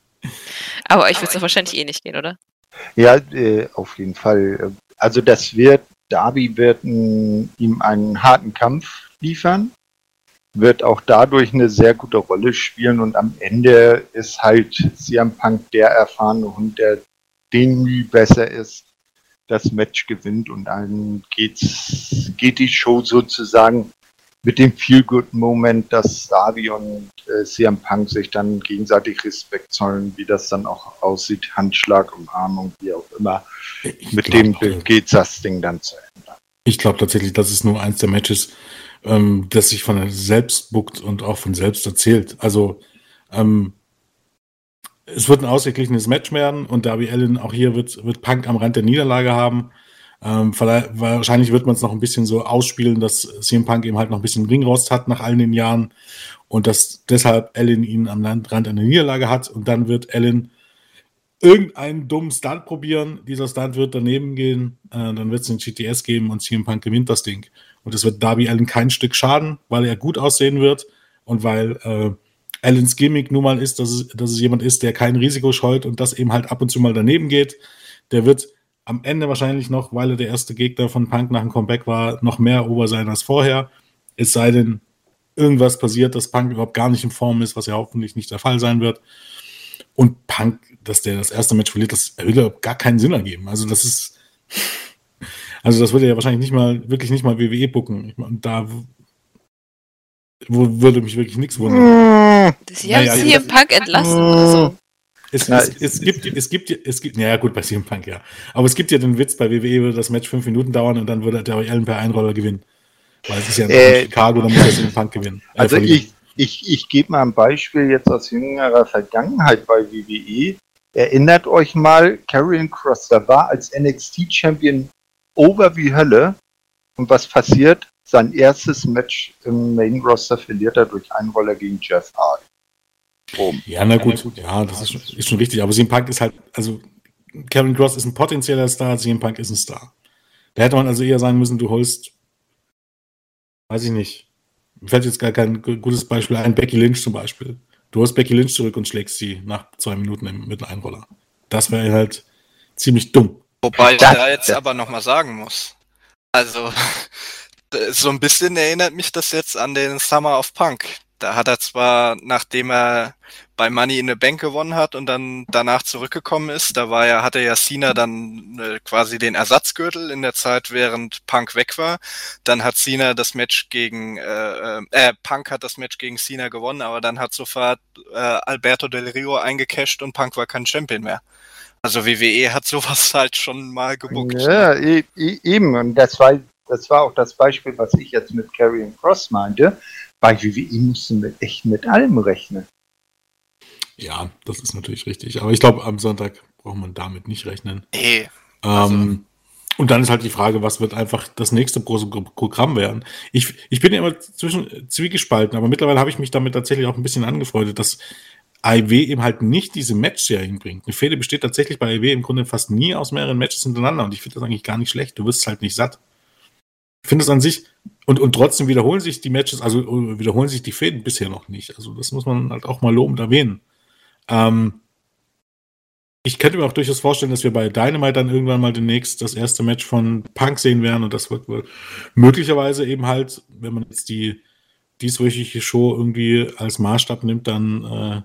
Aber euch wird es doch wahrscheinlich eh nicht gehen, oder? Ja, äh, auf jeden Fall. Also das wird, Darby wird n, ihm einen harten Kampf liefern, wird auch dadurch eine sehr gute Rolle spielen und am Ende ist halt CM Punk der erfahrene Hund, der den Mühe besser ist, das Match gewinnt und dann geht's, geht die Show sozusagen mit dem Feel-Good-Moment, dass Darby und äh, CM Punk sich dann gegenseitig Respekt zollen, wie das dann auch aussieht, Handschlag, Umarmung, wie auch immer. Ich Mit glaub, dem geht das Ding dann zu Ende. Ich glaube tatsächlich, das ist nur eins der Matches, ähm, das sich von selbst buckt und auch von selbst erzählt. Also ähm, es wird ein ausgeglichenes Match werden und Darby Allen auch hier wird, wird Punk am Rand der Niederlage haben. Ähm, wahrscheinlich wird man es noch ein bisschen so ausspielen, dass CM Punk eben halt noch ein bisschen Ringrost hat nach all den Jahren und dass deshalb Allen ihn am Rand einer Niederlage hat und dann wird Allen irgendeinen dummen Stunt probieren. Dieser Stunt wird daneben gehen, äh, dann wird es den GTS geben und CM Punk gewinnt das Ding. Und es wird Darby Allen kein Stück schaden, weil er gut aussehen wird und weil äh, Allens Gimmick nun mal ist, dass es, dass es jemand ist, der kein Risiko scheut und das eben halt ab und zu mal daneben geht. Der wird am Ende wahrscheinlich noch, weil er der erste Gegner von Punk nach dem Comeback war, noch mehr Ober sein als vorher. Es sei denn, irgendwas passiert, dass Punk überhaupt gar nicht in Form ist, was ja hoffentlich nicht der Fall sein wird. Und Punk, dass der das erste Match verliert, das würde gar keinen Sinn ergeben. Also das ist, also das würde ja wahrscheinlich nicht mal, wirklich nicht mal WWE bucken. Ich mein, da wo, würde mich wirklich nichts wundern. Sie Naja, haben das- CM Punk entlassen. Also, Es, Na, es, es, gibt, es gibt, es gibt, ja gut, bei CM Punk, ja. Aber es gibt ja den Witz, bei WWE würde das Match fünf Minuten dauern und dann würde der Allen per Einroller gewinnen. Weil es ist ja in Äh, Chicago, da muss der CM Punk gewinnen. Äh, Also verlieren. ich, ich, ich gebe mal ein Beispiel jetzt aus jüngerer Vergangenheit bei WWE. Erinnert euch mal, Karrion Cross, da war als NXT-Champion over wie Hölle. Und was passiert? Sein erstes Match im Main Roster verliert er durch Einroller gegen Jeff Hardy. Boom. Ja, na gut, ja, das ist schon, ist schon richtig. Aber CM Punk ist halt, also Kevin Cross ist ein potenzieller Star, CM Punk ist ein Star. Da hätte man also eher sagen müssen, du holst, weiß ich nicht, mir fällt jetzt gar kein gu- gutes Beispiel ein, Becky Lynch zum Beispiel. Du holst Becky Lynch zurück und schlägst sie nach zwei Minuten im, mit einem Einroller. Das wäre halt ziemlich dumm. Wobei ich da jetzt aber nochmal sagen muss. Also, so ein bisschen erinnert mich das jetzt an den Summer of Punk. Da hat er zwar, nachdem er bei Money in the Bank gewonnen hat und dann danach zurückgekommen ist, da war ja, hatte ja Cena dann äh, quasi den Ersatzgürtel in der Zeit, während Punk weg war. Dann hat Cena das Match gegen, äh, äh, äh, Punk hat das Match gegen Cena gewonnen, aber dann hat sofort äh, Alberto Del Rio eingecasht und Punk war kein Champion mehr. Also WWE hat sowas halt schon mal gebuckt. Ja, e e eben. Und das war, das war auch das Beispiel, was ich jetzt mit Karrion Cross meinte. Bei WWE mussten wir echt mit allem rechnen. Ja, das ist natürlich richtig. Aber ich glaube, am Sonntag braucht man damit nicht rechnen. Nee, Ähm, und dann ist halt die Frage, was wird einfach das nächste große Pro- Programm werden? Ich, ich bin ja immer zwischen zwiegespalten, aber mittlerweile habe ich mich damit tatsächlich auch ein bisschen angefreundet, dass AEW eben halt nicht diese Match-Serien bringt. Eine Fehde besteht tatsächlich bei AEW im Grunde fast nie aus mehreren Matches hintereinander und ich finde das eigentlich gar nicht schlecht. Du wirst halt nicht satt. Ich finde es an sich, und, und trotzdem wiederholen sich die Matches, also äh, wiederholen sich die Fäden bisher noch nicht. Also das muss man halt auch mal lobend erwähnen. Ähm, ich könnte mir auch durchaus vorstellen, dass wir bei Dynamite dann irgendwann mal demnächst das erste Match von Punk sehen werden und das wird wohl möglicherweise eben halt, wenn man jetzt die dieswöchige Show irgendwie als Maßstab nimmt, dann äh,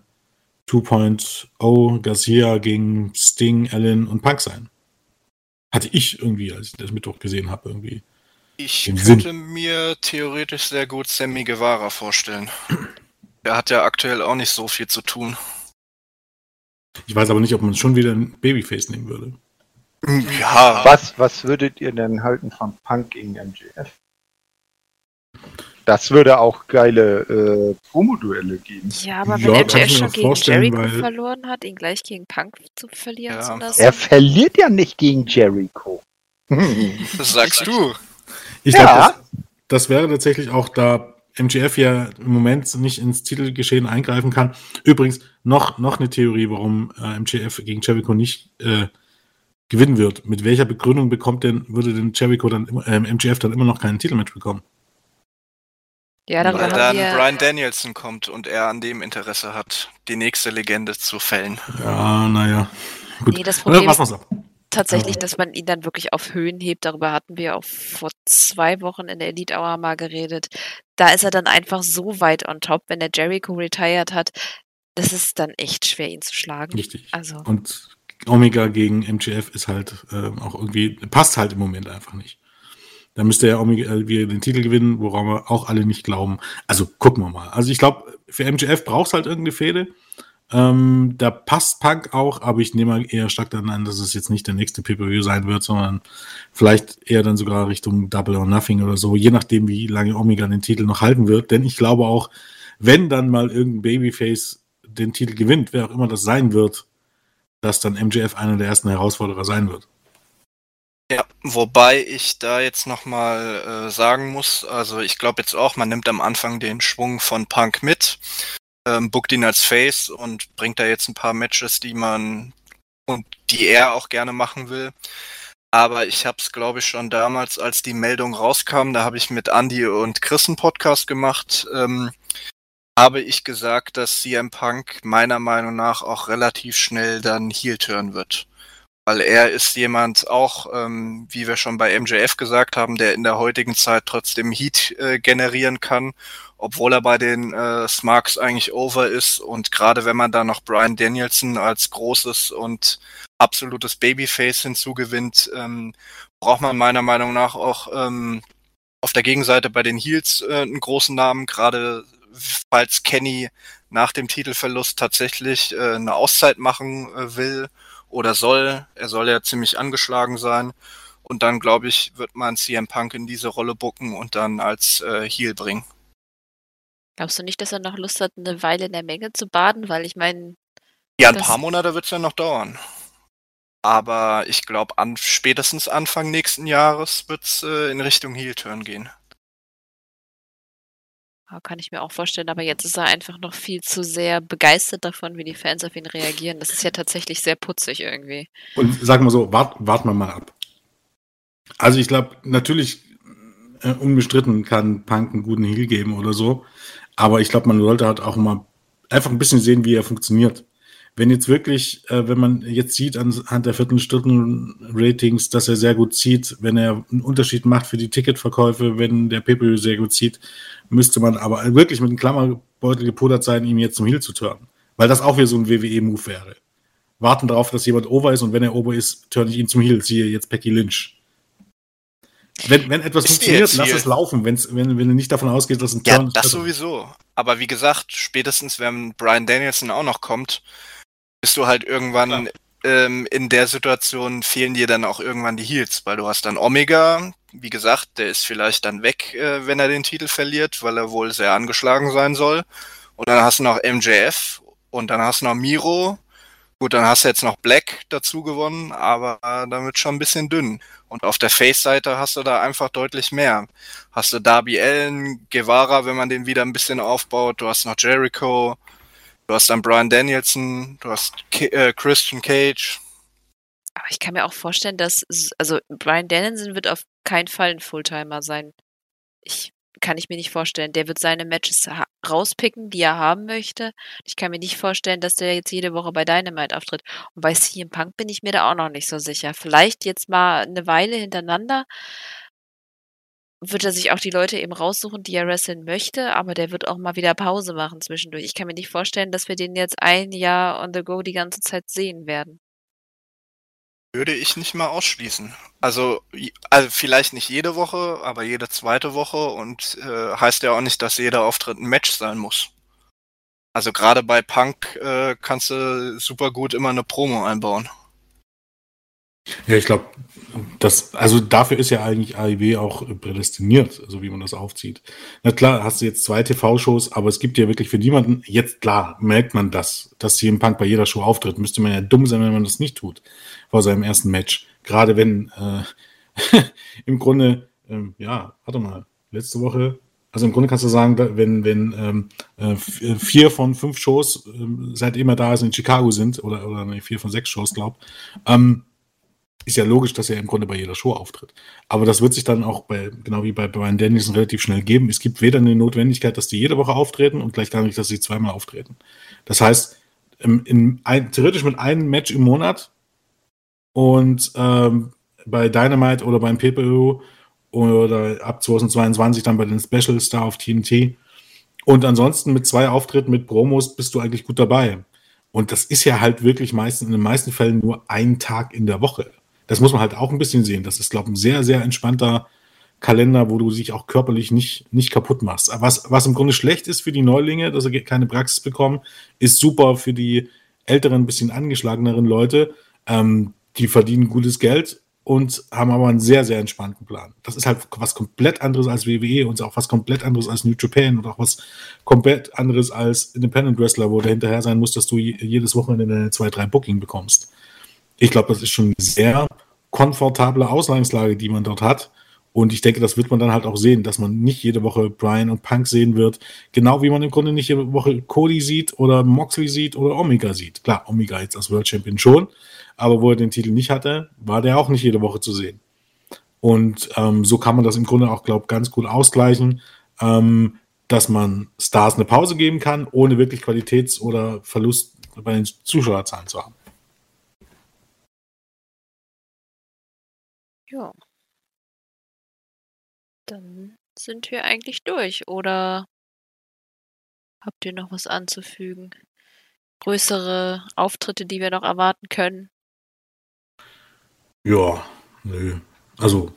2.0 Garcia gegen Sting, Allen und Punk sein. Hatte ich irgendwie, als ich das Mittwoch gesehen habe, irgendwie. Ich könnte Sinn. mir theoretisch sehr gut Sammy Guevara vorstellen. Der hat ja aktuell auch nicht so viel zu tun. Ich weiß aber nicht, ob man schon wieder ein Babyface nehmen würde. Ja, Was, was würdet ihr denn halten von Punk gegen MJF? Das würde auch geile äh, Promo-Duelle geben. Ja, aber Ja, wenn MJF schon gegen Jericho weil- verloren hat, ihn gleich gegen Punk zu verlieren Ja. zu lassen. Er verliert ja nicht gegen Jericho. das sagst du. Ich Ja. glaube, das, das wäre tatsächlich auch, da MGF ja im Moment nicht ins Titelgeschehen eingreifen kann. Übrigens, noch, noch eine Theorie, warum äh, MGF gegen Jericho nicht äh, gewinnen wird. Mit welcher Begründung bekommt denn, würde denn Jericho dann immer, ähm, MGF dann immer noch keinen Titelmatch bekommen? Ja, darüber Weil dann wir. Brian Danielson kommt und er an dem Interesse hat, die nächste Legende zu fällen. Ja, naja. Gut. Nee, das Äh, Problem ab. Tatsächlich, äh, dass man ihn dann wirklich auf Höhen hebt. Darüber hatten wir auch vor zwei Wochen in der Elite Hour mal geredet. Da ist er dann einfach so weit on top, wenn der Jericho retired hat. Das ist dann echt schwer, ihn zu schlagen. Richtig. Also, Und Omega gegen MGF ist halt ähm, auch irgendwie, passt halt im Moment einfach nicht. Da müsste ja Omega äh, wieder den Titel gewinnen, woran wir auch alle nicht glauben. Also gucken wir mal. Also ich glaube, für MGF braucht es halt irgendeine Fehde. Ähm, da passt Punk auch, aber ich nehme eher stark dann an, dass es jetzt nicht der nächste Pay-Per-View sein wird, sondern vielleicht eher dann sogar Richtung Double or Nothing oder so, je nachdem, wie lange Omega den Titel noch halten wird. Denn ich glaube auch, wenn dann mal irgendein Babyface den Titel gewinnt, wer auch immer das sein wird, dass dann MJF einer der ersten Herausforderer sein wird. Ja, wobei ich da jetzt nochmal äh, sagen muss, also ich glaube jetzt auch, man nimmt am Anfang den Schwung von Punk mit, ähm, bookt ihn als Face und bringt da jetzt ein paar Matches, die man und die er auch gerne machen will. Aber ich habe es, glaube ich, schon damals, als die Meldung rauskam, da habe ich mit Andy und Chris einen Podcast gemacht, ähm, habe ich gesagt, dass CM Punk meiner Meinung nach auch relativ schnell dann Heel-Turn wird weil er ist jemand auch, ähm, wie wir schon bei MJF gesagt haben, der in der heutigen Zeit trotzdem Heat äh, generieren kann, obwohl er bei den äh, Smarks eigentlich over ist. Und gerade wenn man da noch Brian Danielson als großes und absolutes Babyface hinzugewinnt, ähm, braucht man meiner Meinung nach auch ähm, auf der Gegenseite bei den Heels äh, einen großen Namen, gerade falls Kenny nach dem Titelverlust tatsächlich äh, eine Auszeit machen äh, will oder soll. Er soll ja ziemlich angeschlagen sein. Und dann, glaube ich, wird man CM Punk in diese Rolle bucken und dann als äh, Heel bringen. glaubst du nicht, dass er noch Lust hat, eine Weile in der Menge zu baden? Weil ich meine, Ja, ein paar Monate wird es ja noch dauern. Aber ich glaube, an, spätestens Anfang nächsten Jahres wird es äh, in Richtung Heel-Turn gehen. Ja, kann ich mir auch vorstellen, aber jetzt ist er einfach noch viel zu sehr begeistert davon, wie die Fans auf ihn reagieren. Das ist ja tatsächlich sehr putzig irgendwie. Und sagen wir so, wart, warten wir mal ab. Also ich glaube, natürlich äh, unbestritten kann Punk einen guten Heal geben oder so, aber ich glaube, man sollte halt auch mal einfach ein bisschen sehen, wie er funktioniert. Wenn jetzt wirklich, äh, wenn man jetzt sieht anhand der Viertelstunden-Ratings, dass er sehr gut zieht, wenn er einen Unterschied macht für die Ticketverkäufe, wenn der PPU sehr gut zieht, müsste man aber wirklich mit einem Klammerbeutel gepudert sein, ihn jetzt zum Heal zu turnen. Weil das auch wieder so ein WWE-Move wäre. Warten darauf, dass jemand over ist und wenn er over ist, turne ich ihn zum Heal. Siehe jetzt Becky Lynch. Wenn, wenn etwas Ist funktioniert, lass es laufen. Wenn's, wenn, wenn du nicht davon ausgehst, dass ein Ja, Turn das besser- sowieso. Aber wie gesagt, spätestens wenn Brian Danielson auch noch kommt, bist du halt irgendwann ähm, in der Situation, fehlen dir dann auch irgendwann die Heels, weil du hast dann Omega, wie gesagt, der ist vielleicht dann weg, äh, wenn er den Titel verliert, weil er wohl sehr angeschlagen sein soll. Und dann hast du noch MJF und dann hast du noch Miro. Gut, dann hast du jetzt noch Black dazu gewonnen, aber äh, wird schon ein bisschen dünn. Und auf der Face-Seite hast du da einfach deutlich mehr. Hast du Darby Allen, Guevara, wenn man den wieder ein bisschen aufbaut. Du hast noch Jericho. Du hast dann Brian Danielson. Du hast Ki äh, Christian Cage. Aber ich kann mir auch vorstellen, dass, also Brian Danielson wird auf keinen Fall ein Fulltimer sein. Ich kann ich mir nicht vorstellen. Der wird seine Matches rauspicken, die er haben möchte. Ich kann mir nicht vorstellen, dass der jetzt jede Woche bei Dynamite auftritt. Und bei CM Punk bin ich mir da auch noch nicht so sicher. Vielleicht jetzt mal eine Weile hintereinander. wird er sich auch die Leute eben raussuchen, die er wresteln möchte, aber der wird auch mal wieder Pause machen zwischendurch. Ich kann mir nicht vorstellen, dass wir den jetzt ein Jahr on the go die ganze Zeit sehen werden. Würde ich nicht mal ausschließen. Also, also vielleicht nicht jede Woche, aber jede zweite Woche und äh, heißt ja auch nicht, dass jeder Auftritt ein Match sein muss. Also gerade bei Punk äh, kannst du super gut immer eine Promo einbauen. Ja, ich glaube, das, also dafür ist ja eigentlich AIW auch prädestiniert, so wie man das aufzieht. Na klar, hast du jetzt zwei TV-Shows, aber es gibt ja wirklich für niemanden, jetzt klar, merkt man das, dass CM Punk bei jeder Show auftritt. Müsste man ja dumm sein, wenn man das nicht tut, vor seinem ersten Match. Gerade wenn, äh, im Grunde, ähm, ja, warte mal, letzte Woche also im Grunde kannst du sagen, wenn, wenn ähm, äh, vier von fünf Shows, ähm, seitdem er da ist, in Chicago sind, oder, oder nee, vier von sechs Shows, glaub, ähm, ist ja logisch, dass er im Grunde bei jeder Show auftritt. Aber das wird sich dann auch bei, genau wie bei Brian Danielson relativ schnell geben. Es gibt weder eine Notwendigkeit, dass die jede Woche auftreten und gleich gar nicht, dass sie zweimal auftreten. Das heißt, in, in ein, theoretisch mit einem Match im Monat und ähm, bei Dynamite oder beim PPO oder ab 2022 dann bei den Special Star auf TNT. Und ansonsten mit zwei Auftritten mit Promos bist du eigentlich gut dabei. Und das ist ja halt wirklich meistens in den meisten Fällen nur ein Tag in der Woche. Das muss man halt auch ein bisschen sehen. Das ist, glaube ich, ein sehr, sehr entspannter Kalender, wo du dich auch körperlich nicht, nicht kaputt machst. Was, was im Grunde schlecht ist für die Neulinge, dass sie keine Praxis bekommen, ist super für die älteren, bisschen angeschlageneren Leute. Ähm, die verdienen gutes Geld und haben aber einen sehr, sehr entspannten Plan. Das ist halt was komplett anderes als WWE und auch was komplett anderes als New Japan und auch was komplett anderes als Independent Wrestler, wo du hinterher sein musst, dass du jedes Wochenende eine zwei, drei Booking bekommst. Ich glaube, das ist schon eine sehr komfortable Ausgangslage, die man dort hat. Und ich denke, das wird man dann halt auch sehen, dass man nicht jede Woche Brian und Punk sehen wird. Genau wie man im Grunde nicht jede Woche Cody sieht oder Moxley sieht oder Omega sieht. Klar, Omega jetzt als World Champion schon aber wo er den Titel nicht hatte, war der auch nicht jede Woche zu sehen. Und ähm, so kann man das im Grunde auch, glaube ich, ganz gut ausgleichen, ähm, dass man Stars eine Pause geben kann, ohne wirklich Qualitäts- oder Verlust bei den Zuschauerzahlen zu haben. Ja. Dann sind wir eigentlich durch, oder habt ihr noch was anzufügen? Größere Auftritte, die wir noch erwarten können? Ja, nö. Also,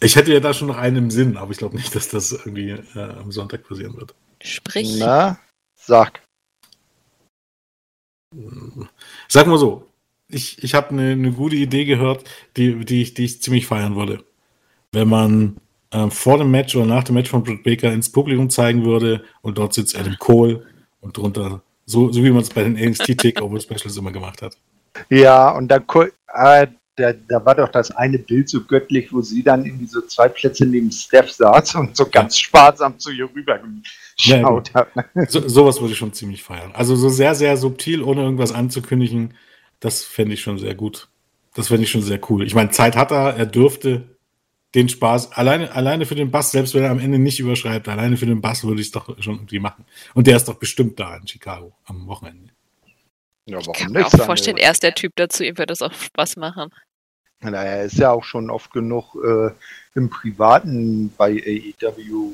ich hätte ja da schon noch einen im Sinn, aber ich glaube nicht, dass das irgendwie äh, am Sonntag passieren wird. Sprich. Na, sag. Sag mal so, ich, ich habe eine ne gute Idee gehört, die, die, ich, die ich ziemlich feiern würde. Wenn man äh, vor dem Match oder nach dem Match von Britt Baker ins Publikum zeigen würde und dort sitzt Adam Cole und drunter, so, so wie man es bei den NXT Takeover Specials immer gemacht hat. Ja, und dann äh, da, da war doch das eine Bild so göttlich, wo sie dann irgendwie so zwei Plätze neben Steph saß und so ganz sparsam zu ihr rüber geschaut ja, hat. So, sowas würde ich schon ziemlich feiern. Also so sehr, sehr subtil, ohne irgendwas anzukündigen, das fände ich schon sehr gut. Das fände ich schon sehr cool. Ich meine, Zeit hat er, er dürfte den Spaß, alleine, alleine für den Bass, selbst wenn er am Ende nicht überschreibt, alleine für den Bass würde ich es doch schon irgendwie machen. Und der ist doch bestimmt da in Chicago am Wochenende. Ja, ich kann mir auch vorstellen, er ist der Typ dazu, ihm wird das auch Spaß machen. Na, er ist ja auch schon oft genug äh, im Privaten bei AEW,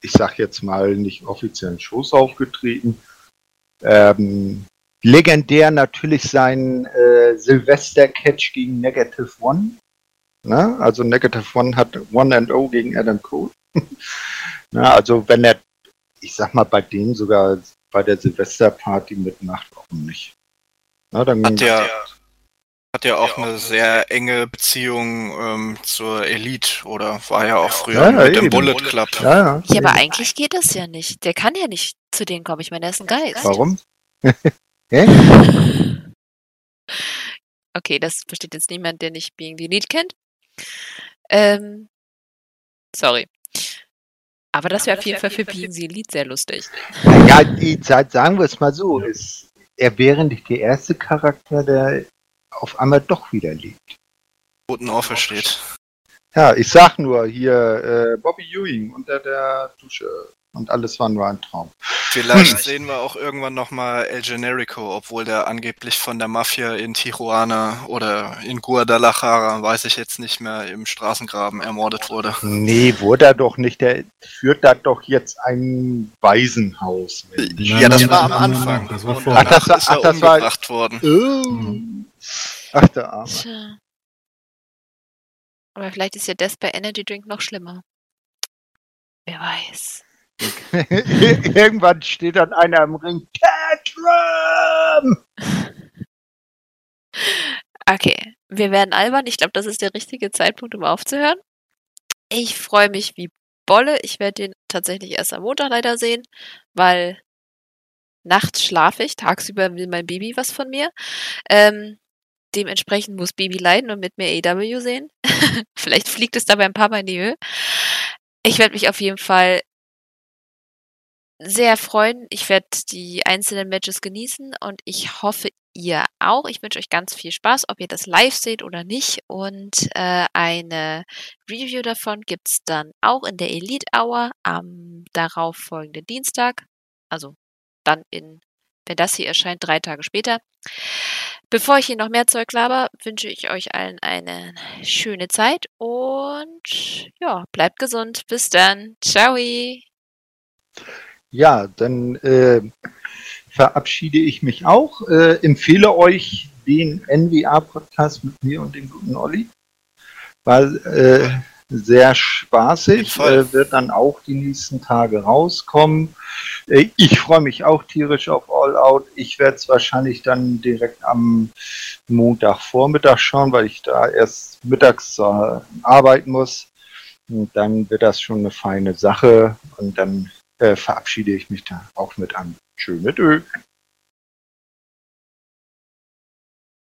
ich sag jetzt mal, nicht offiziellen Shows aufgetreten. Ähm, legendär natürlich sein äh, Silvester-Catch gegen Negative One. Ne? Also Negative One hat One and O gegen Adam Cole. Na, also wenn er, ich sag mal, bei denen sogar bei der Silvesterparty mitmacht, warum nicht? Na, dann hat ja, hat ja auch eine sehr enge Beziehung ähm, zur Elite oder war ja auch früher ja, mit eben. dem Bullet Club. Ja, ja. ja, aber eigentlich geht das ja nicht. Der kann ja nicht zu denen kommen. Ich meine, er ist ein Geist. Warum? okay, das versteht jetzt niemand, der nicht Being the Elite kennt. Ähm, sorry. Aber das wäre auf jeden Fall für Being the Elite sehr lustig. Ja, die Zeit, sagen wir es mal so, ist, er wäre nicht der erste Charakter, der auf einmal doch wieder lebt. Guten aufersteht. Ja, ich sag nur hier, äh, Bobby Ewing unter der Dusche. Und alles war nur ein Traum. Vielleicht sehen wir auch irgendwann nochmal El Generico, obwohl der angeblich von der Mafia in Tijuana oder in Guadalajara, weiß ich jetzt nicht mehr, im Straßengraben ermordet wurde. Nee, wurde er doch nicht. Der führt da doch jetzt ein Waisenhaus. Mit. Ja, das war am Anfang. Das war vorher. Ach, das war- danach ist er ach, das war- worden. Oh. Ach, der Arme. Tja. Aber vielleicht ist ja das bei Energy Drink noch schlimmer. Wer weiß. Irgendwann steht dann einer im Ring. Tantrum! Okay, wir werden albern. Ich glaube, das ist der richtige Zeitpunkt, um aufzuhören. Ich freue mich wie Bolle. Ich werde den tatsächlich erst am Montag leider sehen, weil nachts schlafe ich, tagsüber will mein Baby was von mir. Ähm, dementsprechend muss Baby leiden und mit mir AW sehen. Vielleicht fliegt es dabei ein paar Mal in die Höhe. Ich werde mich auf jeden Fall sehr freuen. Ich werde die einzelnen Matches genießen und ich hoffe, ihr auch. Ich wünsche euch ganz viel Spaß, ob ihr das live seht oder nicht. Und äh, eine Review davon gibt's dann auch in der Elite Hour am darauffolgenden Dienstag. Also dann in, wenn das hier erscheint, drei Tage später. Bevor ich hier noch mehr Zeug laber, wünsche ich euch allen eine schöne Zeit und ja, bleibt gesund. Bis dann. Ciao. Ja, dann äh, verabschiede ich mich auch. Äh, empfehle euch den NWA-Podcast mit mir und dem guten Olli. Weil äh, sehr spaßig, äh, wird dann auch die nächsten Tage rauskommen. Äh, ich freue mich auch tierisch auf All Out. Ich werde es wahrscheinlich dann direkt am Montagvormittag schauen, weil ich da erst mittags zur arbeiten muss. Und dann wird das schon eine feine Sache und dann äh, verabschiede ich mich da auch mit einem schönen Ö.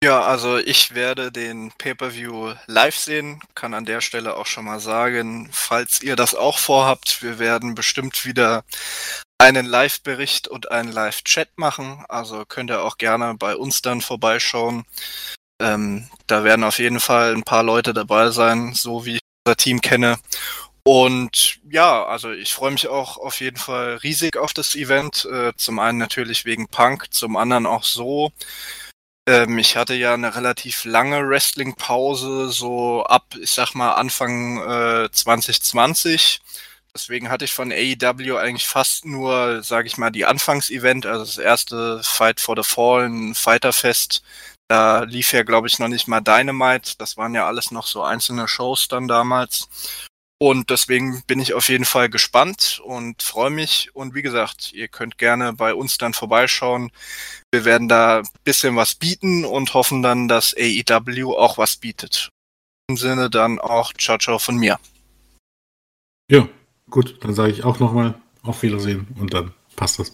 Ja, also ich werde den Pay-per-View live sehen, kann an der Stelle auch schon mal sagen, falls ihr das auch vorhabt, wir werden bestimmt wieder einen Live-Bericht und einen Live-Chat machen, also könnt ihr auch gerne bei uns dann vorbeischauen. Ähm, da werden auf jeden Fall ein paar Leute dabei sein, so wie ich unser Team kenne. Und ja, also ich freue mich auch auf jeden Fall riesig auf das Event. Äh, zum einen natürlich wegen Punk, zum anderen auch so, ähm, ich hatte ja eine relativ lange Wrestling-Pause, so ab, ich sag mal, Anfang äh, 2020. Deswegen hatte ich von AEW eigentlich fast nur, sage ich mal, die Anfangsevent, also das erste Fight for the Fallen, Fighterfest. Da lief ja, glaube ich, noch nicht mal Dynamite. Das waren ja alles noch so einzelne Shows dann damals. Und deswegen bin ich auf jeden Fall gespannt und freue mich. Und wie gesagt, ihr könnt gerne bei uns dann vorbeischauen. Wir werden da ein bisschen was bieten und hoffen dann, dass AEW auch was bietet. Im Sinne dann auch Ciao Ciao von mir. Ja, gut, dann sage ich auch nochmal auf Wiedersehen und dann passt das.